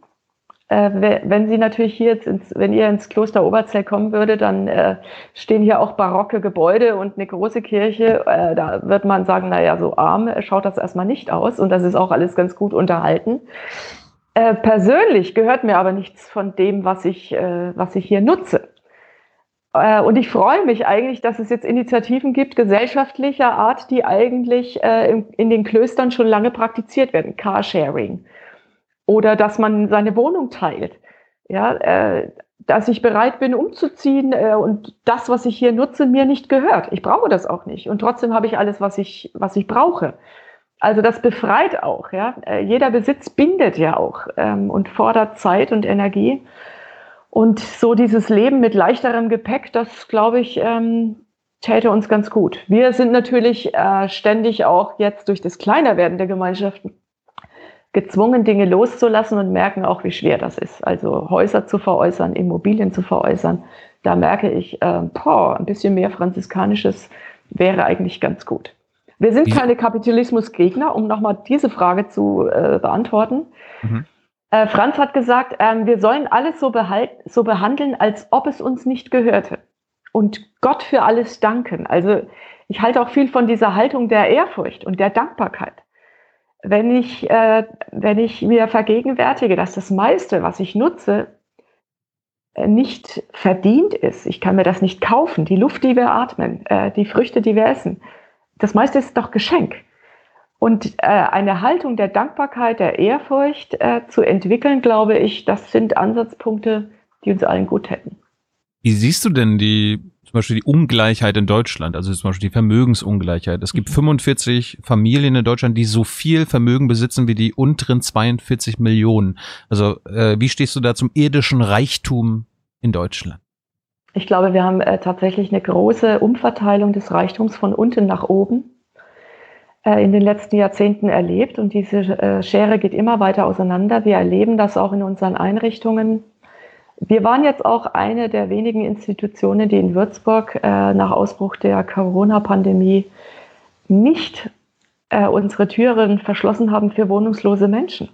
Äh, wenn Sie natürlich hier jetzt ins, wenn ihr ins Kloster Oberzell kommen würde, dann äh, stehen hier auch barocke Gebäude und eine große Kirche. Äh, da wird man sagen, naja, so arm schaut das erstmal nicht aus und das ist auch alles ganz gut unterhalten. Äh, persönlich gehört mir aber nichts von dem, was ich, äh, was ich hier nutze. Äh, und ich freue mich eigentlich, dass es jetzt Initiativen gibt, gesellschaftlicher Art, die eigentlich äh, in, in den Klöstern schon lange praktiziert werden. Carsharing oder dass man seine Wohnung teilt. Ja, äh, dass ich bereit bin, umzuziehen äh, und das, was ich hier nutze, mir nicht gehört. Ich brauche das auch nicht. Und trotzdem habe ich alles, was ich, was ich brauche. Also das befreit auch. Ja? Äh, jeder Besitz bindet ja auch ähm, und fordert Zeit und Energie. Und so dieses Leben mit leichterem Gepäck, das glaube ich, ähm, täte uns ganz gut. Wir sind natürlich äh, ständig auch jetzt durch das Kleinerwerden der Gemeinschaften gezwungen, Dinge loszulassen und merken auch, wie schwer das ist. Also Häuser zu veräußern, Immobilien zu veräußern. Da merke ich, äh, boah, ein bisschen mehr Franziskanisches wäre eigentlich ganz gut. Wir sind keine Kapitalismusgegner, um nochmal diese Frage zu äh, beantworten. Mhm. Äh, Franz hat gesagt, äh, wir sollen alles so, behalten, so behandeln, als ob es uns nicht gehörte. Und Gott für alles danken. Also ich halte auch viel von dieser Haltung der Ehrfurcht und der Dankbarkeit wenn ich, äh, wenn ich mir vergegenwärtige, dass das meiste, was ich nutze, äh, nicht verdient ist. Ich kann mir das nicht kaufen. Die Luft, die wir atmen, äh, die Früchte, die wir essen, das meiste ist doch Geschenk. Und äh, eine Haltung der Dankbarkeit, der Ehrfurcht äh, zu entwickeln, glaube ich, das sind Ansatzpunkte, die uns allen gut hätten. Wie siehst du denn die zum Beispiel die Ungleichheit in Deutschland, also zum Beispiel die Vermögensungleichheit. Es gibt 45 mhm. Familien in Deutschland, die so viel Vermögen besitzen wie die unteren 42 Millionen. Also äh, wie stehst du da zum irdischen Reichtum in Deutschland? Ich glaube, wir haben äh, tatsächlich eine große Umverteilung des Reichtums von unten nach oben äh, in den letzten Jahrzehnten erlebt und diese äh, Schere geht immer weiter auseinander. Wir erleben das auch in unseren Einrichtungen Wir waren jetzt auch eine der wenigen Institutionen, die in Würzburg äh, nach Ausbruch der Corona-Pandemie nicht äh, unsere Türen verschlossen haben für wohnungslose Menschen.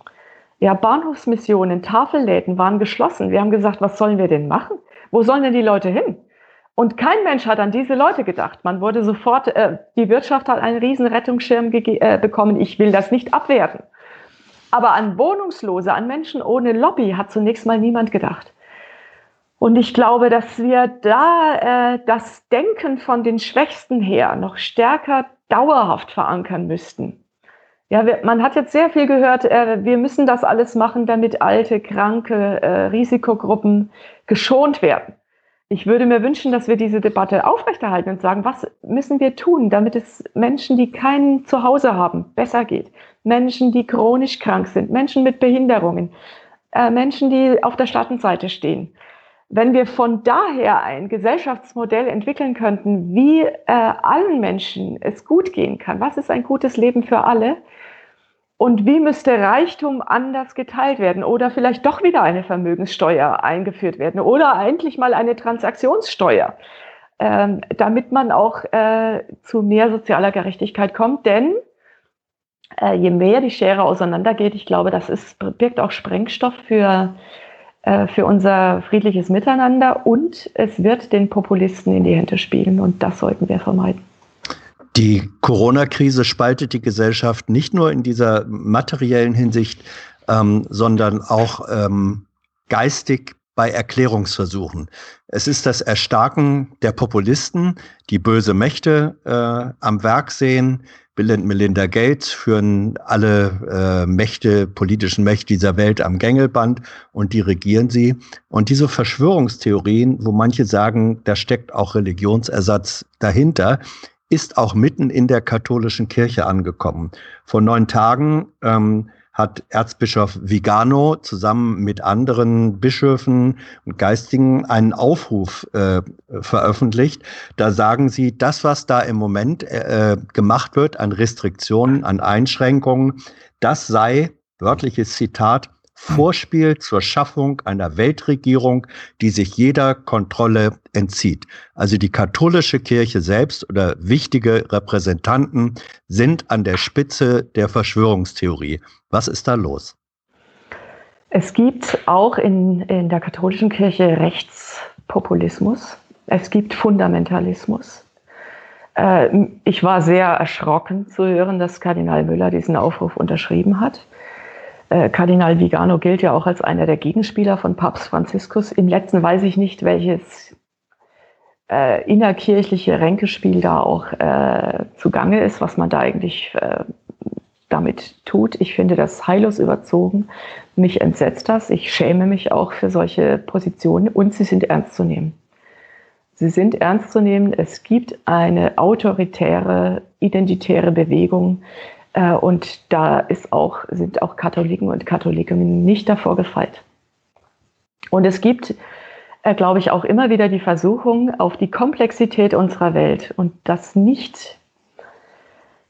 Ja, Bahnhofsmissionen, Tafelläden waren geschlossen. Wir haben gesagt, was sollen wir denn machen? Wo sollen denn die Leute hin? Und kein Mensch hat an diese Leute gedacht. Man wurde sofort, äh, die Wirtschaft hat einen riesen Rettungsschirm äh, bekommen. Ich will das nicht abwerten. Aber an Wohnungslose, an Menschen ohne Lobby hat zunächst mal niemand gedacht. Und ich glaube, dass wir da äh, das Denken von den Schwächsten her noch stärker dauerhaft verankern müssten. Ja, wir, man hat jetzt sehr viel gehört, äh, wir müssen das alles machen, damit alte, kranke äh, Risikogruppen geschont werden. Ich würde mir wünschen, dass wir diese Debatte aufrechterhalten und sagen, was müssen wir tun, damit es Menschen, die kein Zuhause haben, besser geht. Menschen, die chronisch krank sind, Menschen mit Behinderungen, äh, Menschen, die auf der Schattenseite stehen. Wenn wir von daher ein Gesellschaftsmodell entwickeln könnten, wie äh, allen Menschen es gut gehen kann, was ist ein gutes Leben für alle und wie müsste Reichtum anders geteilt werden oder vielleicht doch wieder eine Vermögenssteuer eingeführt werden oder eigentlich mal eine Transaktionssteuer, ähm, damit man auch äh, zu mehr sozialer Gerechtigkeit kommt. Denn äh, je mehr die Schere auseinandergeht, ich glaube, das ist, birgt auch Sprengstoff für äh, für unser friedliches Miteinander und es wird den Populisten in die Hände spielen und das sollten wir vermeiden. Die Corona-Krise spaltet die Gesellschaft nicht nur in dieser materiellen Hinsicht, ähm, sondern auch ähm, geistig bei Erklärungsversuchen. Es ist das Erstarken der Populisten, die böse Mächte äh, am Werk sehen, Bill und Melinda Gates führen alle äh, Mächte, politischen Mächte dieser Welt am Gängelband und dirigieren sie. Und diese Verschwörungstheorien, wo manche sagen, da steckt auch Religionsersatz dahinter, ist auch mitten in der katholischen Kirche angekommen. Vor neun Tagen ähm, hat Erzbischof Vigano zusammen mit anderen Bischöfen und Geistigen einen Aufruf äh, veröffentlicht. Da sagen sie, das, was da im Moment äh, gemacht wird an Restriktionen, an Einschränkungen, das sei, wörtliches Zitat, Vorspiel zur Schaffung einer Weltregierung, die sich jeder Kontrolle entzieht. Also die katholische Kirche selbst oder wichtige Repräsentanten sind an der Spitze der Verschwörungstheorie. Was ist da los? Es gibt auch in, in der katholischen Kirche Rechtspopulismus. Es gibt Fundamentalismus. Äh, ich war sehr erschrocken zu hören, dass Kardinal Müller diesen Aufruf unterschrieben hat. Äh, Kardinal Vigano gilt ja auch als einer der Gegenspieler von Papst Franziskus. Im letzten weiß ich nicht, welches äh, innerkirchliche Ränkespiel da auch äh, zugange ist, was man da eigentlich äh, damit tut. Ich finde das heillos überzogen. Mich entsetzt das. Ich schäme mich auch für solche Positionen und sie sind ernst zu nehmen. Sie sind ernst zu nehmen. Es gibt eine autoritäre, identitäre Bewegung, äh, und da ist auch, sind auch Katholiken und Katholikinnen nicht davor gefeit. Und es gibt, äh, glaube ich, auch immer wieder die Versuchung auf die Komplexität unserer Welt und das nicht,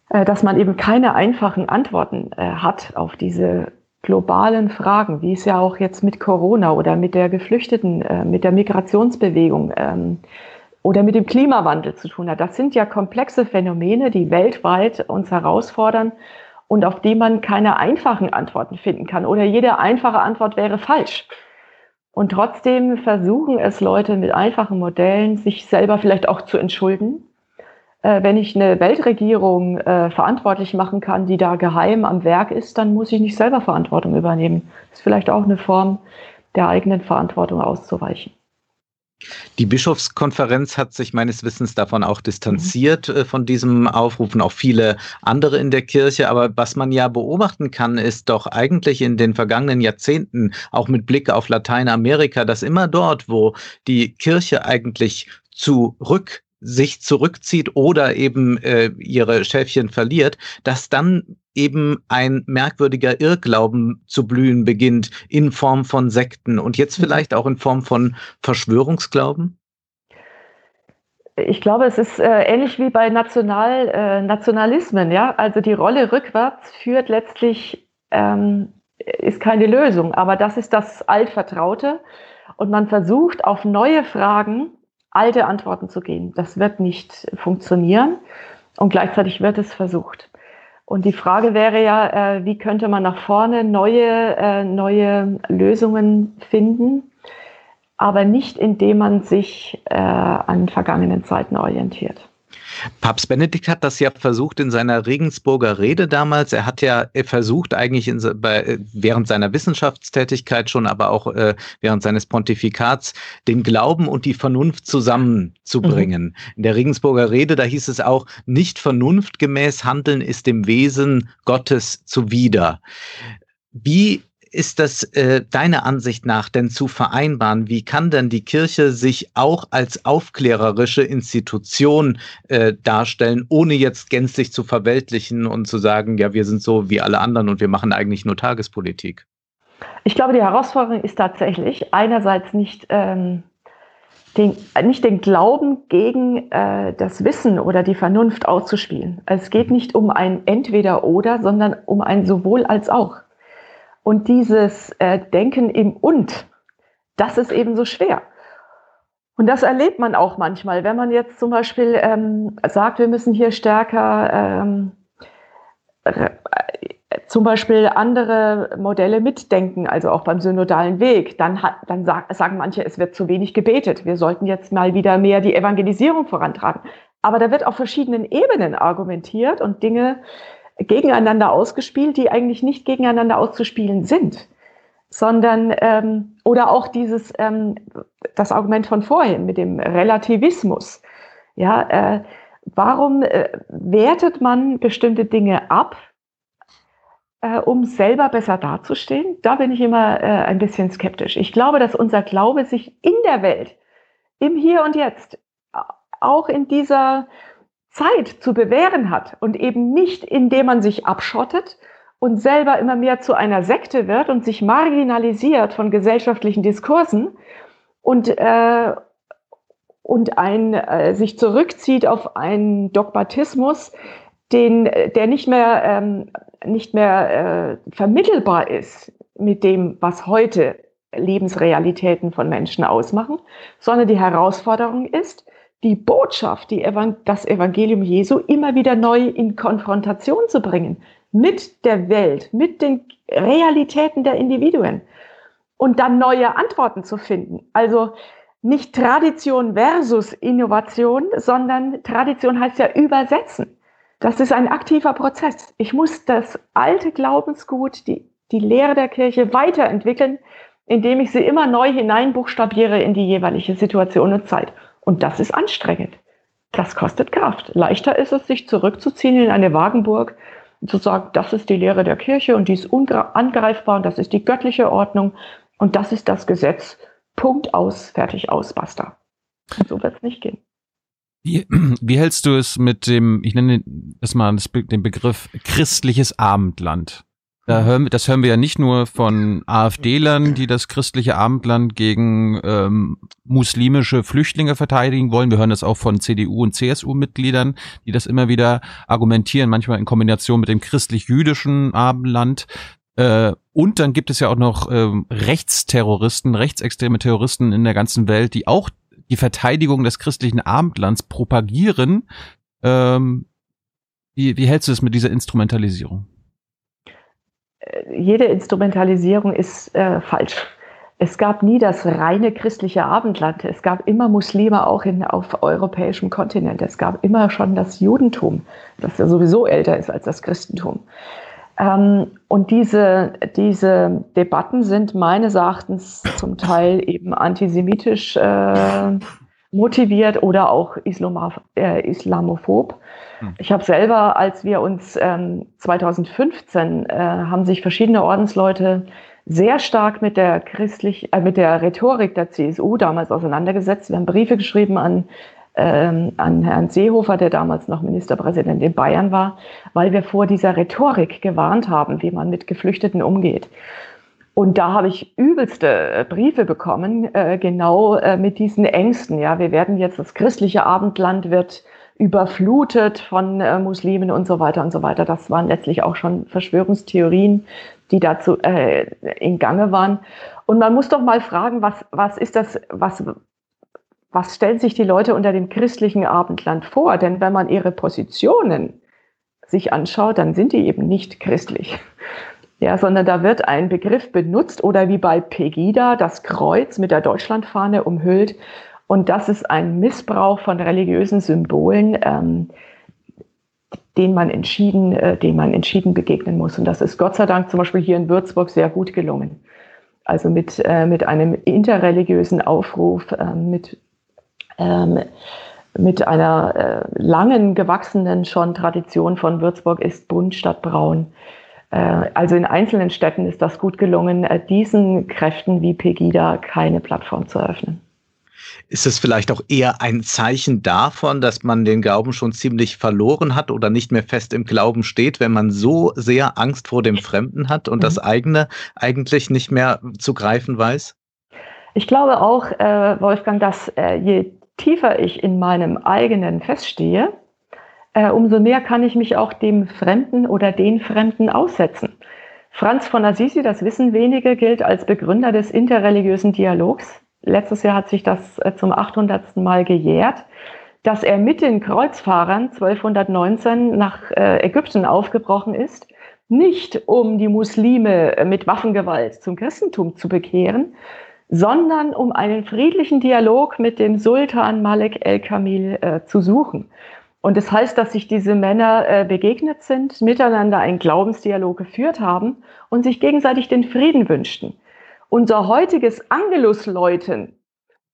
äh, dass man eben keine einfachen Antworten hat auf diese globalen Fragen, wie es ja auch jetzt mit Corona oder mit der Geflüchteten, mit der Migrationsbewegung ähm, oder mit dem Klimawandel zu tun hat. Das sind ja komplexe Phänomene, die weltweit uns herausfordern und auf die man keine einfachen Antworten finden kann. Oder jede einfache Antwort wäre falsch. Und trotzdem versuchen es Leute mit einfachen Modellen, sich selber vielleicht auch zu entschulden. Äh, wenn ich eine Weltregierung äh, verantwortlich machen kann, die da geheim am Werk ist, dann muss ich nicht selber Verantwortung übernehmen. Das ist vielleicht auch eine Form der eigenen Verantwortung auszuweichen. Die Bischofskonferenz hat sich meines Wissens davon auch distanziert mhm. von diesem Aufrufen, auch viele andere in der Kirche. Aber was man ja beobachten kann, ist doch eigentlich in den vergangenen Jahrzehnten, auch mit Blick auf Lateinamerika, dass immer dort, wo die Kirche eigentlich zurück sich zurückzieht oder eben äh, ihre Schäfchen verliert, dass dann eben ein merkwürdiger Irrglauben zu blühen beginnt in Form von Sekten und jetzt mhm. vielleicht auch in Form von Verschwörungsglauben? Ich glaube, es ist äh, ähnlich wie bei National, äh, Nationalismen. Ja? Also die Rolle rückwärts führt letztlich, ähm, ist keine Lösung, aber das ist das Altvertraute. und man versucht auf neue Fragen alte Antworten zu geben. Das wird nicht funktionieren und gleichzeitig wird es versucht. Und die Frage wäre ja, äh, wie könnte man nach vorne neue, äh, neue Lösungen finden, aber nicht indem man sich äh, an vergangenen Zeiten orientiert. Papst Benedikt hat das ja versucht in seiner Regensburger Rede damals. Er hat ja versucht, eigentlich in, bei, während seiner Wissenschaftstätigkeit schon, aber auch äh, während seines Pontifikats, den Glauben und die Vernunft zusammenzubringen. Mhm. In der Regensburger Rede, da hieß es auch, nicht vernunftgemäß handeln ist dem Wesen Gottes zuwider. Wie ist das äh, deiner Ansicht nach denn zu vereinbaren? Wie kann denn die Kirche sich auch als aufklärerische Institution äh, darstellen, ohne jetzt gänzlich zu verweltlichen und zu sagen, ja, wir sind so wie alle anderen und wir machen eigentlich nur Tagespolitik? Ich glaube, die Herausforderung ist tatsächlich einerseits nicht, ähm, den, nicht den Glauben gegen äh, das Wissen oder die Vernunft auszuspielen. Es geht nicht um ein Entweder-Oder, sondern um ein sowohl als auch. Und dieses äh, Denken im Und, das ist eben so schwer. Und das erlebt man auch manchmal, wenn man jetzt zum Beispiel ähm, sagt, wir müssen hier stärker ähm, äh, zum Beispiel andere Modelle mitdenken, also auch beim synodalen Weg, dann, hat, dann sag, sagen manche, es wird zu wenig gebetet. Wir sollten jetzt mal wieder mehr die Evangelisierung vorantragen. Aber da wird auf verschiedenen Ebenen argumentiert und Dinge gegeneinander ausgespielt, die eigentlich nicht gegeneinander auszuspielen sind, sondern ähm, oder auch dieses ähm, das Argument von vorhin mit dem Relativismus. Ja, äh, warum äh, wertet man bestimmte Dinge ab, äh, um selber besser dazustehen? Da bin ich immer äh, ein bisschen skeptisch. Ich glaube, dass unser Glaube sich in der Welt, im Hier und Jetzt, auch in dieser Zeit zu bewähren hat und eben nicht, indem man sich abschottet und selber immer mehr zu einer Sekte wird und sich marginalisiert von gesellschaftlichen Diskursen und, äh, und ein, äh, sich zurückzieht auf einen Dogmatismus, den, der nicht mehr, ähm, nicht mehr äh, vermittelbar ist mit dem, was heute Lebensrealitäten von Menschen ausmachen, sondern die Herausforderung ist, die Botschaft, die Evan das Evangelium Jesu immer wieder neu in Konfrontation zu bringen mit der Welt, mit den Realitäten der Individuen und dann neue Antworten zu finden. Also nicht Tradition versus Innovation, sondern Tradition heißt ja übersetzen. Das ist ein aktiver Prozess. Ich muss das alte Glaubensgut, die, die Lehre der Kirche weiterentwickeln, indem ich sie immer neu hineinbuchstabiere in die jeweilige Situation und Zeit. Und das ist anstrengend. Das kostet Kraft. Leichter ist es, sich zurückzuziehen in eine Wagenburg und zu sagen, das ist die Lehre der Kirche und die ist angreifbar und das ist die göttliche Ordnung und das ist das Gesetz. Punkt aus, fertig aus, basta. Und so wird es nicht gehen. Wie, wie hältst du es mit dem, ich nenne das mal den Begriff christliches Abendland? Da hören wir, das hören wir ja nicht nur von AfD-Lern, die das christliche Abendland gegen ähm, muslimische Flüchtlinge verteidigen wollen. Wir hören das auch von CDU und CSU-Mitgliedern, die das immer wieder argumentieren, manchmal in Kombination mit dem christlich-jüdischen Abendland. Äh, und dann gibt es ja auch noch ähm, Rechtsterroristen, rechtsextreme Terroristen in der ganzen Welt, die auch die Verteidigung des christlichen Abendlands propagieren. Ähm, wie, wie hältst du es mit dieser Instrumentalisierung? Jede Instrumentalisierung ist äh, falsch. Es gab nie das reine christliche Abendland. Es gab immer Muslime auch in, auf europäischem Kontinent. Es gab immer schon das Judentum, das ja sowieso älter ist als das Christentum. Ähm, und diese, diese Debatten sind meines Erachtens zum Teil eben antisemitisch äh, motiviert oder auch Islamoph äh, islamophob. Hm. Ich habe selber, als wir uns ähm, 2015 äh, haben sich verschiedene Ordensleute sehr stark mit der christlich, äh, mit der Rhetorik der CSU damals auseinandergesetzt. Wir haben Briefe geschrieben an ähm, an Herrn Seehofer, der damals noch Ministerpräsident in Bayern war, weil wir vor dieser Rhetorik gewarnt haben, wie man mit Geflüchteten umgeht. Und da habe ich übelste äh, Briefe bekommen, äh, genau äh, mit diesen Ängsten. Ja, wir werden jetzt das christliche Abendland wird überflutet von äh, Muslimen und so weiter und so weiter. Das waren letztlich auch schon Verschwörungstheorien, die dazu äh, in Gange waren. Und man muss doch mal fragen, was, was ist das, was, was stellen sich die Leute unter dem christlichen Abendland vor? Denn wenn man ihre Positionen sich anschaut, dann sind die eben nicht christlich. Ja, sondern da wird ein Begriff benutzt oder wie bei Pegida das Kreuz mit der Deutschlandfahne umhüllt. Und das ist ein Missbrauch von religiösen Symbolen, ähm, den man entschieden, äh, dem man entschieden begegnen muss. Und das ist Gott sei Dank zum Beispiel hier in Würzburg sehr gut gelungen. Also mit, äh, mit einem interreligiösen Aufruf, äh, mit, ähm, mit einer äh, langen, gewachsenen schon Tradition von Würzburg ist bunt statt braun. Äh, also in einzelnen Städten ist das gut gelungen, äh, diesen Kräften wie Pegida keine Plattform zu eröffnen. Ist es vielleicht auch eher ein Zeichen davon, dass man den Glauben schon ziemlich verloren hat oder nicht mehr fest im Glauben steht, wenn man so sehr Angst vor dem Fremden hat und mhm. das eigene eigentlich nicht mehr zu greifen weiß? Ich glaube auch, äh, Wolfgang, dass äh, je tiefer ich in meinem eigenen feststehe, äh, umso mehr kann ich mich auch dem Fremden oder den Fremden aussetzen. Franz von Assisi, das wissen wenige, gilt als Begründer des interreligiösen Dialogs letztes Jahr hat sich das äh, zum 800. Mal gejährt, dass er mit den Kreuzfahrern 1219 nach äh, Ägypten aufgebrochen ist, nicht um die Muslime äh, mit Waffengewalt zum Christentum zu bekehren, sondern um einen friedlichen Dialog mit dem Sultan Malek el-Kamil äh, zu suchen. Und das heißt, dass sich diese Männer äh, begegnet sind, miteinander einen Glaubensdialog geführt haben und sich gegenseitig den Frieden wünschten. Unser heutiges Angelusläuten,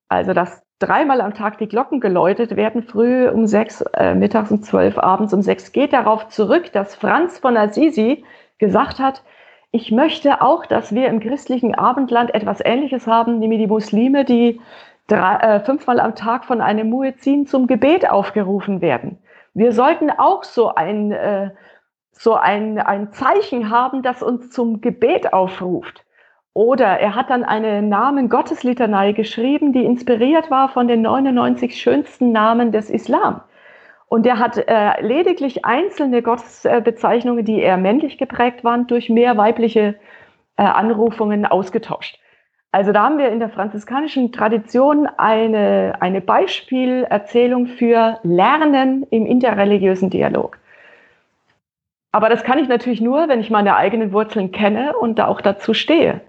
also das dreimal am Tag die Glocken geläutet werden, früh um sechs, äh, mittags um zwölf, abends um sechs, geht darauf zurück, dass Franz von Assisi gesagt hat, ich möchte auch, dass wir im christlichen Abendland etwas Ähnliches haben, nämlich die Muslime, die drei, äh, fünfmal am Tag von einem Muezzin zum Gebet aufgerufen werden. Wir sollten auch so ein, äh, so ein, ein Zeichen haben, das uns zum Gebet aufruft. Oder er hat dann eine Namen Gotteslitanei geschrieben, die inspiriert war von den 99 schönsten Namen des Islam. Und er hat äh, lediglich einzelne Gottesbezeichnungen, die eher männlich geprägt waren, durch mehr weibliche äh, Anrufungen ausgetauscht. Also da haben wir in der franziskanischen Tradition eine, eine Beispielerzählung für Lernen im interreligiösen Dialog. Aber das kann ich natürlich nur, wenn ich meine eigenen Wurzeln kenne und da auch dazu stehe.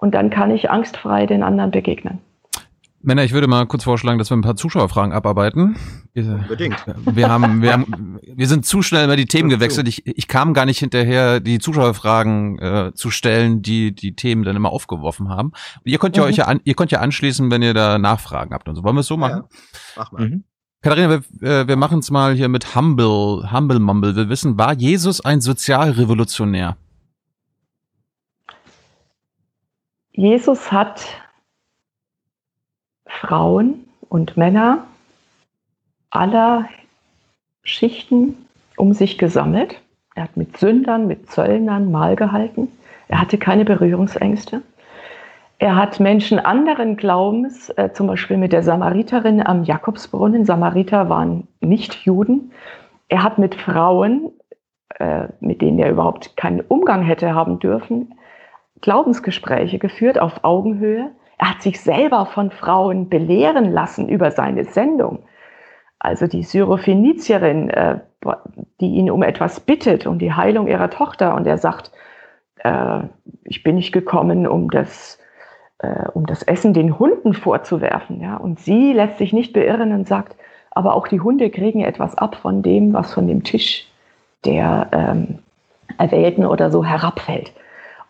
Und dann kann ich angstfrei den anderen begegnen. Männer, ich würde mal kurz vorschlagen, dass wir ein paar Zuschauerfragen abarbeiten. Unbedingt. Wir haben, wir haben, wir sind zu schnell über die Themen gewechselt. Ich, ich kam gar nicht hinterher, die Zuschauerfragen äh, zu stellen, die die Themen dann immer aufgeworfen haben. Ihr könnt ja mhm. euch ja an, ihr könnt ja anschließen, wenn ihr da Nachfragen habt und so. Wollen wir es so machen? Ja, mach mal. Mhm. Katharina, wir, äh, wir machen es mal hier mit Humble, Humble Mumble. Wir wissen, war Jesus ein Sozialrevolutionär? Jesus hat Frauen und Männer aller Schichten um sich gesammelt. Er hat mit Sündern, mit Zöllnern Mahl gehalten. Er hatte keine Berührungsängste. Er hat Menschen anderen Glaubens, äh, zum Beispiel mit der Samariterin am Jakobsbrunnen, Samariter waren nicht Juden. Er hat mit Frauen, äh, mit denen er überhaupt keinen Umgang hätte haben dürfen, Glaubensgespräche geführt auf Augenhöhe. Er hat sich selber von Frauen belehren lassen über seine Sendung. Also die Syrophenizierin, äh, die ihn um etwas bittet, um die Heilung ihrer Tochter. Und er sagt, äh, ich bin nicht gekommen, um das, äh, um das Essen den Hunden vorzuwerfen. Ja? Und sie lässt sich nicht beirren und sagt, aber auch die Hunde kriegen etwas ab von dem, was von dem Tisch der ähm, Erwählten oder so herabfällt.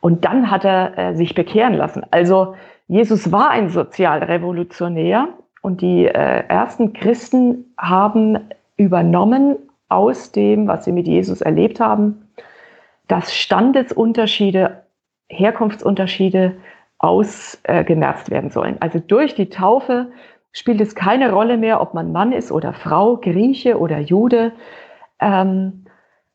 Und dann hat er äh, sich bekehren lassen. Also Jesus war ein Sozialrevolutionär und die äh, ersten Christen haben übernommen aus dem, was sie mit Jesus erlebt haben, dass Standesunterschiede, Herkunftsunterschiede ausgemerzt äh, werden sollen. Also durch die Taufe spielt es keine Rolle mehr, ob man Mann ist oder Frau, Grieche oder Jude. Ähm,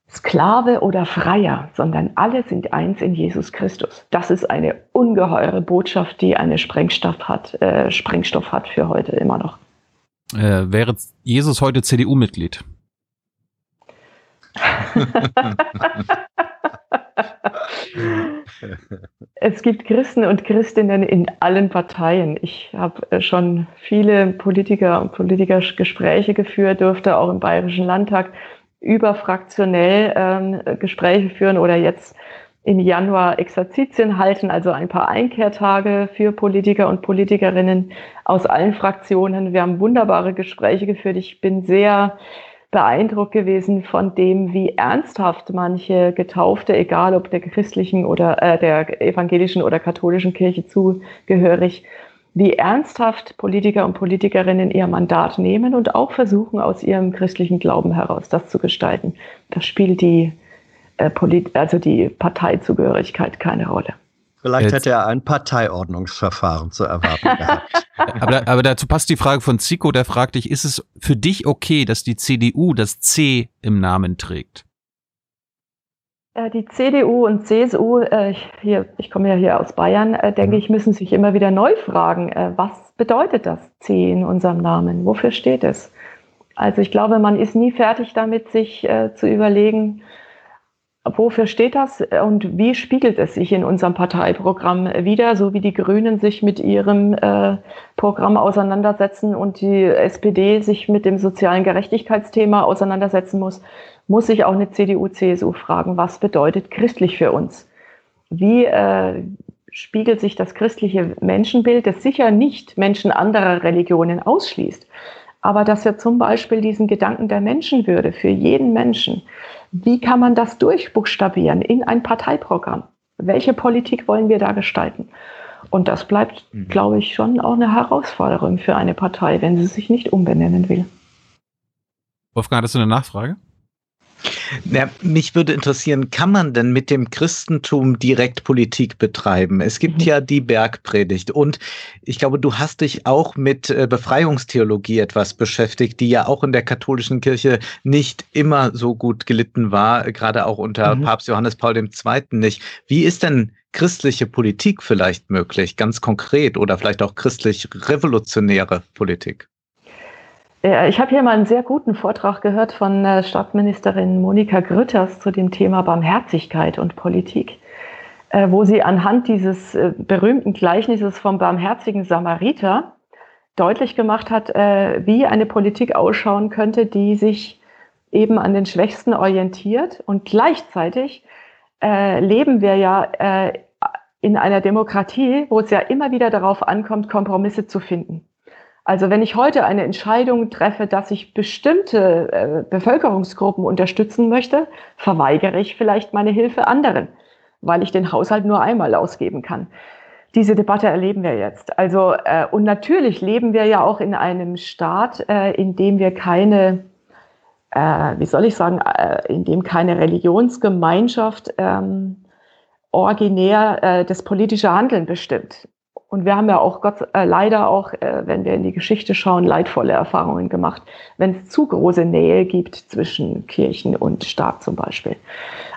Sklave oder Freier, sondern alle sind eins in Jesus Christus. Das ist eine ungeheure Botschaft, die eine Sprengstoff hat, äh, Sprengstoff hat für heute immer noch. Äh, wäre Jesus heute CDU-Mitglied? es gibt Christen und Christinnen in allen Parteien. Ich habe äh, schon viele Politiker und Politikergespräche geführt, durfte auch im Bayerischen Landtag überfraktionell ähm, Gespräche führen oder jetzt im Januar Exerzitien halten, also ein paar Einkehrtage für Politiker und Politikerinnen aus allen Fraktionen. Wir haben wunderbare Gespräche geführt. Ich bin sehr beeindruckt gewesen von dem, wie ernsthaft manche Getaufte, egal ob der christlichen oder äh, der evangelischen oder katholischen Kirche zugehörig, wie ernsthaft Politiker und Politikerinnen ihr Mandat nehmen und auch versuchen, aus ihrem christlichen Glauben heraus das zu gestalten. Das spielt die, äh, also die Parteizugehörigkeit keine Rolle. Vielleicht hätte er ein Parteiordnungsverfahren zu erwarten gehabt. aber, aber dazu passt die Frage von Zico, der fragt dich, ist es für dich okay, dass die CDU das C im Namen trägt? Äh, die CDU und CSU, äh, hier, ich komme ja hier aus Bayern, äh, denke mhm. ich, müssen sich immer wieder neu fragen, was bedeutet das C in unserem Namen? Wofür steht es? Also ich glaube, man ist nie fertig damit, sich zu überlegen, Wofür steht das und wie spiegelt es sich in unserem Parteiprogramm wieder, so wie die Grünen sich mit ihrem äh, Programm auseinandersetzen und die SPD sich mit dem sozialen Gerechtigkeitsthema auseinandersetzen muss, muss sich auch eine CDU, CSU fragen, was bedeutet christlich für uns? Wie äh, spiegelt sich das christliche Menschenbild, das sicher nicht Menschen anderer Religionen ausschließt, aber dass wir zum Beispiel diesen Gedanken der Menschenwürde für jeden Menschen, wie kann man das durchbuchstabieren in ein Parteiprogramm? Welche Politik wollen wir da gestalten? Und das bleibt, mhm. glaube ich, schon auch eine Herausforderung für eine Partei, wenn sie sich nicht umbenennen will. Wolfgang, hattest du eine Nachfrage? Na, mich würde interessieren, kann man denn mit dem Christentum direkt Politik betreiben? Es gibt mhm. ja die Bergpredigt und ich glaube, du hast dich auch mit äh, Befreiungstheologie etwas beschäftigt, die ja auch in der katholischen Kirche nicht immer so gut gelitten war, gerade auch unter mhm. Papst Johannes Paul II. nicht. Wie ist denn christliche Politik vielleicht möglich, ganz konkret oder vielleicht auch christlich revolutionäre Politik? Ich habe hier mal einen sehr guten Vortrag gehört von äh, Stadtministerin Monika Grütters zu dem Thema Barmherzigkeit und Politik, äh, wo sie anhand dieses äh, berühmten Gleichnisses vom barmherzigen Samariter deutlich gemacht hat, wie eine Politik ausschauen könnte, die sich eben an den Schwächsten orientiert. Und gleichzeitig leben wir ja in einer Demokratie, wo es ja immer wieder darauf ankommt, Kompromisse zu finden. Also wenn ich heute eine Entscheidung treffe, dass ich bestimmte äh, Bevölkerungsgruppen unterstützen möchte, verweigere ich vielleicht meine Hilfe anderen, weil ich den Haushalt nur einmal ausgeben kann. Diese Debatte erleben wir jetzt. Also äh, und natürlich leben wir ja auch in einem Staat, äh, in dem wir keine, äh, wie soll ich sagen, äh, in dem keine Religionsgemeinschaft ähm, originär äh, das politische Handeln bestimmt. Und wir haben ja auch Gott äh, leider auch, äh, wenn wir in die Geschichte schauen, leidvolle Erfahrungen gemacht, wenn es zu große Nähe gibt zwischen Kirchen und Staat zum Beispiel.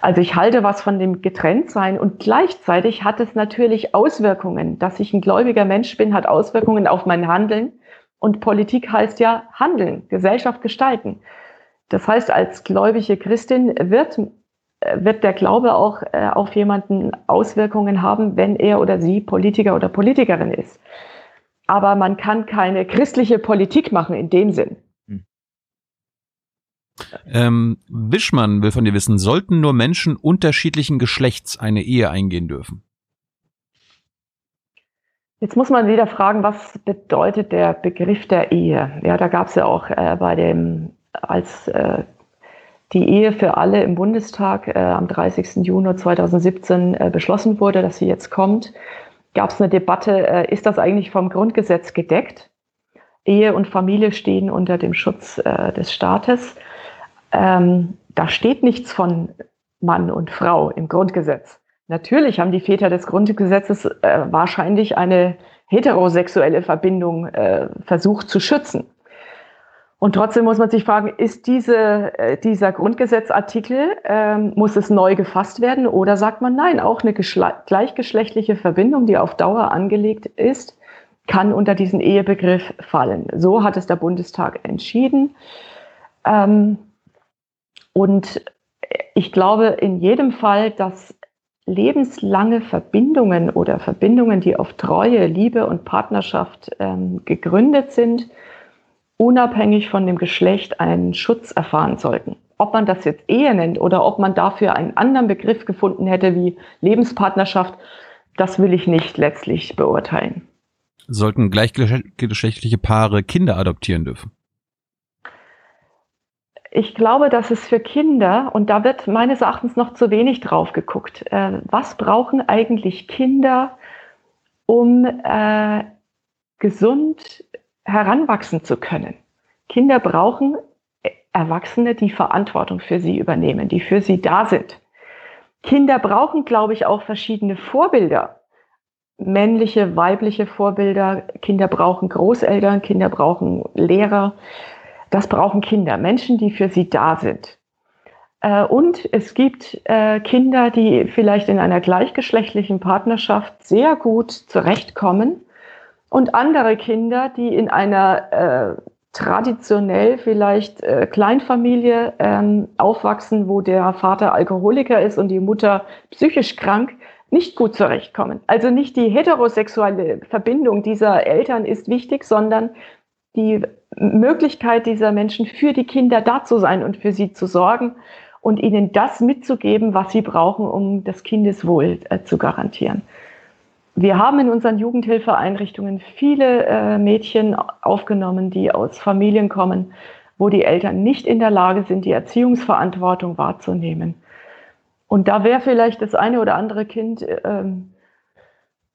Also ich halte was von dem Getrenntsein und gleichzeitig hat es natürlich Auswirkungen. Dass ich ein gläubiger Mensch bin, hat Auswirkungen auf mein Handeln. Und Politik heißt ja handeln, Gesellschaft gestalten. Das heißt, als gläubige Christin wird wird der Glaube auch äh, auf jemanden Auswirkungen haben, wenn er oder sie Politiker oder Politikerin ist. Aber man kann keine christliche Politik machen in dem Sinn. Hm. Ähm, Wischmann will von dir wissen, sollten nur Menschen unterschiedlichen Geschlechts eine Ehe eingehen dürfen? Jetzt muss man wieder fragen, was bedeutet der Begriff der Ehe? Ja, da gab es ja auch äh, bei dem, als äh, die Ehe für alle im Bundestag äh, am 30. Juni 2017 äh, beschlossen wurde, dass sie jetzt kommt, gab es eine Debatte, äh, ist das eigentlich vom Grundgesetz gedeckt? Ehe und Familie stehen unter dem Schutz äh, des Staates. Ähm, da steht nichts von Mann und Frau im Grundgesetz. Natürlich haben die Väter des Grundgesetzes äh, wahrscheinlich eine heterosexuelle Verbindung äh, versucht zu schützen. Und trotzdem muss man sich fragen, ist diese, äh, dieser Grundgesetzartikel, ähm, muss es neu gefasst werden oder sagt man nein, auch eine gleichgeschlechtliche Verbindung, die auf Dauer angelegt ist, kann unter diesen Ehebegriff fallen. So hat es der Bundestag entschieden. Ähm, und ich glaube in jedem Fall, dass lebenslange Verbindungen oder Verbindungen, die auf Treue, Liebe und Partnerschaft ähm, gegründet sind, unabhängig von dem Geschlecht einen Schutz erfahren sollten. Ob man das jetzt Ehe nennt oder ob man dafür einen anderen Begriff gefunden hätte wie Lebenspartnerschaft, das will ich nicht letztlich beurteilen. Sollten gleichgeschlechtliche Paare Kinder adoptieren dürfen? Ich glaube, dass es für Kinder, und da wird meines Erachtens noch zu wenig drauf geguckt, äh, was brauchen eigentlich Kinder, um äh, gesund heranwachsen zu können. Kinder brauchen Erwachsene, die Verantwortung für sie übernehmen, die für sie da sind. Kinder brauchen, glaube ich, auch verschiedene Vorbilder. Männliche, weibliche Vorbilder. Kinder brauchen Großeltern, Kinder brauchen Lehrer. Das brauchen Kinder, Menschen, die für sie da sind. Äh, und es gibt äh, Kinder, die vielleicht in einer gleichgeschlechtlichen Partnerschaft sehr gut zurechtkommen und andere Kinder, die in einer äh, traditionell vielleicht äh, Kleinfamilie ähm, aufwachsen, wo der Vater Alkoholiker ist und die Mutter psychisch krank, nicht gut zurechtkommen. Also nicht die heterosexuelle Verbindung dieser Eltern ist wichtig, sondern die Möglichkeit dieser Menschen für die Kinder da zu sein und für sie zu sorgen und ihnen das mitzugeben, was sie brauchen, um das Kindeswohl äh, zu garantieren. Wir haben in unseren Jugendhilfeeinrichtungen viele äh, Mädchen aufgenommen, die aus Familien kommen, wo die Eltern nicht in der Lage sind, die Erziehungsverantwortung wahrzunehmen. Und da wäre vielleicht das eine oder andere Kind ähm,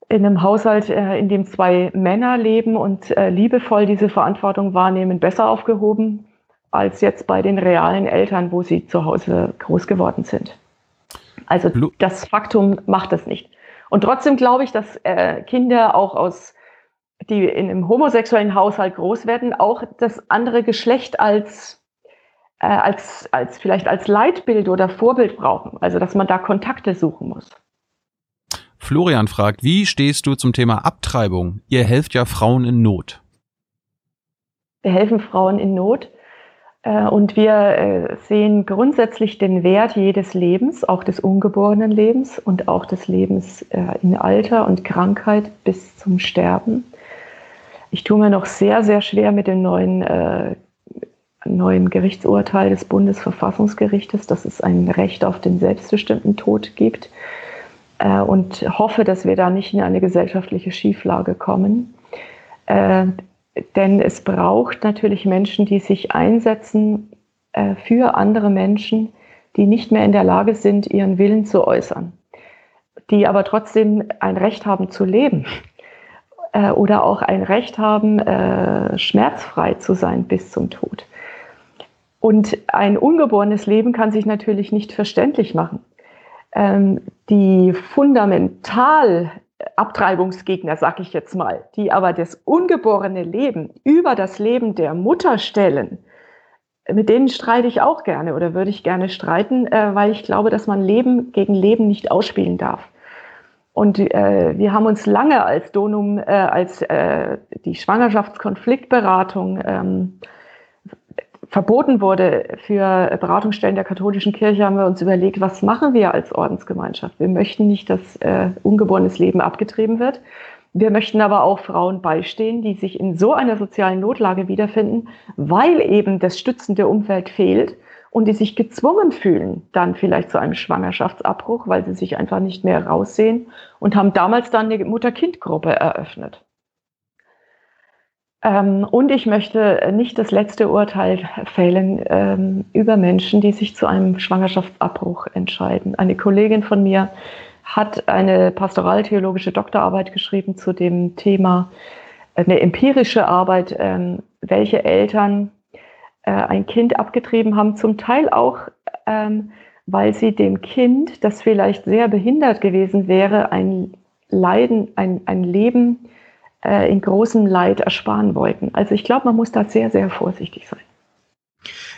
in einem Haushalt, äh, in dem zwei Männer leben und äh, liebevoll diese Verantwortung wahrnehmen, besser aufgehoben als jetzt bei den realen Eltern, wo sie zu Hause groß geworden sind. Also das Faktum macht es nicht. Und trotzdem glaube ich, dass äh, Kinder auch aus, die in einem homosexuellen Haushalt groß werden, auch das andere Geschlecht als, äh, als, als vielleicht als Leitbild oder Vorbild brauchen. Also dass man da Kontakte suchen muss. Florian fragt, wie stehst du zum Thema Abtreibung? Ihr helft ja Frauen in Not. Wir helfen Frauen in Not. Äh, und wir äh, sehen grundsätzlich den Wert jedes Lebens, auch des ungeborenen Lebens und auch des Lebens äh, in Alter und Krankheit bis zum Sterben. Ich tue mir noch sehr, sehr schwer mit dem neuen, neuen Gerichtsurteil des Bundesverfassungsgerichtes, dass es ein Recht auf den selbstbestimmten Tod gibt und hoffe, dass wir da nicht in eine gesellschaftliche Schieflage kommen. Denn es braucht natürlich Menschen, die sich einsetzen äh, für andere Menschen, die nicht mehr in der Lage sind, ihren Willen zu äußern, die aber trotzdem ein Recht haben zu leben äh, oder auch ein Recht haben, äh, schmerzfrei zu sein bis zum Tod. Und ein ungeborenes Leben kann sich natürlich nicht verständlich machen. Ähm, die fundamental Abtreibungsgegner, sag ich jetzt mal, die aber das ungeborene Leben über das Leben der Mutter stellen, mit denen streite ich auch gerne oder würde ich gerne streiten, äh, weil ich glaube, dass man Leben gegen Leben nicht ausspielen darf. Und äh, wir haben uns lange als Donum, äh, als äh, die Schwangerschaftskonfliktberatung ähm, verboten wurde für Beratungsstellen der katholischen Kirche, haben wir uns überlegt, was machen wir als Ordensgemeinschaft? Wir möchten nicht, dass äh, ungeborenes Leben abgetrieben wird. Wir möchten aber auch Frauen beistehen, die sich in so einer sozialen Notlage wiederfinden, weil eben das stützende Umfeld fehlt und die sich gezwungen fühlen, dann vielleicht zu einem Schwangerschaftsabbruch, weil sie sich einfach nicht mehr raussehen und haben damals dann eine Mutter-Kind-Gruppe eröffnet. Ähm, und ich möchte nicht das letzte Urteil fällen ähm, über Menschen, die sich zu einem Schwangerschaftsabbruch entscheiden. Eine Kollegin von mir hat eine pastoraltheologische Doktorarbeit geschrieben zu dem Thema, eine empirische Arbeit, ähm, welche Eltern äh, ein Kind abgetrieben haben, zum Teil auch, ähm, weil sie dem Kind, das vielleicht sehr behindert gewesen wäre, ein Leiden, ein, ein Leben äh, in großem Leid ersparen wollten. Also ich glaube, man muss da sehr, sehr vorsichtig sein.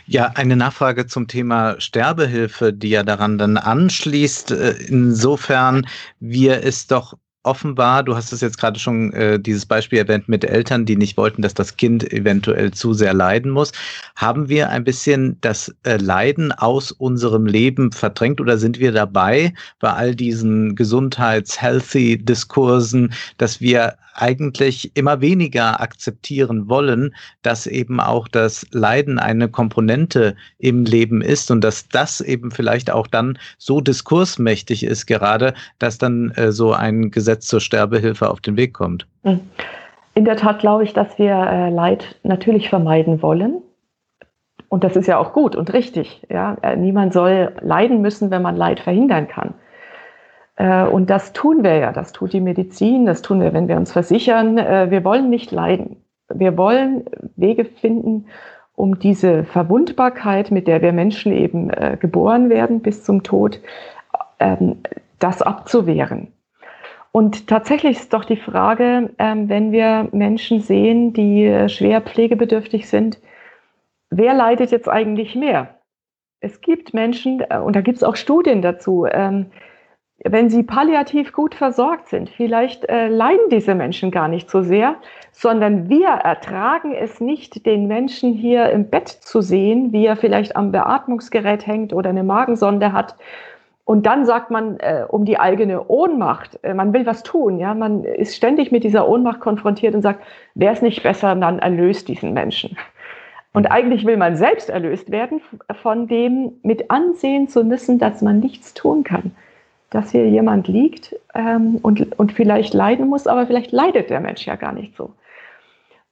Ja, eine Nachfrage zum Thema Sterbehilfe, die ja daran dann anschließt. Äh, insofern wir es doch offenbar, du hast es jetzt gerade schon äh, dieses Beispiel erwähnt mit Eltern, die nicht wollten, dass das Kind eventuell zu sehr leiden muss. Haben wir ein bisschen das äh, Leiden aus unserem Leben verdrängt oder sind wir dabei bei all diesen Gesundheits-Healthy-Diskursen, dass wir eigentlich immer weniger akzeptieren wollen, dass eben auch das Leiden eine Komponente im Leben ist und dass das eben vielleicht auch dann so diskursmächtig ist gerade, dass dann äh, so ein Gesetz zur Sterbehilfe auf den Weg kommt. Hm. In der Tat glaube ich, dass wir äh, Leid natürlich vermeiden wollen. Und das ist ja auch gut und richtig. Ja? Äh, niemand soll leiden müssen, wenn man Leid verhindern kann. Äh, und das tun wir ja, das tut die Medizin, das tun wir, wenn wir uns versichern. Wir wollen nicht leiden. Wir wollen Wege finden, um diese Verwundbarkeit, mit der wir Menschen eben geboren werden bis zum Tod, ähm, das abzuwehren. Und tatsächlich ist doch die Frage, ähm, wenn wir Menschen sehen, die schwer pflegebedürftig sind, wer leidet jetzt eigentlich mehr? Es gibt Menschen, und da gibt es auch Studien dazu, ähm, wenn sie palliativ gut versorgt sind, vielleicht äh, leiden diese Menschen gar nicht so sehr, sondern wir ertragen es nicht, den Menschen hier im Bett zu sehen, wie er vielleicht am Beatmungsgerät hängt oder eine Magensonde hat. Und dann sagt man äh, um die eigene Ohnmacht, äh, man will was tun, ja, man ist ständig mit dieser Ohnmacht konfrontiert und sagt, wäre es nicht besser, dann erlöst diesen Menschen. Und eigentlich will man selbst erlöst werden von dem mit ansehen zu müssen, dass man nichts tun kann dass hier jemand liegt ähm, und, und vielleicht leiden muss, aber vielleicht leidet der Mensch ja gar nicht so.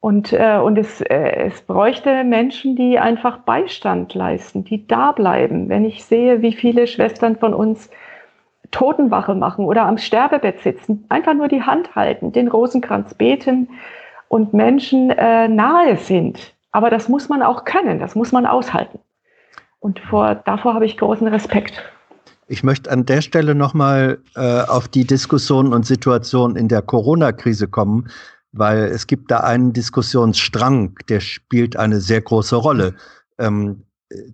Und, äh, und es, äh, es bräuchte Menschen, die einfach Beistand leisten, die da bleiben. Wenn ich sehe, wie viele Schwestern von uns Totenwache machen oder am Sterbebett sitzen, einfach nur die Hand halten, den Rosenkranz beten und Menschen äh, nahe sind. Aber das muss man auch können, das muss man aushalten. Und vor, davor habe ich großen Respekt. Ich möchte an der Stelle nochmal äh, auf die Diskussion und Situation in der Corona-Krise kommen, weil es gibt da einen Diskussionsstrang, der spielt eine sehr große Rolle. Ähm,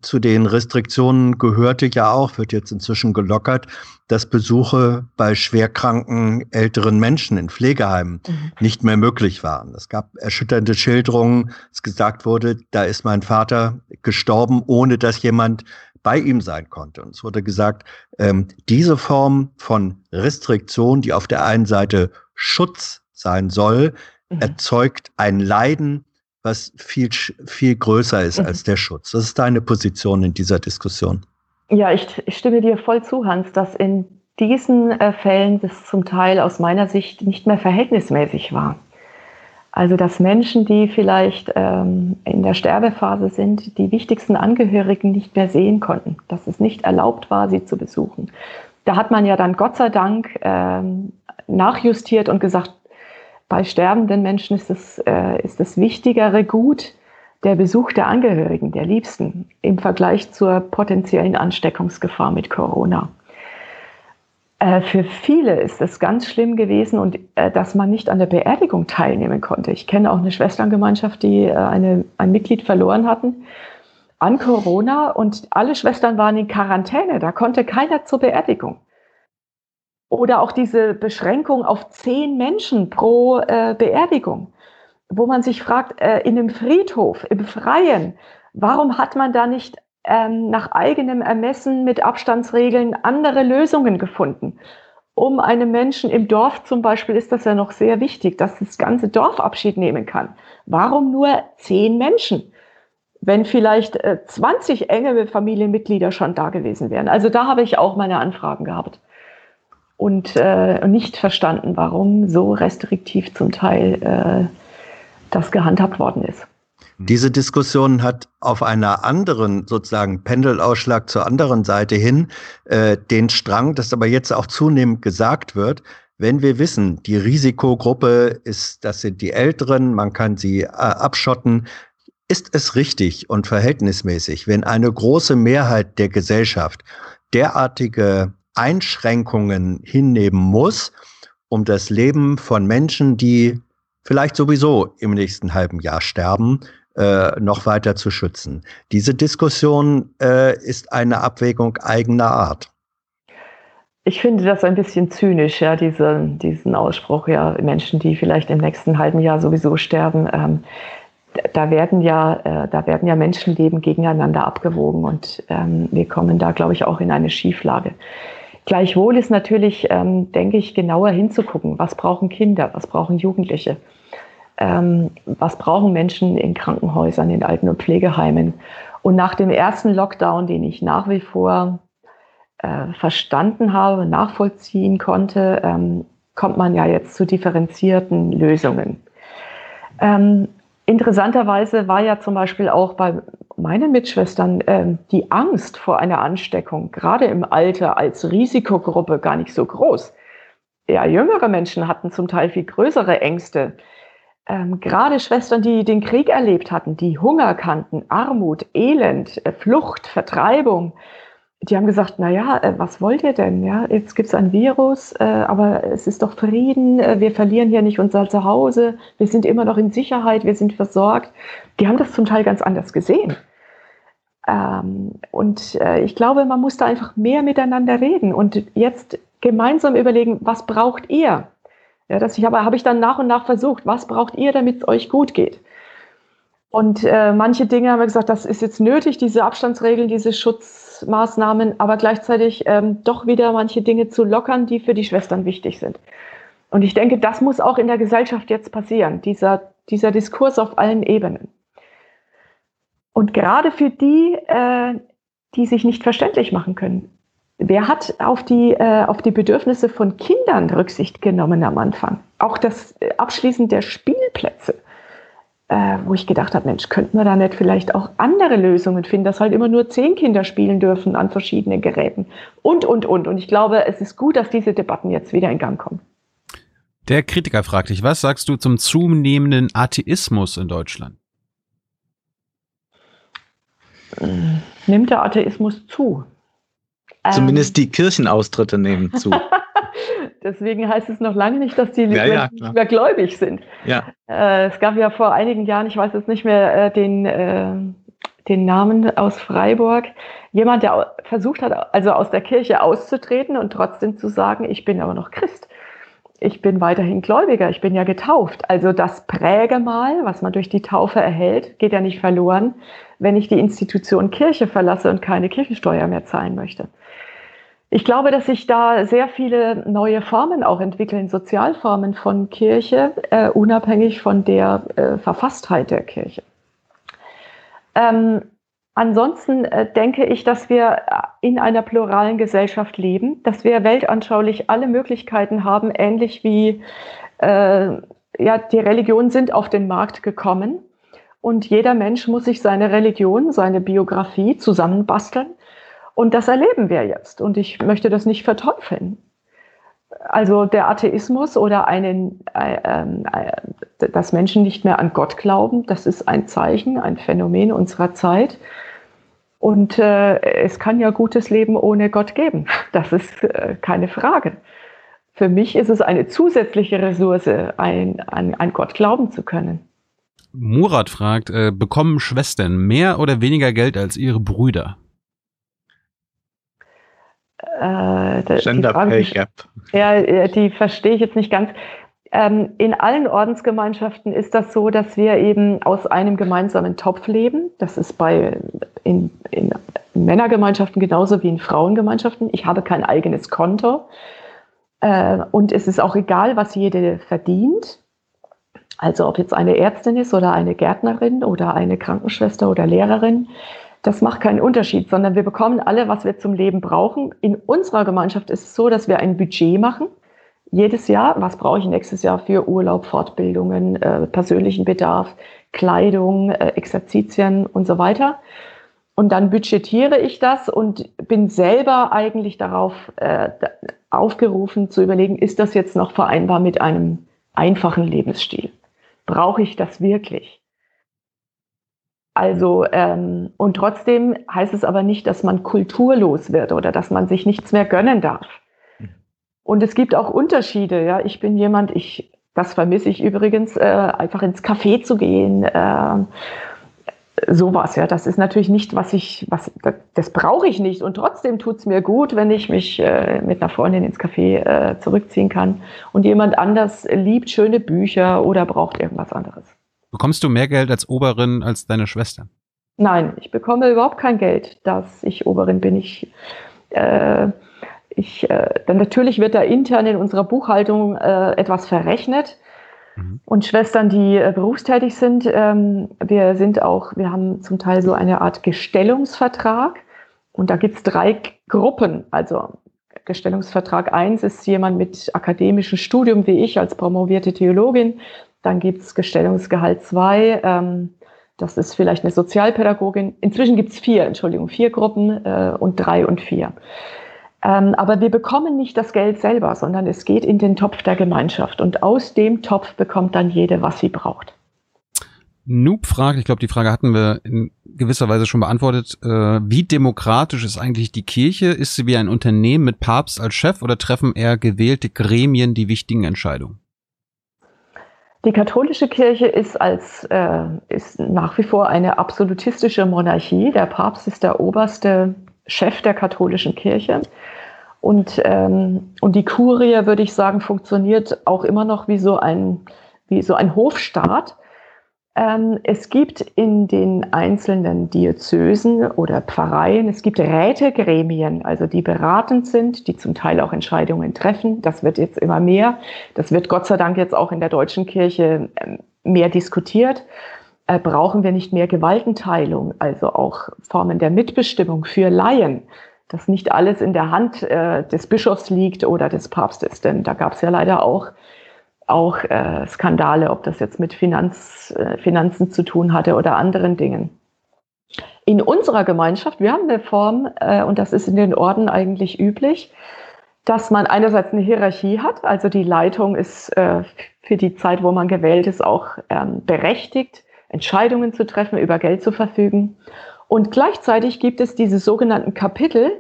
zu den Restriktionen gehörte ja auch, wird jetzt inzwischen gelockert, dass Besuche bei schwerkranken älteren Menschen in Pflegeheimen mhm. nicht mehr möglich waren. Es gab erschütternde Schilderungen, es gesagt wurde, da ist mein Vater gestorben, ohne dass jemand bei ihm sein konnte. Und es wurde gesagt, ähm, diese Form von Restriktion, die auf der einen Seite Schutz sein soll, mhm. erzeugt ein Leiden, was viel, viel größer ist mhm. als der Schutz. Das ist deine Position in dieser Diskussion. Ja, ich, ich stimme dir voll zu, Hans, dass in diesen äh, Fällen das zum Teil aus meiner Sicht nicht mehr verhältnismäßig war. Also dass Menschen, die vielleicht ähm, in der Sterbephase sind, die wichtigsten Angehörigen nicht mehr sehen konnten, dass es nicht erlaubt war, sie zu besuchen. Da hat man ja dann Gott sei Dank ähm, nachjustiert und gesagt, bei sterbenden Menschen ist es, äh, ist das wichtigere Gut der Besuch der Angehörigen, der Liebsten im Vergleich zur potenziellen Ansteckungsgefahr mit Corona. Äh, für viele ist es ganz schlimm gewesen und äh, dass man nicht an der Beerdigung teilnehmen konnte. Ich kenne auch eine Schwesterngemeinschaft, die äh, eine, ein Mitglied verloren hatten an Corona und alle Schwestern waren in Quarantäne. Da konnte keiner zur Beerdigung. Oder auch diese Beschränkung auf zehn Menschen pro äh, Beerdigung, wo man sich fragt, äh, in einem Friedhof, im Freien, warum hat man da nicht ähm, nach eigenem Ermessen mit Abstandsregeln andere Lösungen gefunden. Um einem Menschen im Dorf zum Beispiel ist das ja noch sehr wichtig, dass das ganze Dorf Abschied nehmen kann. Warum nur zehn Menschen? Wenn vielleicht äh, 20 enge Familienmitglieder schon da gewesen wären. Also da habe ich auch meine Anfragen gehabt und äh, nicht verstanden, warum so restriktiv zum Teil äh, das gehandhabt worden ist. Diese Diskussion hat auf einer anderen sozusagen Pendelausschlag zur anderen Seite hin äh, den Strang, dass aber jetzt auch zunehmend gesagt wird, wenn wir wissen, die Risikogruppe ist, das sind die Älteren, man kann sie äh, abschotten, ist es richtig und verhältnismäßig, wenn eine große Mehrheit der Gesellschaft derartige Einschränkungen hinnehmen muss, um das Leben von Menschen, die vielleicht sowieso im nächsten halben Jahr sterben, äh, noch weiter zu schützen. Diese Diskussion äh, ist eine Abwägung eigener Art. Ich finde das ein bisschen zynisch, ja, diese, diesen Ausspruch, ja, Menschen, die vielleicht im nächsten halben Jahr sowieso sterben. Ähm, da werden ja, äh, da werden ja Menschenleben gegeneinander abgewogen und ähm, wir kommen da, glaube ich, auch in eine Schieflage. Gleichwohl ist natürlich, ähm, denke ich, genauer hinzugucken, was brauchen Kinder, was brauchen Jugendliche, ähm, was brauchen Menschen in Krankenhäusern, in Alten- und Pflegeheimen. Und nach dem ersten Lockdown, den ich nach wie vor äh, verstanden habe, nachvollziehen konnte, ähm, kommt man ja jetzt zu differenzierten Lösungen. Ähm, interessanterweise war ja zum Beispiel auch bei meinen Mitschwestern ähm, die Angst vor einer Ansteckung, gerade im Alter als Risikogruppe, gar nicht so groß. Ja, jüngere Menschen hatten zum Teil viel größere Ängste. Ähm, gerade Schwestern, die den Krieg erlebt hatten, die Hunger kannten, Armut, Elend, äh, Flucht, Vertreibung, die haben gesagt, na ja, äh, was wollt ihr denn? Ja, jetzt gibt es ein Virus, äh, aber es ist doch Frieden, äh, wir verlieren hier nicht unser Zuhause, wir sind immer noch in Sicherheit, wir sind versorgt. Die haben das zum Teil ganz anders gesehen. Ähm, und ich glaube, man muss da einfach mehr miteinander reden und jetzt gemeinsam überlegen, was braucht ihr? Ja, das habe hab ich dann nach und nach versucht. Was braucht ihr, damit es euch gut geht? Und äh, manche Dinge haben wir gesagt, das ist jetzt nötig, diese Abstandsregeln, diese Schutz, Schutzmaßnahmen, aber gleichzeitig ähm, doch wieder manche Dinge zu lockern, die für die Schwestern wichtig sind. Und ich denke, das muss auch in der Gesellschaft jetzt passieren, dieser, dieser Diskurs auf allen Ebenen. Und gerade für die, äh, die sich nicht verständlich machen können. Wer hat auf die, äh, auf die Bedürfnisse von Kindern Rücksicht genommen am Anfang? Auch das Abschließen der Spielplätze äh, wo ich gedacht habe, Mensch, könnten wir da nicht vielleicht auch andere Lösungen finden, dass halt immer nur zehn Kinder spielen dürfen an verschiedenen Geräten und, und, und. Und ich glaube, es ist gut, dass diese Debatten jetzt wieder in Gang kommen. Der Kritiker fragt dich, was sagst du zum zunehmenden Atheismus in Deutschland? Nimmt der Atheismus zu? Zumindest ähm. die Kirchenaustritte nehmen zu. Deswegen heißt es noch lange nicht, dass die ja, ja, nicht mehr gläubig sind. Ja. Äh, es gab ja vor einigen Jahren, ich weiß jetzt nicht mehr äh, den, äh, den Namen aus Freiburg, jemand, der versucht hat, also aus der Kirche auszutreten und trotzdem zu sagen, ich bin aber noch Christ. Ich bin weiterhin Gläubiger, ich bin ja getauft. Also das Prägemal, was man durch die Taufe erhält, geht ja nicht verloren, wenn ich die Institution Kirche verlasse und keine Kirchensteuer mehr zahlen möchte. Ich glaube, dass sich da sehr viele neue Formen auch entwickeln, Sozialformen von Kirche, äh, unabhängig von der äh, Verfasstheit der Kirche. Ähm, ansonsten äh, denke ich, dass wir in einer pluralen Gesellschaft leben, dass wir weltanschaulich alle Möglichkeiten haben, ähnlich wie äh, ja, die Religionen sind auf den Markt gekommen. Und jeder Mensch muss sich seine Religion, seine Biografie zusammenbasteln und das erleben wir jetzt. Und ich möchte das nicht verteufeln. Also der Atheismus oder einen, äh, äh, dass Menschen nicht mehr an Gott glauben, das ist ein Zeichen, ein Phänomen unserer Zeit. Und äh, es kann ja gutes Leben ohne Gott geben. Das ist äh, keine Frage. Für mich ist es eine zusätzliche Ressource, ein, an, an Gott glauben zu können. Murat fragt, äh, bekommen Schwestern mehr oder weniger Geld als ihre Brüder? Äh, Gender Pay Gap. Ja, die verstehe ich jetzt nicht ganz. Ähm, in allen Ordensgemeinschaften ist das so, dass wir eben aus einem gemeinsamen Topf leben. Das ist bei in, in Männergemeinschaften genauso wie in Frauengemeinschaften. Ich habe kein eigenes Konto. Äh, und es ist auch egal, was jede verdient. Also ob jetzt eine Ärztin ist oder eine Gärtnerin oder eine Krankenschwester oder Lehrerin. Das macht keinen Unterschied, sondern wir bekommen alle, was wir zum Leben brauchen. In unserer Gemeinschaft ist es so, dass wir ein Budget machen. Jedes Jahr, was brauche ich nächstes Jahr für Urlaub, Fortbildungen, äh, persönlichen Bedarf, Kleidung, äh, Exerzitien und so weiter. Und dann budgetiere ich das und bin selber eigentlich darauf äh, aufgerufen zu überlegen, ist das jetzt noch vereinbar mit einem einfachen Lebensstil? Brauche ich das wirklich? Also, ähm, und trotzdem heißt es aber nicht, dass man kulturlos wird oder dass man sich nichts mehr gönnen darf. Und es gibt auch Unterschiede. Ja, ich bin jemand, ich, das vermisse ich übrigens, äh, einfach ins Café zu gehen, äh, sowas, ja, das ist natürlich nicht, was ich, was, das brauche ich nicht. Und trotzdem tut es mir gut, wenn ich mich äh, mit einer Freundin ins Café äh, zurückziehen kann und jemand anders liebt schöne Bücher oder braucht irgendwas anderes. Bekommst du mehr Geld als Oberin als deine Schwester? Nein, ich bekomme überhaupt kein Geld, dass ich Oberin bin. Ich, äh, ich, äh, dann natürlich wird da intern in unserer Buchhaltung äh, etwas verrechnet Mhm. Und Schwestern, die äh, berufstätig sind, ähm, wir sind auch, wir haben zum Teil so eine Art Gestellungsvertrag. Und da gibt es drei Gruppen. Also Gestellungsvertrag 1 ist jemand mit akademischem Studium wie ich als promovierte Theologin. Dann gibt es Gestellungsgehalt 2. Ähm, das ist vielleicht eine Sozialpädagogin. Inzwischen gibt es vier, Entschuldigung, vier Gruppen äh, und drei und vier. Ähm, aber wir bekommen nicht das Geld selber, sondern es geht in den Topf der Gemeinschaft. Und aus dem Topf bekommt dann jede, was sie braucht. Noob fragt, ich glaube, die Frage hatten wir in gewisser Weise schon beantwortet. Äh, wie demokratisch ist eigentlich die Kirche? Ist sie wie ein Unternehmen mit Papst als Chef oder treffen eher gewählte Gremien die wichtigen Entscheidungen? Die katholische Kirche ist als äh, ist nach wie vor eine absolutistische Monarchie. Der Papst ist der oberste Chef der katholischen Kirche. Und, ähm, und die Kurie, würde ich sagen, funktioniert auch immer noch wie so ein, wie so ein Hofstaat. Ähm, es gibt in den einzelnen Diözesen oder Pfarreien, es gibt Rätegremien, also die beratend sind, die zum Teil auch Entscheidungen treffen. Das wird jetzt immer mehr. Das wird Gott sei Dank jetzt auch in der deutschen Kirche ähm, mehr diskutiert äh, brauchen wir nicht mehr Gewaltenteilung, also auch Formen der Mitbestimmung für Laien, dass nicht alles in der Hand äh, des Bischofs liegt oder des Papstes. Denn da gab es ja leider auch, auch äh, Skandale, ob das jetzt mit Finanz, äh, Finanzen zu tun hatte oder anderen Dingen. In unserer Gemeinschaft, wir haben eine Form, äh, und das ist in den Orden eigentlich üblich, dass man einerseits eine Hierarchie hat, also die Leitung ist äh, für die Zeit, wo man gewählt ist, auch ähm, berechtigt, Entscheidungen zu treffen, über Geld zu verfügen. Und gleichzeitig gibt es diese sogenannten Kapitel,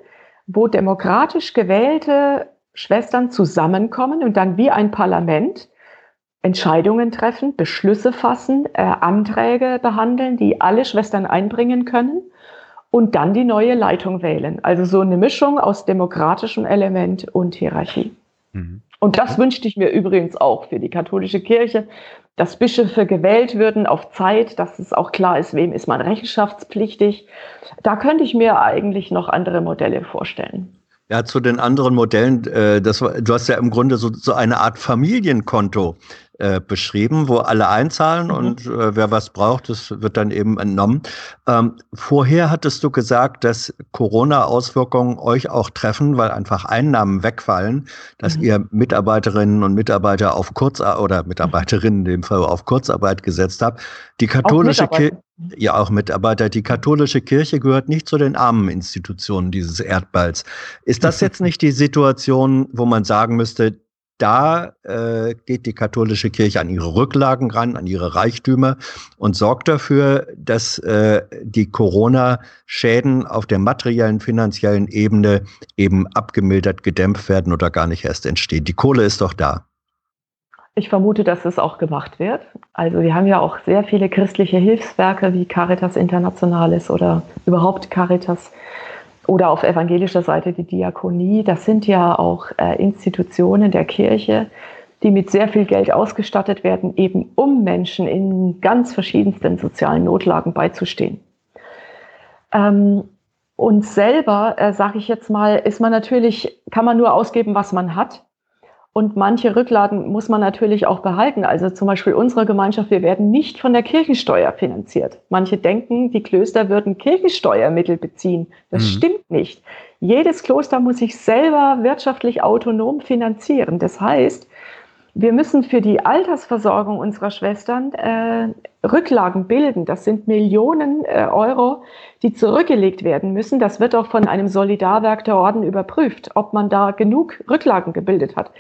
wo demokratisch gewählte Schwestern zusammenkommen und dann wie ein Parlament Entscheidungen treffen, Beschlüsse fassen, äh, Anträge behandeln, die alle Schwestern einbringen können und dann die neue Leitung wählen. Also so eine Mischung aus demokratischem Element und Hierarchie. Mhm. Und das wünschte ich mir übrigens auch für die katholische Kirche, dass Bischöfe gewählt würden auf Zeit, dass es auch klar ist, wem ist man rechenschaftspflichtig. Da könnte ich mir eigentlich noch andere Modelle vorstellen. Ja, zu den anderen Modellen, äh, das, du hast ja im Grunde so, so eine Art Familienkonto äh, beschrieben, wo alle einzahlen mhm. und äh, wer was braucht, das wird dann eben entnommen. Ähm, vorher hattest du gesagt, dass Corona-Auswirkungen euch auch treffen, weil einfach Einnahmen wegfallen, dass mhm. ihr Mitarbeiterinnen und Mitarbeiter auf Kurzarbeit oder Mitarbeiterinnen in dem Fall auf Kurzarbeit gesetzt habt. Die katholische Kirche ja auch Mitarbeiter. Die katholische Kirche gehört nicht zu den armen Institutionen dieses Erdballs. Ist das jetzt nicht die Situation, wo man sagen müsste, da äh, geht die katholische Kirche an ihre Rücklagen ran, an ihre Reichtümer und sorgt dafür, dass äh, die Corona-Schäden auf der materiellen, finanziellen Ebene eben abgemildert, gedämpft werden oder gar nicht erst entstehen. Die Kohle ist doch da. Ich vermute, dass es auch gemacht wird. Also wir haben ja auch sehr viele christliche Hilfswerke wie Caritas Internationalis oder überhaupt Caritas oder auf evangelischer Seite die Diakonie. Das sind ja auch äh, Institutionen der Kirche, die mit sehr viel Geld ausgestattet werden, eben um Menschen in ganz verschiedensten sozialen Notlagen beizustehen. Ähm, und selber, äh, sage ich jetzt mal, ist man natürlich, kann man nur ausgeben, was man hat. Und manche Rücklagen muss man natürlich auch behalten. Also zum Beispiel unsere Gemeinschaft, wir werden nicht von der Kirchensteuer finanziert. Manche denken, die Klöster würden Kirchensteuermittel beziehen. Das mhm. stimmt nicht. Jedes Kloster muss sich selber wirtschaftlich autonom finanzieren. Das heißt, wir müssen für die Altersversorgung unserer Schwestern äh, Rücklagen bilden. Das sind Millionen äh, Euro, die zurückgelegt werden müssen. Das wird auch von einem Solidarwerk der Orden überprüft, ob man da genug Rücklagen gebildet hat.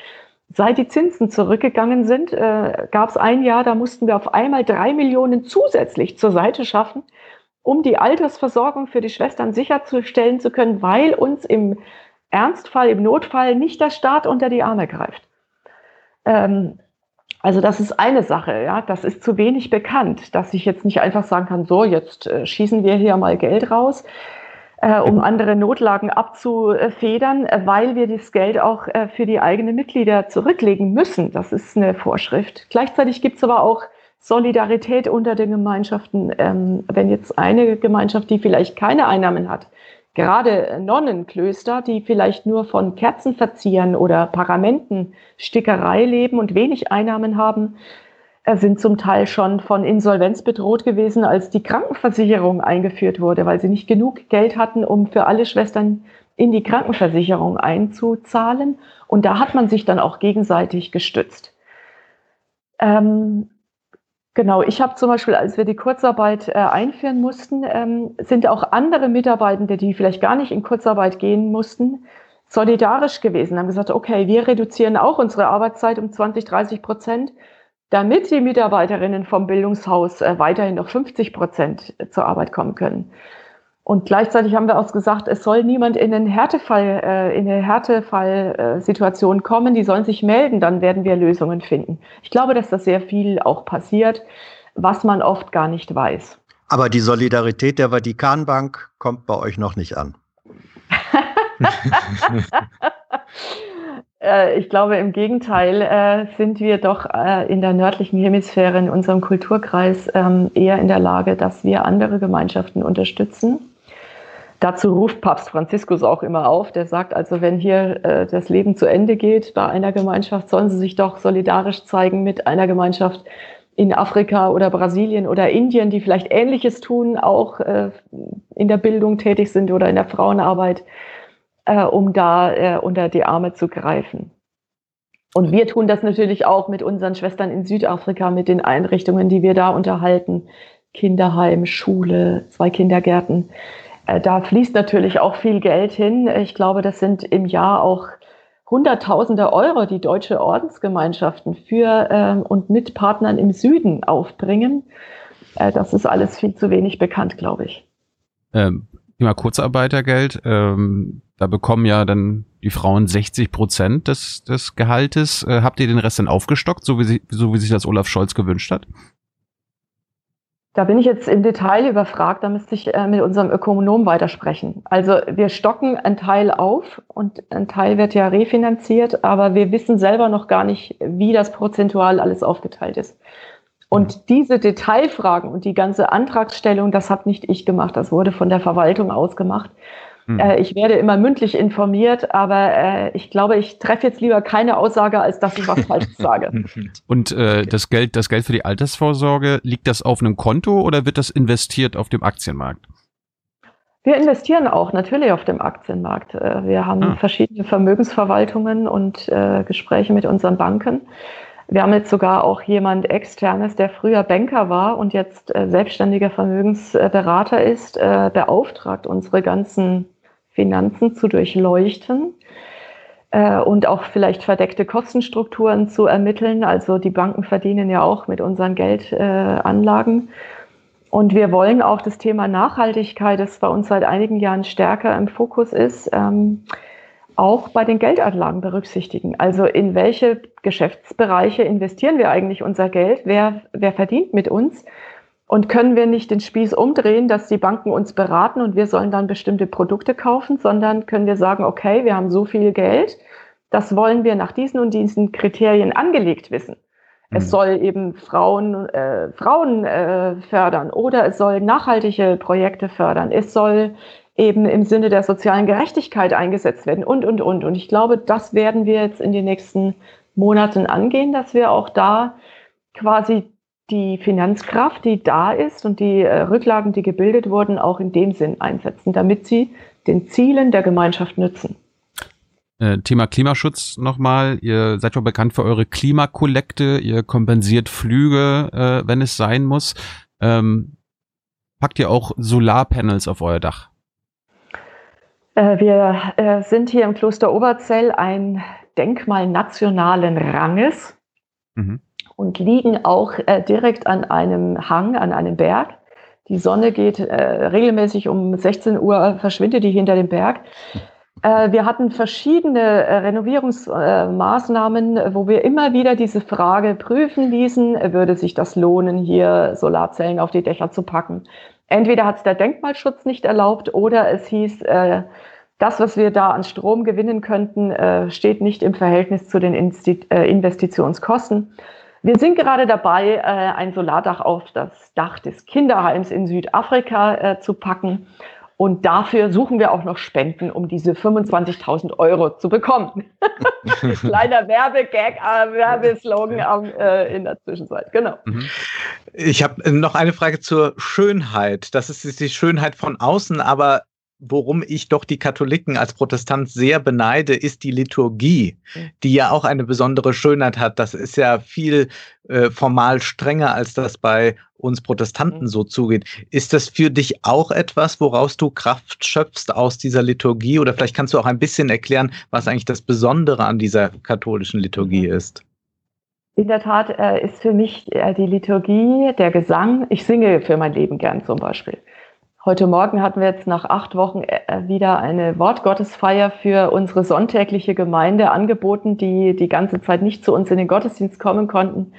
Seit die Zinsen zurückgegangen sind, äh, gab es ein Jahr, da mussten wir auf einmal drei Millionen zusätzlich zur Seite schaffen, um die Altersversorgung für die Schwestern sicherzustellen zu können, weil uns im Ernstfall, im Notfall nicht der Staat unter die Arme greift. Ähm, Also das ist eine Sache, ja, das ist zu wenig bekannt, dass ich jetzt nicht einfach sagen kann, so, jetzt äh, schießen wir hier mal Geld raus, äh, um andere Notlagen abzufedern, äh, weil wir das Geld auch äh, für die eigenen Mitglieder zurücklegen müssen. Das ist eine Vorschrift. Gleichzeitig gibt es aber auch Solidarität unter den Gemeinschaften. Ähm, wenn jetzt eine Gemeinschaft, die vielleicht keine Einnahmen hat, gerade Nonnenklöster, die vielleicht nur von Kerzen verzieren oder Paramenten-Stickerei leben und wenig Einnahmen haben, sind zum Teil schon von Insolvenz bedroht gewesen, als die Krankenversicherung eingeführt wurde, weil sie nicht genug Geld hatten, um für alle Schwestern in die Krankenversicherung einzuzahlen. Und da hat man sich dann auch gegenseitig gestützt. Ähm, Genau, ich habe zum Beispiel, als wir die Kurzarbeit äh, einführen mussten, ähm, sind auch andere Mitarbeitende, die vielleicht gar nicht in Kurzarbeit gehen mussten, solidarisch gewesen, haben gesagt, okay, wir reduzieren auch unsere Arbeitszeit um 20, 30 Prozent, damit die Mitarbeiterinnen vom Bildungshaus äh, weiterhin noch 50 Prozent zur Arbeit kommen können. Und gleichzeitig haben wir auch gesagt, es soll niemand in einen Härtefall, äh, in eine Härtefallsituation kommen, die sollen sich melden, dann werden wir Lösungen finden. Ich glaube, dass das sehr viel auch passiert, was man oft gar nicht weiß. Aber die Solidarität der Vatikanbank kommt bei euch noch nicht an. Äh, ich glaube, im Gegenteil äh, sind wir doch äh, in der nördlichen Hemisphäre, in unserem Kulturkreis, ähm, eher in der Lage, dass wir andere Gemeinschaften unterstützen. Dazu ruft Papst Franziskus auch immer auf. Der sagt also, wenn hier äh, das Leben zu Ende geht bei einer Gemeinschaft, sollen sie sich doch solidarisch zeigen mit einer Gemeinschaft in Afrika oder Brasilien oder Indien, die vielleicht Ähnliches tun, auch äh, in der Bildung tätig sind oder in der Frauenarbeit, äh, um da äh, unter die Arme zu greifen. Und wir tun das natürlich auch mit unseren Schwestern in Südafrika, mit den Einrichtungen, die wir da unterhalten. Kinderheim, Schule, zwei Kindergärten äh, da fließt natürlich auch viel Geld hin. Ich glaube, das sind im Jahr auch Hunderttausende Euro, die deutsche Ordensgemeinschaften für ähm, und mit Partnern im Süden aufbringen. Äh, das ist alles viel zu wenig bekannt, glaube ich. Ähm, Thema Kurzarbeitergeld. Ähm, da bekommen ja dann die Frauen 60 Prozent des, des Gehaltes. Äh, habt ihr den Rest dann aufgestockt, so wie, sie, so wie sich das Olaf Scholz gewünscht hat? Da bin ich jetzt im Detail überfragt, da müsste ich äh, mit unserem Ökonom weitersprechen. Also wir stocken einen Teil auf und ein Teil wird ja refinanziert, aber wir wissen selber noch gar nicht, wie das prozentual alles aufgeteilt ist. Und mhm. diese Detailfragen und die ganze Antragsstellung, das habe nicht ich gemacht, das wurde von der Verwaltung ausgemacht. Mhm. Äh, ich werde immer mündlich informiert, aber äh, ich glaube, ich treffe jetzt lieber keine Aussage, als dass ich was Falsches sage. Und äh, das Geld, das Geld für die Altersvorsorge, liegt das auf einem Konto oder wird das investiert auf dem Aktienmarkt? Wir investieren auch natürlich auf dem Aktienmarkt. Äh, wir haben ah. verschiedene Vermögensverwaltungen und Gespräche mit unseren Banken. Wir haben jetzt sogar auch jemand externes, der früher Banker war und jetzt äh, selbstständiger Vermögensberater ist, äh, beauftragt, unsere ganzen Finanzen zu durchleuchten äh, und auch vielleicht verdeckte Kostenstrukturen zu ermitteln. Also die Banken verdienen ja auch mit unseren Geldanlagen. Äh, und wir wollen auch das Thema Nachhaltigkeit, das bei uns seit einigen Jahren stärker im Fokus ist, ähm, auch bei den Geldanlagen berücksichtigen. Also in welche Geschäftsbereiche investieren wir eigentlich unser Geld? Wer, wer verdient mit uns? Und können wir nicht den Spieß umdrehen, dass die Banken uns beraten und wir sollen dann bestimmte Produkte kaufen, sondern können wir sagen, okay, wir haben so viel Geld, das wollen wir nach diesen und diesen Kriterien angelegt wissen. Mhm. Es soll eben Frauen, äh, Frauen äh, fördern oder es soll nachhaltige Projekte fördern. Es soll eben im Sinne der sozialen Gerechtigkeit eingesetzt werden und, und, und. Und ich glaube, das werden wir jetzt in den nächsten Monaten angehen, dass wir auch da quasi die Finanzkraft, die da ist und die äh, Rücklagen, die gebildet wurden, auch in dem Sinn einsetzen, damit sie den Zielen der Gemeinschaft nützen. Äh, Thema Klimaschutz nochmal. Ihr seid ja bekannt für eure Klimakollekte. Ihr kompensiert Flüge, äh, wenn es sein muss. Ähm, packt ihr auch Solarpanels auf euer Dach? Äh, wir äh, sind hier im Kloster Oberzell ein Denkmal nationalen Ranges. Mhm und liegen auch äh, direkt an einem Hang, an einem Berg. Die Sonne geht äh, regelmäßig um 16 Uhr, verschwindet die hinter dem Berg. Äh, wir hatten verschiedene äh, Renovierungsmaßnahmen, äh, wo wir immer wieder diese Frage prüfen ließen, würde sich das lohnen, hier Solarzellen auf die Dächer zu packen. Entweder hat es der Denkmalschutz nicht erlaubt oder es hieß, das, was wir da an Strom gewinnen könnten, steht nicht im Verhältnis zu den Investitionskosten. Wir sind gerade dabei, ein Solardach auf das Dach des Kinderheims in Südafrika zu packen. Und dafür suchen wir auch noch Spenden, um diese 25.000 Euro zu bekommen. Kleiner Werbegag, äh, Werbeslogan äh, in der Zwischenzeit. Genau. Mhm. Ich habe noch eine Frage zur Schönheit. Das ist die Schönheit von außen, aber worum ich doch die Katholiken als Protestant sehr beneide, ist die Liturgie, die ja auch eine besondere Schönheit hat. Das ist ja viel äh, formal strenger, als das bei uns Protestanten mhm. so zugeht. Ist das für dich auch etwas, woraus du Kraft schöpfst aus dieser Liturgie? Oder vielleicht kannst du auch ein bisschen erklären, was eigentlich das Besondere an dieser katholischen Liturgie mhm. ist? In der Tat äh, ist für mich äh, die Liturgie, der Gesang, ich singe für mein Leben gern zum Beispiel. Heute Morgen hatten wir jetzt nach acht Wochen äh, wieder eine Wortgottesfeier für unsere sonntägliche Gemeinde angeboten, die die ganze Zeit nicht zu uns in den Gottesdienst kommen konnten.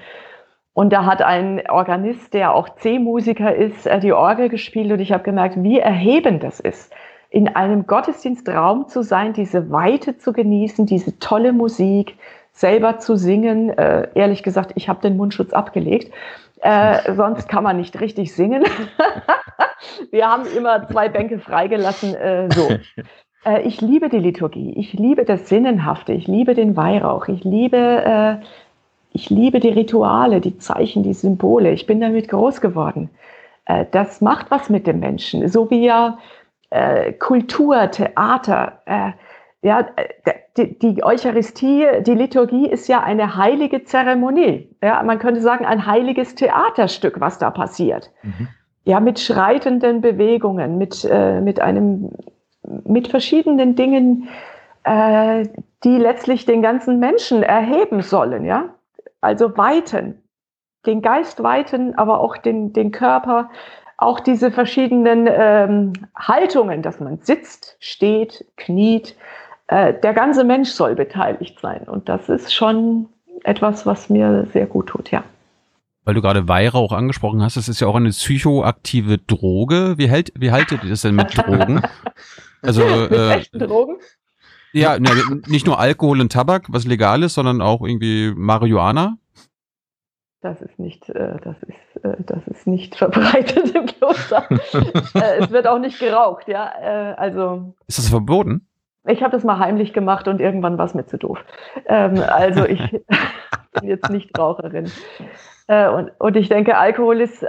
Und da hat ein Organist, der auch C-Musiker ist, äh, die Orgel gespielt und ich habe gemerkt, wie erhebend das ist, in einem Gottesdienstraum zu sein, diese Weite zu genießen, diese tolle Musik, selber zu singen. Äh, ehrlich gesagt, ich habe den Mundschutz abgelegt. Äh, sonst kann man nicht richtig singen. Wir haben immer zwei Bänke freigelassen. Äh, so. Äh, ich liebe die Liturgie. Ich liebe das Sinnenhafte. Ich liebe den Weihrauch. Ich liebe, äh, ich liebe die Rituale, die Zeichen, die Symbole. Ich bin damit groß geworden. Äh, das macht was mit dem Menschen. So wie ja äh, Kultur, Theater, ja, äh, die, die Eucharistie, die Liturgie ist ja eine heilige Zeremonie. Ja, man könnte sagen, ein heiliges Theaterstück, was da passiert. Mhm. Ja, mit schreitenden Bewegungen, mit, äh, mit einem, mit verschiedenen Dingen, äh, die letztlich den ganzen Menschen erheben sollen, ja. Also weiten, den Geist weiten, aber auch den, den Körper, auch diese verschiedenen ähm, Haltungen, dass man sitzt, steht, kniet, äh, der ganze Mensch soll beteiligt sein. Und das ist schon etwas, was mir sehr gut tut, ja. Weil du gerade Weihrauch angesprochen hast, das ist ja auch eine psychoaktive Droge. Wie, hält, wie haltet ihr das denn mit Drogen? Also, mit äh, echten Drogen? Ja, ne, nicht nur Alkohol und Tabak, was legal ist, sondern auch irgendwie Marihuana. Das ist nicht, äh, das ist, äh, das ist nicht verbreitet im Kloster. äh, es wird auch nicht geraucht, ja. Äh, also. Ist das verboten? Ich habe das mal heimlich gemacht und irgendwann war es mir zu doof. Ähm, also ich bin jetzt nicht Raucherin. Äh, und, und ich denke, Alkohol ist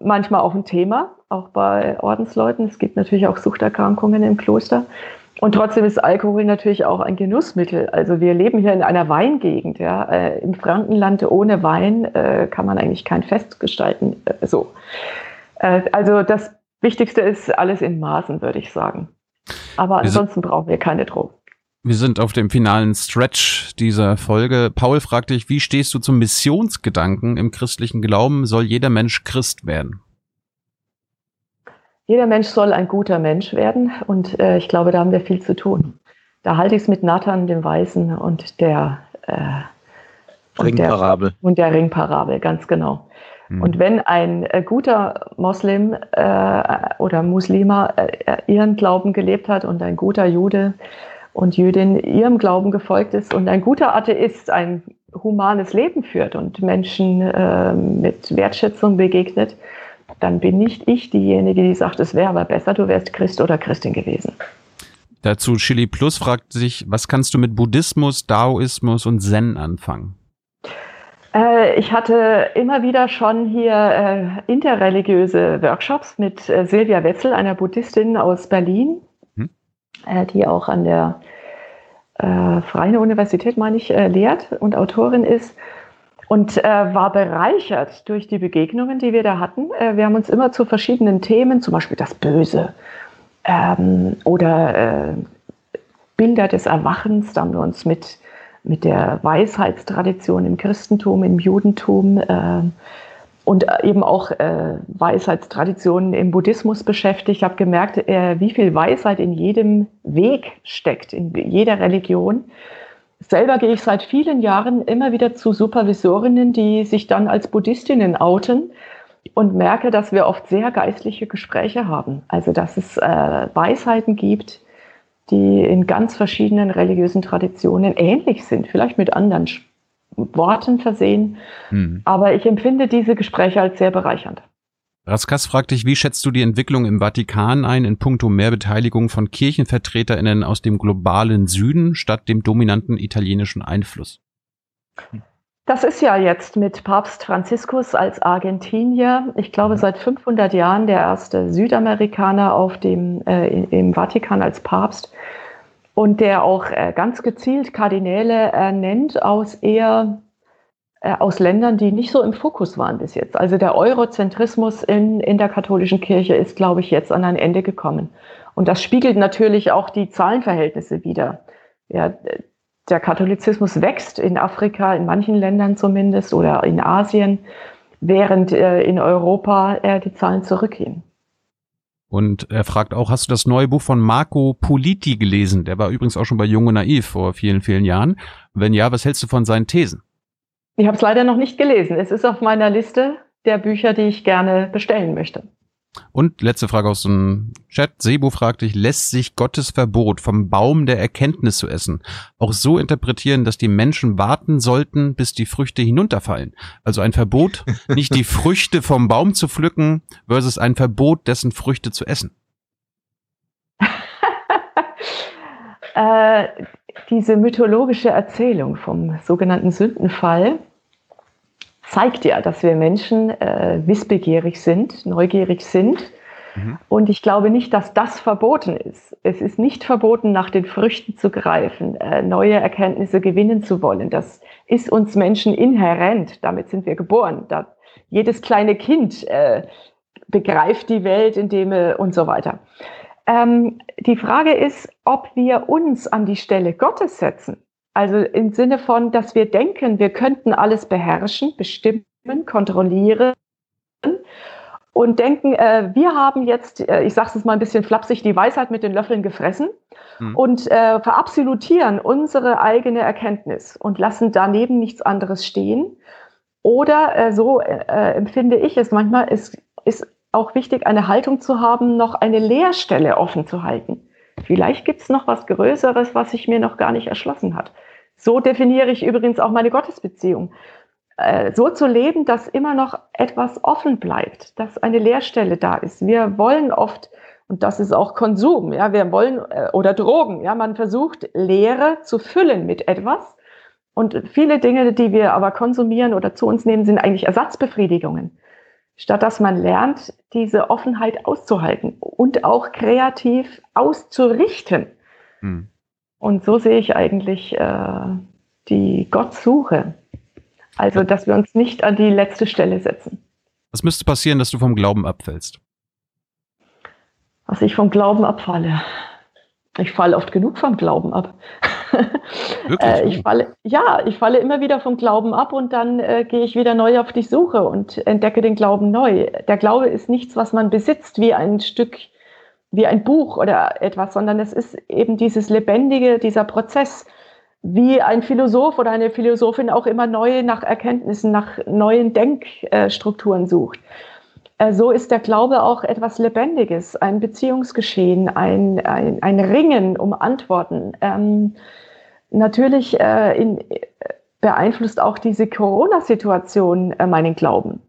manchmal auch ein Thema, auch bei Ordensleuten. Es gibt natürlich auch Suchterkrankungen im Kloster. Und trotzdem ist Alkohol natürlich auch ein Genussmittel. Also wir leben hier in einer Weingegend. Ja. Äh, Im Frankenland ohne Wein äh, kann man eigentlich kein Fest gestalten. Äh, so. Äh, also das Wichtigste ist alles in Maßen, würde ich sagen. Aber ansonsten brauchen wir keine Drogen. Wir sind auf dem finalen Stretch dieser Folge. Paul fragt dich, wie stehst du zum Missionsgedanken im christlichen Glauben? Soll jeder Mensch Christ werden? Jeder Mensch soll ein guter Mensch werden und äh, ich glaube, da haben wir viel zu tun. Da halte ich es mit Nathan, dem Weißen und der äh, Ringparabel. Und der, und der Ringparabel, ganz genau. Mhm. Und wenn ein äh, guter Moslem äh, oder Muslima äh, ihren Glauben gelebt hat und ein guter Jude und Jüdin ihrem Glauben gefolgt ist und ein guter Atheist ein humanes Leben führt und Menschen äh, mit Wertschätzung begegnet, dann bin nicht ich diejenige, die sagt, es wäre aber besser, du wärst Christ oder Christin gewesen. Dazu Chili Plus fragt sich, was kannst du mit Buddhismus, Daoismus und Zen anfangen? Äh, ich hatte immer wieder schon hier äh, interreligiöse Workshops mit äh, Silvia Wetzel, einer Buddhistin aus Berlin, hm. die auch an der Freien Universität, meine ich, lehrt und Autorin ist und war bereichert durch die Begegnungen, die wir da hatten. wir haben uns immer zu verschiedenen Themen, zum Beispiel das Böse ähm, oder Bilder des Erwachens, da haben wir uns mit mit der Weisheitstradition im Christentum, im Judentum äh, und eben auch äh, Weisheitstraditionen im Buddhismus beschäftigt. Ich habe gemerkt, äh, wie viel Weisheit in jedem Weg steckt, in jeder Religion. Selber gehe ich seit vielen Jahren immer wieder zu Supervisorinnen, die sich dann als Buddhistinnen outen und merke, dass wir oft sehr geistliche Gespräche haben. Also dass es äh, Weisheiten gibt, die in ganz verschiedenen religiösen Traditionen ähnlich sind, vielleicht mit anderen Worten versehen. Hm. Aber ich empfinde diese Gespräche als sehr bereichernd. Raskas fragt dich, wie schätzt du die Entwicklung im Vatikan ein in puncto Mehrbeteiligung von KirchenvertreterInnen aus dem globalen Süden statt dem dominanten italienischen Einfluss? Das ist ja jetzt mit Papst Franziskus als Argentinier, ich glaube seit 500 Jahren der erste Südamerikaner auf dem, äh, im Vatikan als Papst und der auch äh, ganz gezielt Kardinäle ernennt aus eher äh, aus Ländern, die nicht so im Fokus waren bis jetzt. Also der Eurozentrismus in, in der katholischen Kirche ist, glaube ich, jetzt an ein Ende gekommen. Und das spiegelt natürlich auch die Zahlenverhältnisse wider. Ja, der Katholizismus wächst in Afrika, in manchen Ländern zumindest, oder in Asien, während äh, in Europa äh, die Zahlen zurückgehen. Und er fragt auch, hast du das neue Buch von Marco Politi gelesen? Der war übrigens auch schon bei Jung und Naiv vor vielen, vielen Jahren. Wenn ja, was hältst du von seinen Thesen? Ich habe es leider noch nicht gelesen. Es ist auf meiner Liste der Bücher, die ich gerne bestellen möchte. Und letzte Frage aus dem Chat. Sebo fragt dich, lässt sich Gottes Verbot vom Baum der Erkenntnis zu essen auch so interpretieren, dass die Menschen warten sollten, bis die Früchte hinunterfallen? Also ein Verbot, nicht die Früchte vom Baum zu pflücken, versus ein Verbot, dessen Früchte zu essen. äh, diese mythologische Erzählung vom sogenannten Sündenfall zeigt ja, dass wir Menschen äh, wissbegierig sind, neugierig sind. Mhm. Und ich glaube nicht, dass das verboten ist. Es ist nicht verboten, nach den Früchten zu greifen, äh, neue Erkenntnisse gewinnen zu wollen. Das ist uns Menschen inhärent. Damit sind wir geboren. Da, jedes kleine Kind äh, begreift die Welt, indem er und so weiter. Ähm, die Frage ist, ob wir uns an die Stelle Gottes setzen also im Sinne von, dass wir denken, wir könnten alles beherrschen, bestimmen, kontrollieren und denken, äh, wir haben jetzt, äh, ich sage es mal ein bisschen flapsig, die Weisheit mit den Löffeln gefressen mhm. und äh, verabsolutieren unsere eigene Erkenntnis und lassen daneben nichts anderes stehen. Oder äh, so äh, empfinde ich es manchmal, es ist auch wichtig, eine Haltung zu haben, noch eine Leerstelle offen zu halten. Vielleicht gibt es noch was Größeres, was sich mir noch gar nicht erschlossen hat. So definiere ich übrigens auch meine Gottesbeziehung. Äh, so zu leben, dass immer noch etwas offen bleibt, dass eine Leerstelle da ist. Wir wollen oft, und das ist auch Konsum, ja, wir wollen, äh, oder Drogen, ja, man versucht Leere zu füllen mit etwas. Und viele Dinge, die wir aber konsumieren oder zu uns nehmen, sind eigentlich Ersatzbefriedigungen. Statt dass man lernt, diese Offenheit auszuhalten und auch kreativ auszurichten. Hm. Und so sehe ich eigentlich äh, die Gottsuche. Also, dass wir uns nicht an die letzte Stelle setzen. Was müsste passieren, dass du vom Glauben abfällst? Was ich vom Glauben abfalle. Ich falle oft genug vom Glauben ab. Wirklich? äh, ich falle, ja, ich falle immer wieder vom Glauben ab und dann äh, gehe ich wieder neu auf die Suche und entdecke den Glauben neu. Der Glaube ist nichts, was man besitzt wie ein Stück wie ein Buch oder etwas, sondern es ist eben dieses Lebendige, dieser Prozess, wie ein Philosoph oder eine Philosophin auch immer neu nach Erkenntnissen, nach neuen Denkstrukturen sucht. Äh, so ist der Glaube auch etwas Lebendiges, ein Beziehungsgeschehen, ein, ein, ein Ringen um Antworten. Ähm, natürlich äh, in, beeinflusst auch diese Corona-Situation äh, meinen Glauben.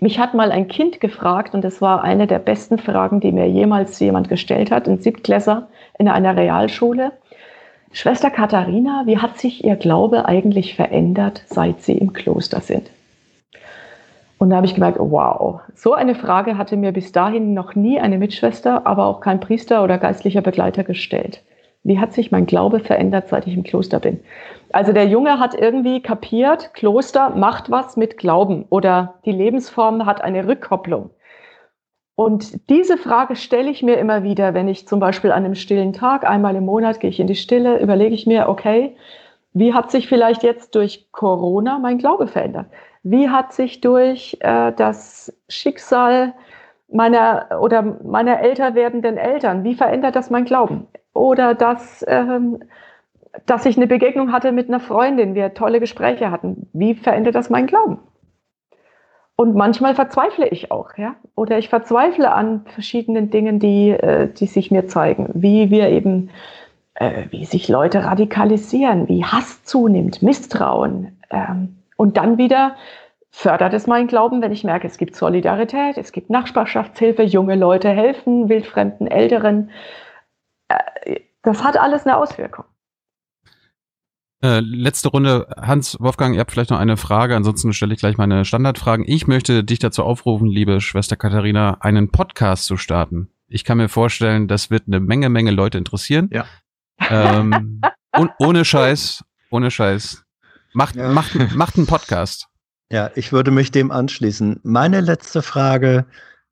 Mich hat mal ein Kind gefragt, und das war eine der besten Fragen, die mir jemals jemand gestellt hat, ein Siebtklässer in einer Realschule. Schwester Katharina, wie hat sich Ihr Glaube eigentlich verändert, seit Sie im Kloster sind? Und da habe ich gemerkt, wow, so eine Frage hatte mir bis dahin noch nie eine Mitschwester, aber auch kein Priester oder geistlicher Begleiter gestellt. Wie hat sich mein Glaube verändert, seit ich im Kloster bin? Also der Junge hat irgendwie kapiert, Kloster macht was mit Glauben oder die Lebensform hat eine Rückkopplung. Und diese Frage stelle ich mir immer wieder, wenn ich zum Beispiel an einem stillen Tag, einmal im Monat gehe ich in die Stille, überlege ich mir, okay, Wie hat sich vielleicht jetzt durch Corona mein Glaube verändert? Wie hat sich durch äh, das Schicksal meiner oder meiner älter werdenden Eltern, wie verändert das mein Glauben? Oder dass, ähm, dass ich eine Begegnung hatte mit einer Freundin, wir tolle Gespräche hatten, wie verändert das mein Glauben? Und manchmal verzweifle ich auch, ja. Oder ich verzweifle an verschiedenen Dingen, die, äh, die sich mir zeigen, wie wir eben, äh, wie sich Leute radikalisieren, wie Hass zunimmt, Misstrauen. Ähm, und dann wieder fördert es meinen Glauben, wenn ich merke, es gibt Solidarität, es gibt Nachbarschaftshilfe, junge Leute helfen, wildfremden Älteren. Äh, das hat alles eine Auswirkung. Äh, letzte Runde. Hans, Wolfgang, ihr habt vielleicht noch eine Frage, ansonsten stelle ich gleich meine Standardfragen. Ich möchte dich dazu aufrufen, liebe Schwester Katharina, einen Podcast zu starten. Ich kann mir vorstellen, das wird eine Menge, Menge Leute interessieren. Ja. Ähm, und ohne Scheiß, ohne Scheiß. Macht, ja. macht, macht einen Podcast. Ja, ich würde mich dem anschließen. Meine letzte Frage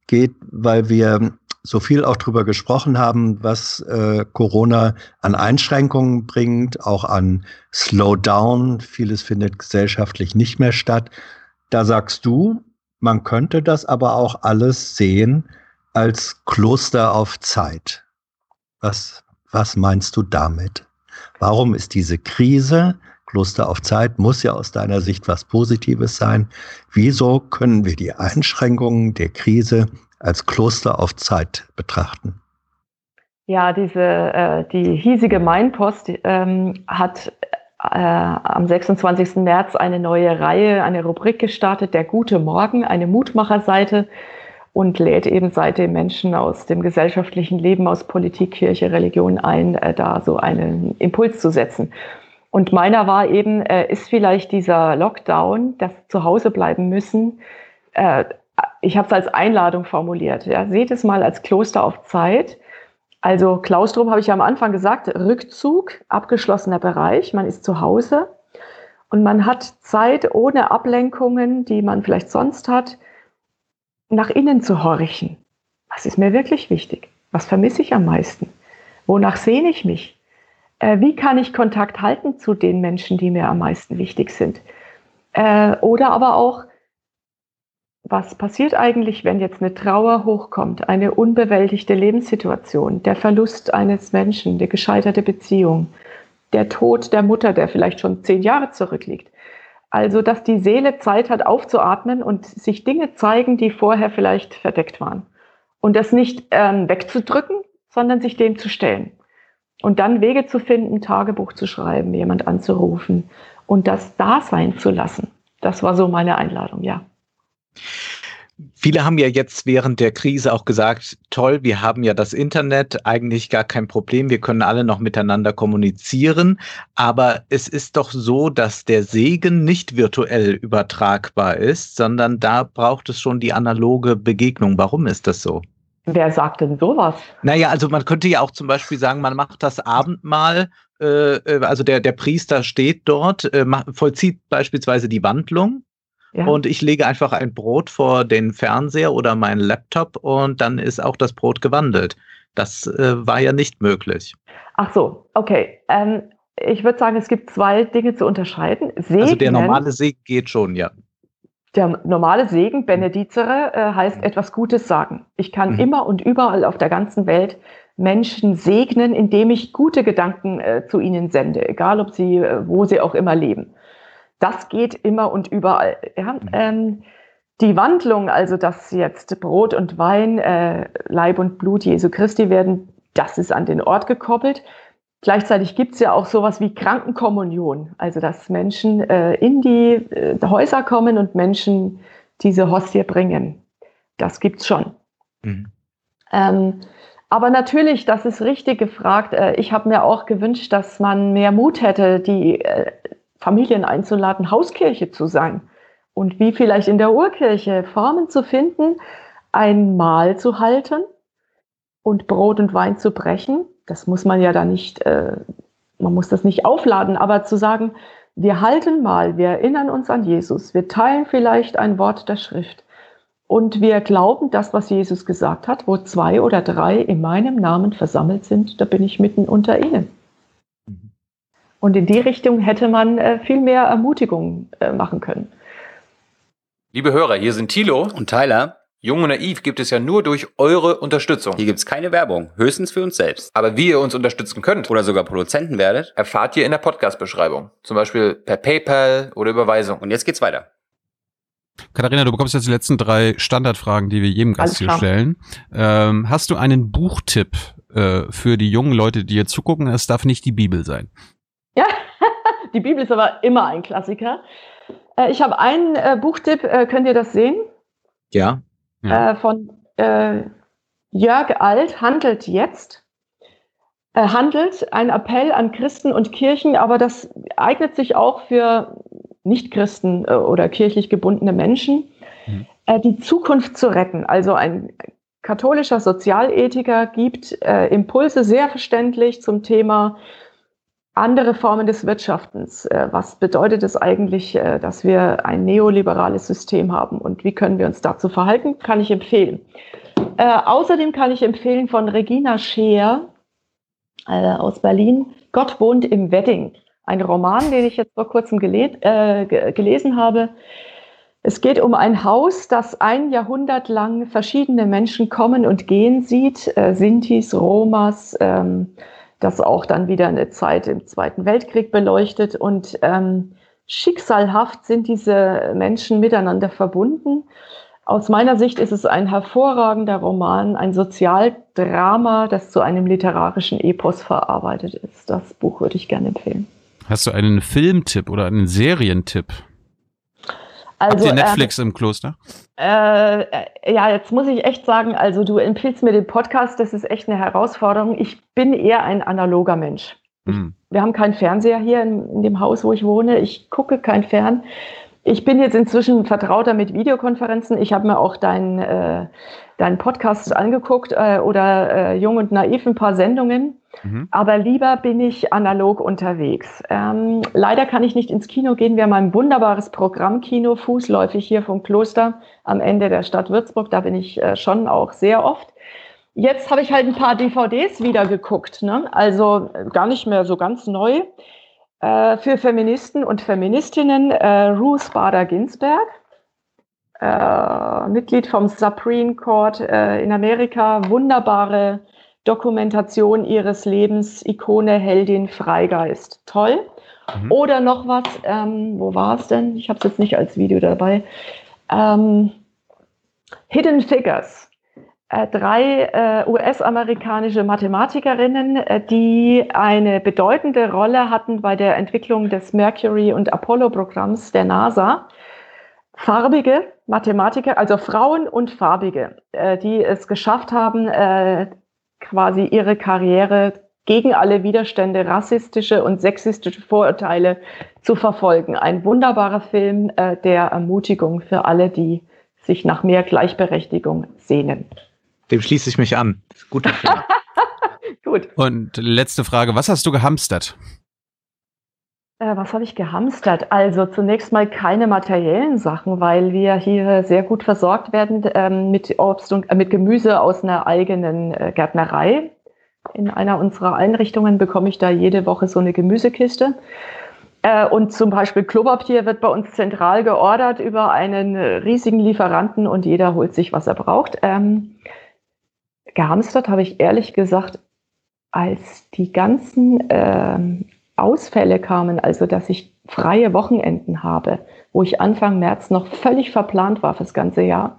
geht, weil wir so viel auch drüber gesprochen haben, was äh, Corona an Einschränkungen bringt, auch an Slowdown. Vieles findet gesellschaftlich nicht mehr statt. Da sagst du, man könnte das aber auch alles sehen als Kloster auf Zeit. Was, was meinst du damit? Warum ist diese Krise Kloster auf Zeit muss ja aus deiner Sicht was Positives sein. Wieso können wir die Einschränkungen der Krise als Kloster auf Zeit betrachten? Ja, diese, äh, die hiesige Mainpost ähm, hat äh, am 26. März eine neue Reihe, eine Rubrik gestartet, der gute Morgen, eine Mutmacherseite und lädt eben seitdem Menschen aus dem gesellschaftlichen Leben, aus Politik, Kirche, Religion ein, äh, da so einen Impuls zu setzen. Und meiner war eben, äh, ist vielleicht dieser Lockdown, das zu Hause bleiben müssen, äh, ich habe es als Einladung formuliert. Ja. Seht es mal als Kloster auf Zeit. Also Klaustrum habe ich ja am Anfang gesagt, Rückzug, abgeschlossener Bereich, man ist zu Hause und man hat Zeit ohne Ablenkungen, die man vielleicht sonst hat, nach innen zu horchen. Was ist mir wirklich wichtig? Was vermisse ich am meisten? Wonach sehne ich mich? Äh, wie kann ich Kontakt halten zu den Menschen, die mir am meisten wichtig sind? Äh, oder aber auch, was passiert eigentlich, wenn jetzt eine Trauer hochkommt, eine unbewältigte Lebenssituation, der Verlust eines Menschen, die gescheiterte Beziehung, der Tod der Mutter, der vielleicht schon zehn Jahre zurückliegt. Also, dass die Seele Zeit hat aufzuatmen und sich Dinge zeigen, die vorher vielleicht verdeckt waren. Und das nicht ähm, wegzudrücken, sondern sich dem zu stellen. Und dann Wege zu finden, Tagebuch zu schreiben, jemand anzurufen und das da sein zu lassen. Das war so meine Einladung, ja. Viele haben ja jetzt während der Krise auch gesagt, toll, wir haben ja das Internet, eigentlich gar kein Problem, wir können alle noch miteinander kommunizieren, aber es ist doch so, dass der Segen nicht virtuell übertragbar ist, sondern da braucht es schon die analoge Begegnung. Warum ist das so? Wer sagt denn sowas? Naja, also man könnte ja auch zum Beispiel sagen, man macht das Abendmahl, äh, äh also der, der Priester steht dort, äh, vollzieht beispielsweise die Wandlung ja. und ich lege einfach ein Brot vor den Fernseher oder meinen Laptop und dann ist auch das Brot gewandelt. Das äh, war ja nicht möglich. Ach so, okay. Ähm, ich würde sagen, es gibt zwei Dinge zu unterscheiden. Segnen, also der normale Segen geht schon, ja. Der normale Segen, Benedizere, äh, heißt mhm. etwas Gutes sagen. Ich kann mhm. immer und überall auf der ganzen Welt Menschen segnen, indem ich gute Gedanken äh, zu ihnen sende, egal ob sie, äh, wo sie auch immer leben. Das geht immer und überall. Ja? Mhm. Ähm, die Wandlung, also dass jetzt Brot und Wein, äh, Leib und Blut Jesu Christi werden, das ist an den Ort gekoppelt. Gleichzeitig gibt es ja auch sowas wie Krankenkommunion, also dass Menschen äh, in die äh, Häuser kommen und Menschen diese Hostie bringen. Das gibt's schon. Mhm. Ähm, aber natürlich, das ist richtig gefragt. Äh, ich habe mir auch gewünscht, dass man mehr Mut hätte, die äh, Familien einzuladen, Hauskirche zu sein. Und wie vielleicht in der Urkirche Formen zu finden, ein Mahl zu halten und Brot und Wein zu brechen das muss man ja da nicht, äh, man muss das nicht aufladen, aber zu sagen, wir halten mal, wir erinnern uns an Jesus, wir teilen vielleicht ein Wort der Schrift und wir glauben das, was Jesus gesagt hat, wo zwei oder drei in meinem Namen versammelt sind, da bin ich mitten unter ihnen. Und in die Richtung hätte man äh, viel mehr Ermutigung äh, machen können. Liebe Hörer, hier sind Thilo und Tyler. Jung und Naiv gibt es ja nur durch eure Unterstützung. Hier gibt es keine Werbung, höchstens für uns selbst. Aber wie ihr uns unterstützen könnt oder sogar Produzenten werdet, erfahrt ihr in der Podcast-Beschreibung. Zum Beispiel per PayPal oder Überweisung. Und jetzt geht's weiter. Katharina, du bekommst jetzt die letzten drei Standardfragen, die wir jedem Gast hier stellen. Ähm, hast du einen Buchtipp äh, für die jungen Leute, die hier zugucken? Es darf nicht die Bibel sein. Ja, die Bibel ist aber immer ein Klassiker. Äh, ich habe einen äh, Buchtipp, äh, könnt ihr das sehen? Ja. Ja. Äh, von äh, Jörg Alt, Handelt jetzt. handelt, ein Appell an Christen und Kirchen, aber das eignet sich auch für Nichtchristen oder kirchlich gebundene Menschen, mhm. die Zukunft zu retten. Also ein katholischer Sozialethiker gibt Impulse sehr verständlich zum Thema andere Formen des Wirtschaftens. Äh, was bedeutet es eigentlich, äh, dass wir ein neoliberales System haben und wie können wir uns dazu verhalten? Kann ich empfehlen. Äh, außerdem kann ich empfehlen von Regina Scheer äh, aus Berlin, Gott wohnt im Wedding. Ein Roman, den ich jetzt vor kurzem äh, gelesen habe. Es geht um ein Haus, das ein Jahrhundert lang verschiedene Menschen kommen und gehen sieht, äh, Sintis, Romas, ähm, das auch dann wieder eine Zeit im Zweiten Weltkrieg beleuchtet. Und ähm, schicksalhaft sind diese Menschen miteinander verbunden. Aus meiner Sicht ist es ein hervorragender Roman, ein Sozialdrama, das zu einem literarischen Epos verarbeitet ist. Das Buch würde ich gerne empfehlen. Hast du einen Filmtipp oder einen Serientipp? Also, Habt ihr Netflix äh, im Kloster? Äh, ja, jetzt muss ich echt sagen, also du empfiehlst mir den Podcast, das ist echt eine Herausforderung. Ich bin eher ein analoger Mensch. Hm. Wir haben keinen Fernseher hier in, in, dem Haus, wo ich wohne. Ich gucke kein Fern. Ich bin jetzt inzwischen vertrauter mit Videokonferenzen. Ich habe mir auch deinen äh, deinen Podcast angeguckt äh, oder äh, Jung und Naiv ein paar Sendungen. Mhm. Aber lieber bin ich analog unterwegs. Ähm, leider kann ich nicht ins Kino gehen. Wir haben ein wunderbares Programmkino, fußläufig hier vom Kloster am Ende der Stadt Würzburg. Da bin ich äh, schon auch sehr oft. Jetzt habe ich halt ein paar DVDs wieder geguckt. Ne? Also äh, gar nicht mehr so ganz neu. Äh, für Feministen und Feministinnen äh, Ruth Bader Ginsberg. Äh, Mitglied vom Supreme Court äh, in Amerika, wunderbare Dokumentation ihres Lebens, Ikone, Heldin, Freigeist. Toll. Mhm. Oder noch was, ähm, wo war es denn? Ich habe es jetzt nicht als Video dabei. Ähm, Hidden Figures. Äh, drei äh, US-amerikanische Mathematikerinnen, äh, die eine bedeutende Rolle hatten bei der Entwicklung des Mercury- und Apollo-Programms der NASA. Farbige Mathematiker, also Frauen und Farbige, äh, die es geschafft haben, äh, quasi ihre Karriere gegen alle Widerstände, rassistische und sexistische Vorurteile zu verfolgen. Ein wunderbarer Film äh, der Ermutigung für alle, die sich nach mehr Gleichberechtigung sehnen. Dem schließe ich mich an. Guter Film. Gut. Und letzte Frage, was hast du gehamstert? Äh, was habe ich gehamstert? Also zunächst mal keine materiellen Sachen, weil wir hier sehr gut versorgt werden ähm, mit Obst und äh, mit Gemüse aus einer eigenen äh, Gärtnerei. In einer unserer Einrichtungen bekomme ich da jede Woche so eine Gemüsekiste. Äh, und zum Beispiel Klopapier wird bei uns zentral geordert über einen riesigen Lieferanten und jeder holt sich, was er braucht. Ähm, gehamstert habe ich ehrlich gesagt, als die ganzen ähm, Ausfälle kamen, also dass ich freie Wochenenden habe, wo ich Anfang März noch völlig verplant war fürs ganze Jahr.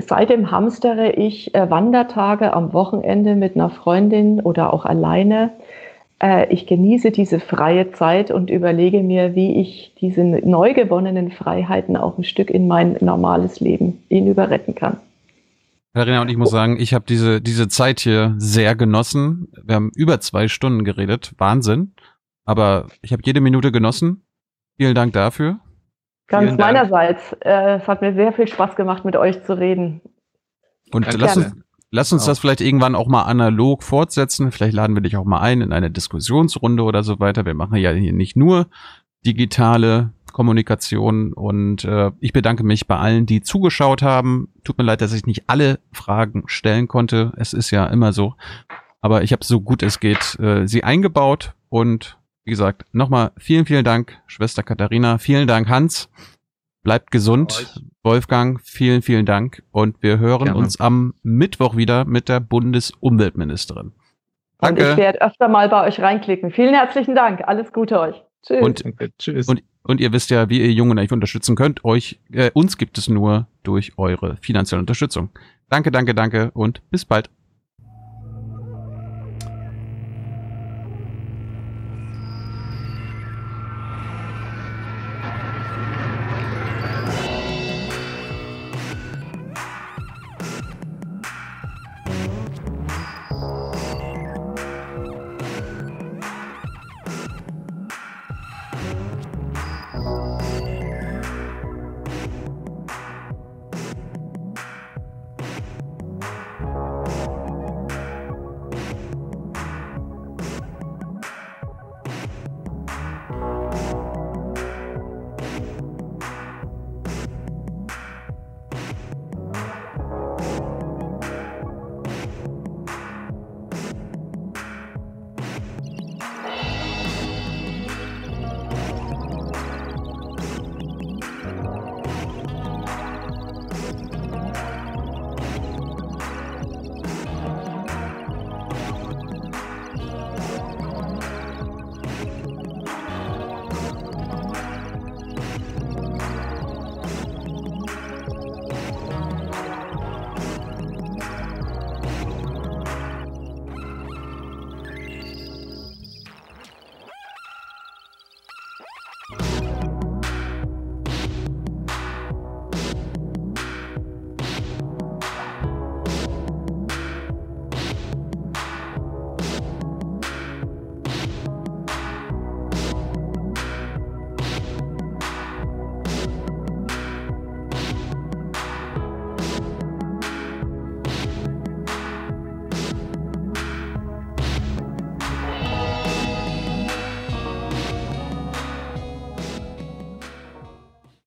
Seitdem hamstere ich äh, Wandertage am Wochenende mit einer Freundin oder auch alleine. Äh, ich genieße diese freie Zeit und überlege mir, wie ich diese neu gewonnenen Freiheiten auch ein Stück in mein normales Leben hinüber retten kann. Verena und ich muss sagen, ich habe diese, diese Zeit hier sehr genossen. Wir haben über zwei Stunden geredet. Wahnsinn. Aber ich habe jede Minute genossen. Vielen Dank dafür. Ganz meinerseits. Äh, es hat mir sehr viel Spaß gemacht, mit euch zu reden. Und Danke. lass uns, lass uns das vielleicht irgendwann auch mal analog fortsetzen. Vielleicht laden wir dich auch mal ein in eine Diskussionsrunde oder so weiter. Wir machen ja hier nicht nur digitale Kommunikation und äh, ich bedanke mich bei allen, die zugeschaut haben. Tut mir leid, dass ich nicht alle Fragen stellen konnte. Es ist ja immer so. Aber ich habe so gut es geht äh, sie eingebaut und Wie gesagt, nochmal vielen, vielen Dank, Schwester Katharina. Vielen Dank, Hans. Bleibt gesund. Wolfgang, vielen, vielen Dank. Und wir hören Gerne. uns am Mittwoch wieder mit der Bundesumweltministerin. Und ich Danke. werde öfter mal bei euch reinklicken. Vielen herzlichen Dank. Alles Gute euch. Tschüss. Und, Danke, tschüss. und, und ihr wisst ja, wie ihr Jungen euch unterstützen könnt. Euch, äh, uns gibt es nur durch eure finanzielle Unterstützung. Danke, danke, danke und bis bald.